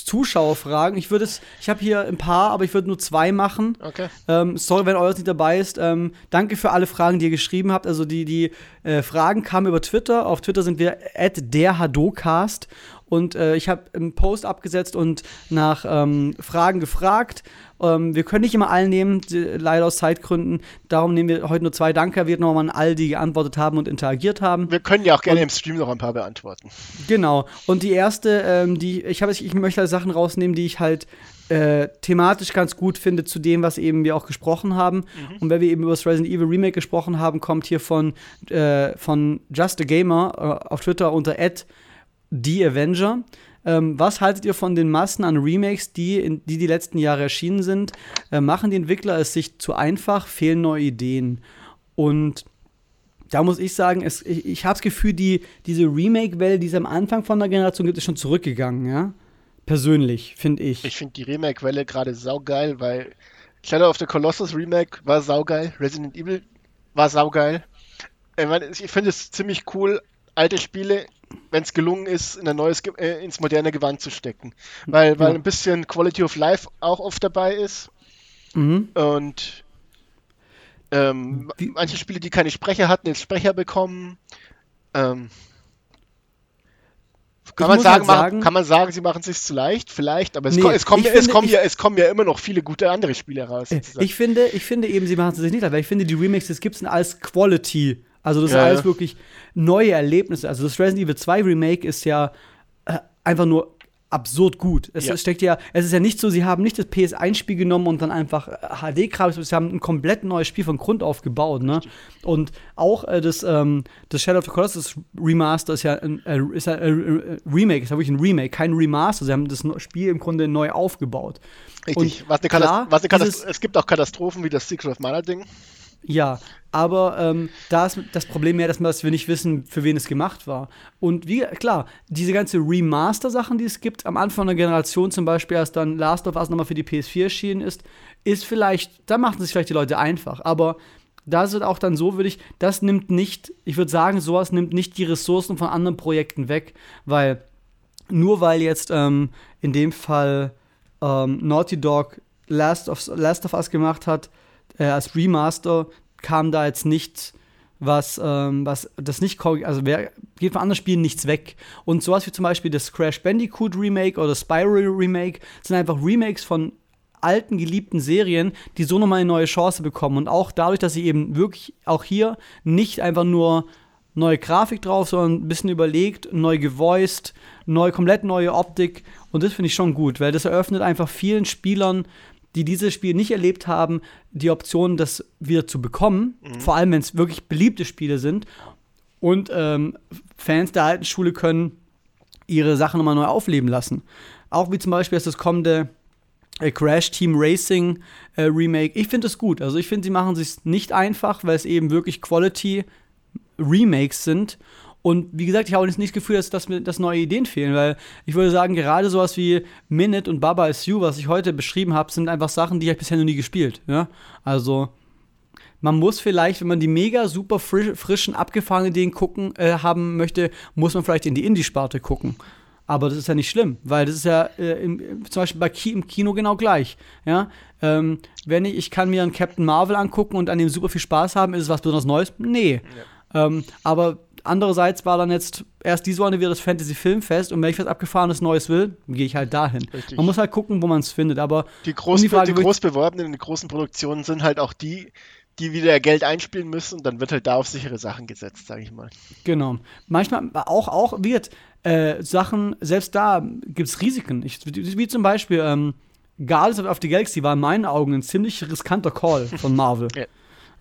Zuschauerfragen. Ich würde es, ich habe hier ein paar, aber ich würde nur zwei machen. Okay. Ähm, sorry, wenn eures nicht dabei ist. Ähm, danke für alle Fragen, die ihr geschrieben habt. Also die, die äh, Fragen kamen über Twitter. Auf Twitter sind wir at derhadocast. Und äh, ich habe einen Post abgesetzt und nach ähm, Fragen gefragt. Ähm, wir können nicht immer allen nehmen, leider aus Zeitgründen. Darum nehmen wir heute nur zwei. Danke wird nochmal an all, die geantwortet haben und interagiert haben. Wir können ja auch gerne und, im Stream noch ein paar beantworten. Genau. Und die erste, ähm, die ich habe, ich möchte halt Sachen rausnehmen, die ich halt äh, thematisch ganz gut finde zu dem, was eben wir auch gesprochen haben. Mhm. Und wenn wir eben über das Resident Evil Remake gesprochen haben, kommt hier von, äh, von Just a Gamer äh, auf Twitter unter The Avenger. Ähm, was haltet ihr von den Massen an Remakes, die in, die, die letzten Jahre erschienen sind? Äh, machen die Entwickler es sich zu einfach? Fehlen neue Ideen? Und da muss ich sagen, es, ich, ich habe das Gefühl, die, diese Remake-Welle, die es am Anfang von der Generation gibt, ist schon zurückgegangen, ja? Persönlich, finde ich. Ich finde die Remake-Welle gerade saugeil, weil Shadow of the Colossus Remake war saugeil, Resident Evil war saugeil. Ich finde es ziemlich cool, alte Spiele wenn es gelungen ist, in ein neues, äh, ins moderne Gewand zu stecken. Weil, weil ein bisschen Quality of Life auch oft dabei ist. Mhm. Und ähm, manche Spiele, die keine Sprecher hatten, jetzt Sprecher bekommen. Ähm, kann man, sagen, halt sagen, kann man sagen, sie machen es sich zu leicht? Vielleicht, aber es, nee, ko es, kommen, finde, es, kommen ja, es kommen ja immer noch viele gute andere Spiele raus. Äh, ich finde, ich finde eben, sie machen es sich nicht leicht, weil ich finde, die Remixes gibt es als Quality also das ja, sind alles ja. wirklich neue Erlebnisse. Also das Resident Evil 2 Remake ist ja äh, einfach nur absurd gut. Es ja. steckt ja, es ist ja nicht so, sie haben nicht das PS1-Spiel genommen und dann einfach HD-Kram, äh, sie haben ein komplett neues Spiel von Grund auf gebaut, ne? Und auch äh, das, ähm, das Shadow of the Colossus Remaster ist ja ein, äh, ist ja ein Remake, ist ja wirklich ein Remake, kein Remaster. Sie haben das Spiel im Grunde neu aufgebaut. Richtig. Und was eine klar, was eine es gibt auch Katastrophen wie das Secret of Mana Ding. Ja, aber ähm, da ist das Problem mehr, dass wir nicht wissen, für wen es gemacht war. Und wie, klar, diese ganze Remaster-Sachen, die es gibt, am Anfang der Generation zum Beispiel, als dann Last of Us nochmal für die PS4 erschienen ist, ist vielleicht, da machen sich vielleicht die Leute einfach. Aber da ist es auch dann so, würde ich, das nimmt nicht, ich würde sagen, sowas nimmt nicht die Ressourcen von anderen Projekten weg, weil nur weil jetzt ähm, in dem Fall ähm, Naughty Dog Last of, Last of Us gemacht hat, äh, als Remaster kam da jetzt nichts, was, ähm, was das nicht, also wer, geht von anderen Spielen nichts weg. Und sowas wie zum Beispiel das Crash Bandicoot Remake oder Spiral Remake sind einfach Remakes von alten geliebten Serien, die so nochmal eine neue Chance bekommen. Und auch dadurch, dass sie eben wirklich auch hier nicht einfach nur neue Grafik drauf, sondern ein bisschen überlegt, neu gevoiced, neu, komplett neue Optik. Und das finde ich schon gut, weil das eröffnet einfach vielen Spielern die dieses Spiel nicht erlebt haben, die Option, das wieder zu bekommen. Mhm. Vor allem, wenn es wirklich beliebte Spiele sind. Und ähm, Fans der alten Schule können ihre Sachen nochmal neu aufleben lassen. Auch wie zum Beispiel das kommende äh, Crash Team Racing äh, Remake. Ich finde es gut. Also ich finde, sie machen es nicht einfach, weil es eben wirklich Quality Remakes sind und wie gesagt, ich habe auch nicht das Gefühl, dass, dass mir dass neue Ideen fehlen, weil ich würde sagen, gerade sowas wie Minute und Baba is You, was ich heute beschrieben habe, sind einfach Sachen, die ich bisher noch nie gespielt. Ja? Also man muss vielleicht, wenn man die mega super frisch, frischen, abgefahrenen Ideen gucken äh, haben möchte, muss man vielleicht in die Indie-Sparte gucken. Aber das ist ja nicht schlimm, weil das ist ja äh, im, zum Beispiel bei Ki im Kino genau gleich. Ja? Ähm, wenn ich, ich kann mir einen Captain Marvel angucken und an dem super viel Spaß haben, ist es was besonders Neues? Nee. Ja. Ähm, aber Andererseits war dann jetzt erst diese Woche wieder das Fantasy Filmfest und wenn ich was Abgefahrenes Neues will, gehe ich halt dahin. Richtig. Man muss halt gucken, wo man es findet. Aber die, groß, um die, die groß beworbenen, die großen Produktionen sind halt auch die, die wieder Geld einspielen müssen und dann wird halt da auf sichere Sachen gesetzt, sage ich mal. Genau. Manchmal auch, auch wird äh, Sachen, selbst da gibt es Risiken. Ich, wie zum Beispiel ähm, Guardians of the Galaxy war in meinen Augen ein ziemlich riskanter Call von Marvel. ja.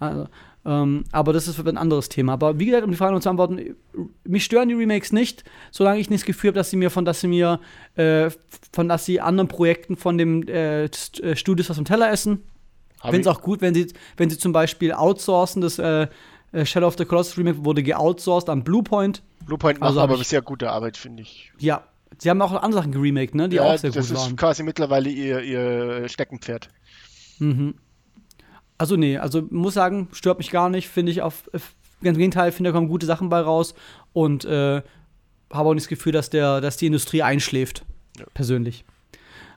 Also, ähm, aber das ist ein anderes Thema. Aber wie gesagt, um die Frage noch zu antworten, mich stören die Remakes nicht, solange ich nicht das Gefühl habe, dass sie mir von, dass sie mir, äh, von dass sie anderen Projekten von dem äh, äh Studios was vom Teller essen. Ich finde es auch gut, wenn sie, wenn sie zum Beispiel outsourcen, das äh, äh, Shadow of the Colossus Remake wurde geoutsourced an Bluepoint. Bluepoint macht also aber bisher gute Arbeit, finde ich. Ja, sie haben auch andere Sachen geremaked, ne, die ja, auch sehr gut waren. Das ist quasi mittlerweile ihr, ihr Steckenpferd. Mhm. Also nee, also muss sagen, stört mich gar nicht, finde ich auf ganz im Gegenteil, finde da kommen gute Sachen bei raus und äh, habe auch nicht das Gefühl, dass der, dass die Industrie einschläft. Ja. Persönlich.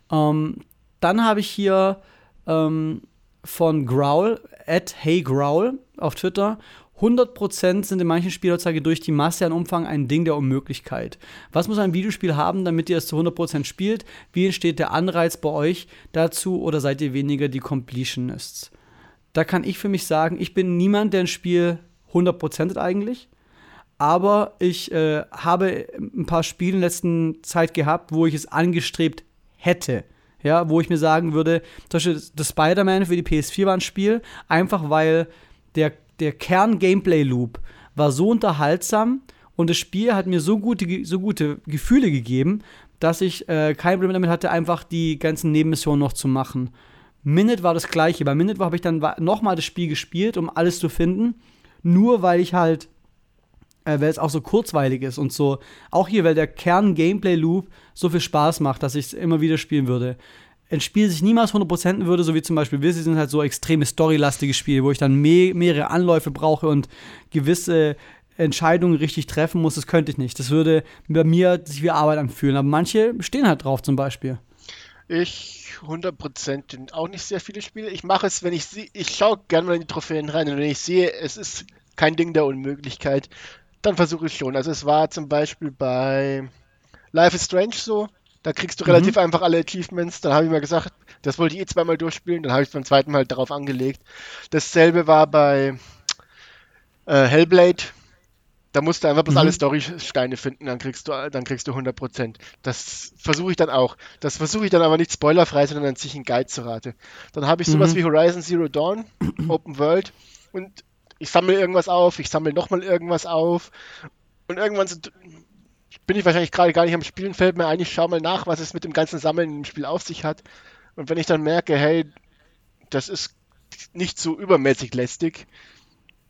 Ähm, dann habe ich hier ähm, von Growl, at HeyGrowl auf Twitter. 100% sind in manchen Spielaussage durch die Masse an Umfang ein Ding der Unmöglichkeit. Was muss ein Videospiel haben, damit ihr es zu 100% spielt? Wie entsteht der Anreiz bei euch dazu oder seid ihr weniger die Completionists? Da kann ich für mich sagen, ich bin niemand, der ein Spiel 100% eigentlich. Aber ich äh, habe ein paar Spiele in letzter Zeit gehabt, wo ich es angestrebt hätte. Ja, wo ich mir sagen würde, zum Beispiel das Spider-Man für die PS4 war ein Spiel, einfach weil der, der Kern-Gameplay-Loop war so unterhaltsam und das Spiel hat mir so gute, so gute Gefühle gegeben, dass ich äh, kein Problem damit hatte, einfach die ganzen Nebenmissionen noch zu machen. Minute war das gleiche. Bei Minute habe ich dann nochmal das Spiel gespielt, um alles zu finden. Nur weil ich halt, äh, weil es auch so kurzweilig ist und so. Auch hier, weil der Kern-Gameplay-Loop so viel Spaß macht, dass ich es immer wieder spielen würde. Ein Spiel, das ich niemals 100% würde, so wie zum Beispiel wir, sind halt so extreme storylastige Spiele, wo ich dann mehr, mehrere Anläufe brauche und gewisse Entscheidungen richtig treffen muss. Das könnte ich nicht. Das würde bei mir sich wie Arbeit anfühlen. Aber manche stehen halt drauf zum Beispiel. Ich 100% auch nicht sehr viele Spiele. Ich mache es, wenn ich sehe, ich schaue gerne mal in die Trophäen rein und wenn ich sehe, es ist kein Ding der Unmöglichkeit, dann versuche ich schon. Also es war zum Beispiel bei Life is Strange so, da kriegst du mhm. relativ einfach alle Achievements. Dann habe ich mir gesagt, das wollte ich eh zweimal durchspielen, dann habe ich beim zweiten Mal darauf angelegt. Dasselbe war bei äh, Hellblade. Da musst du einfach bloß mhm. alle Storysteine finden, dann kriegst du, dann kriegst du 100%. Das versuche ich dann auch. Das versuche ich dann aber nicht spoilerfrei, sondern an sich einen Guide zu rate. Dann habe ich sowas mhm. wie Horizon Zero Dawn, Open World und ich sammle irgendwas auf, ich sammle nochmal irgendwas auf und irgendwann sind, bin ich wahrscheinlich gerade gar nicht am Spielen, fällt mir ein, ich schaue mal nach, was es mit dem ganzen Sammeln im Spiel auf sich hat. Und wenn ich dann merke, hey, das ist nicht so übermäßig lästig,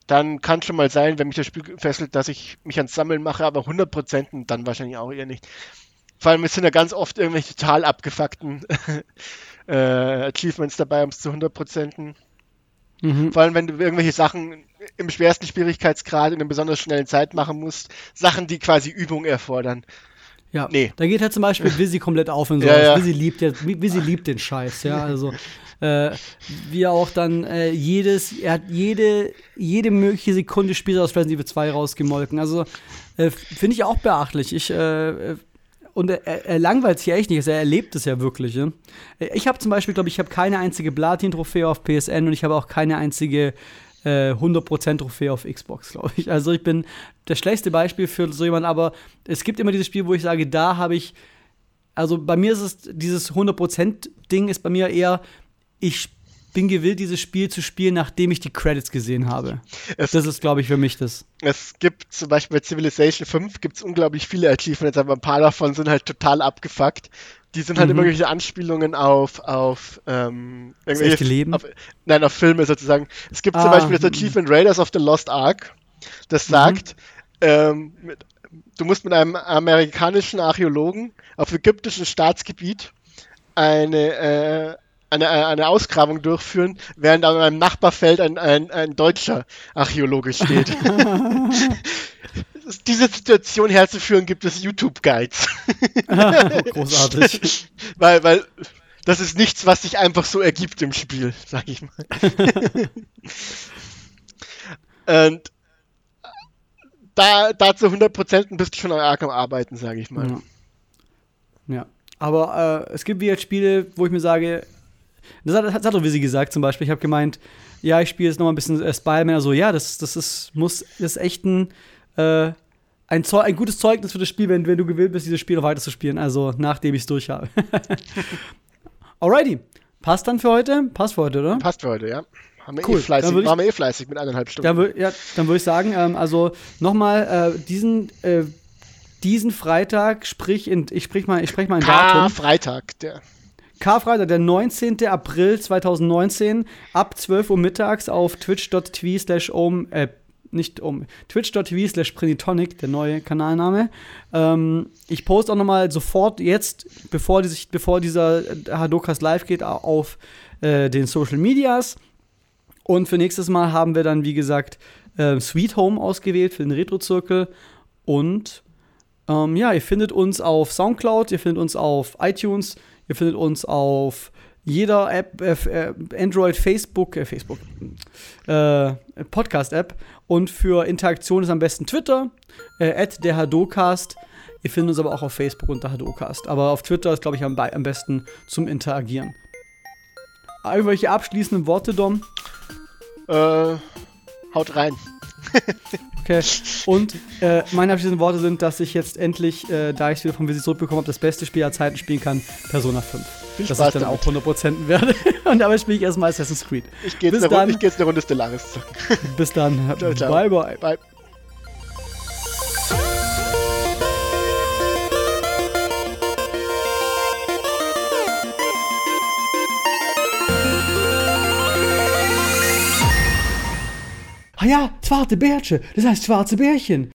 dann kann schon mal sein, wenn mich das Spiel fesselt, dass ich mich ans Sammeln mache, aber 100% dann wahrscheinlich auch eher nicht. Vor allem sind ja ganz oft irgendwelche total abgefuckten äh, Achievements dabei, um es zu 100%. Mhm. Vor allem, wenn du irgendwelche Sachen im schwersten Schwierigkeitsgrad in einer besonders schnellen Zeit machen musst, Sachen, die quasi Übung erfordern. Ja, nee. Da geht halt zum Beispiel Visi komplett auf und so. Ja, ja. Visi liebt, Visi liebt den Scheiß, ja. Also äh, wie er auch dann äh, jedes, er hat jede, jede mögliche Sekunde Spiel aus Resident Evil 2 rausgemolken. Also äh, finde ich auch beachtlich. Ich, äh, und er, er, langweilt sich echt nicht, also er erlebt es ja wirklich. Ja? Ich habe zum Beispiel, glaube ich, habe keine einzige Platin-Trophäe auf PSN und ich habe auch keine einzige äh, 100% Trophäe auf Xbox, glaube ich. Also ich bin das schlechteste Beispiel für so jemanden, aber es gibt immer dieses Spiel, wo ich sage, da habe ich, also bei mir ist es, dieses 100%-Ding ist bei mir eher, ich bin gewillt, dieses Spiel zu spielen, nachdem ich die Credits gesehen habe. Es, das ist, glaube ich, für mich das. Es gibt zum Beispiel bei Civilization 5 gibt es unglaublich viele Achievements, aber ein paar davon sind halt total abgefuckt. Die sind halt mhm. immer irgendwelche Anspielungen auf, auf ähm, irgendwelche Leben? Auf, nein, auf Filme sozusagen. Es gibt ah. zum Beispiel das Achievement Raiders of the Lost Ark, das mhm. sagt, mhm. ähm, mit, du musst mit einem amerikanischen Archäologen auf ägyptischem Staatsgebiet eine äh, eine, eine Ausgrabung durchführen, während an einem Nachbarfeld ein, ein, ein deutscher Archäologe steht. Diese Situation herzuführen, gibt es YouTube-Guides. Großartig. weil, weil das ist nichts, was sich einfach so ergibt im Spiel, sag ich mal. Und da, da zu 100% bist du schon arg am Arbeiten, sage ich mal. Ja. ja. Aber äh, es gibt wie jetzt Spiele, wo ich mir sage, das hat, hat Visi gesagt zum Beispiel. Ich habe gemeint, ja, ich spiele jetzt noch mal ein bisschen äh, Spider-Man. Also, ja, das, das ist, muss, das ist echt ein, äh, ein, Zeug, ein gutes Zeugnis für das Spiel, wenn, wenn du gewillt bist, dieses Spiel noch weiter zu spielen. Also, nachdem ich es durch habe. Alrighty. Passt dann für heute? Passt für heute, oder? Passt für heute, ja. Haben wir, cool. eh, fleißig, ich, waren wir eh fleißig mit eineinhalb Stunden. Dann, ja, dann würde ich sagen, ähm, also nochmal äh, diesen, äh, diesen Freitag, sprich, in, ich sprich mal, ich sprech mal ein Datum. Freitag, der. Karfreitag, der 19. April 2019, ab 12 Uhr mittags auf twitch.tv slash um, äh, nicht um, twitch.tv slash Prinitonic, der neue Kanalname. Ähm, ich poste auch nochmal sofort jetzt, bevor, die sich, bevor dieser Hadokas live geht, auf äh, den Social Medias. Und für nächstes Mal haben wir dann, wie gesagt, äh, Sweet Home ausgewählt für den Retro-Zirkel. Und ähm, ja, ihr findet uns auf Soundcloud, ihr findet uns auf iTunes, Ihr findet uns auf jeder App, äh, Android, Facebook, äh, Facebook, äh, Podcast-App. Und für Interaktion ist am besten Twitter, äh, der Hadocast. Ihr findet uns aber auch auf Facebook unter Hadocast. Aber auf Twitter ist, glaube ich, am, am besten zum Interagieren. Irgendwelche abschließenden Worte, Dom? Äh, haut rein. okay. Und äh, meine abschließenden Worte sind, dass ich jetzt endlich, äh, da ich es wieder vom Visit zurückbekommen habe, das beste Spiel aller Zeiten spielen kann, Persona 5. Viel dass Spaß ich dann damit. auch 100% werde. Und dabei spiele ich erstmal Assassin's Creed. Ich gehe jetzt, eine, Runde, geh jetzt eine Runde Stellaris zocken. Bis dann. ciao, ciao. Bye, bye. Bye. Ah ja, schwarze Bärche, das heißt schwarze Bärchen.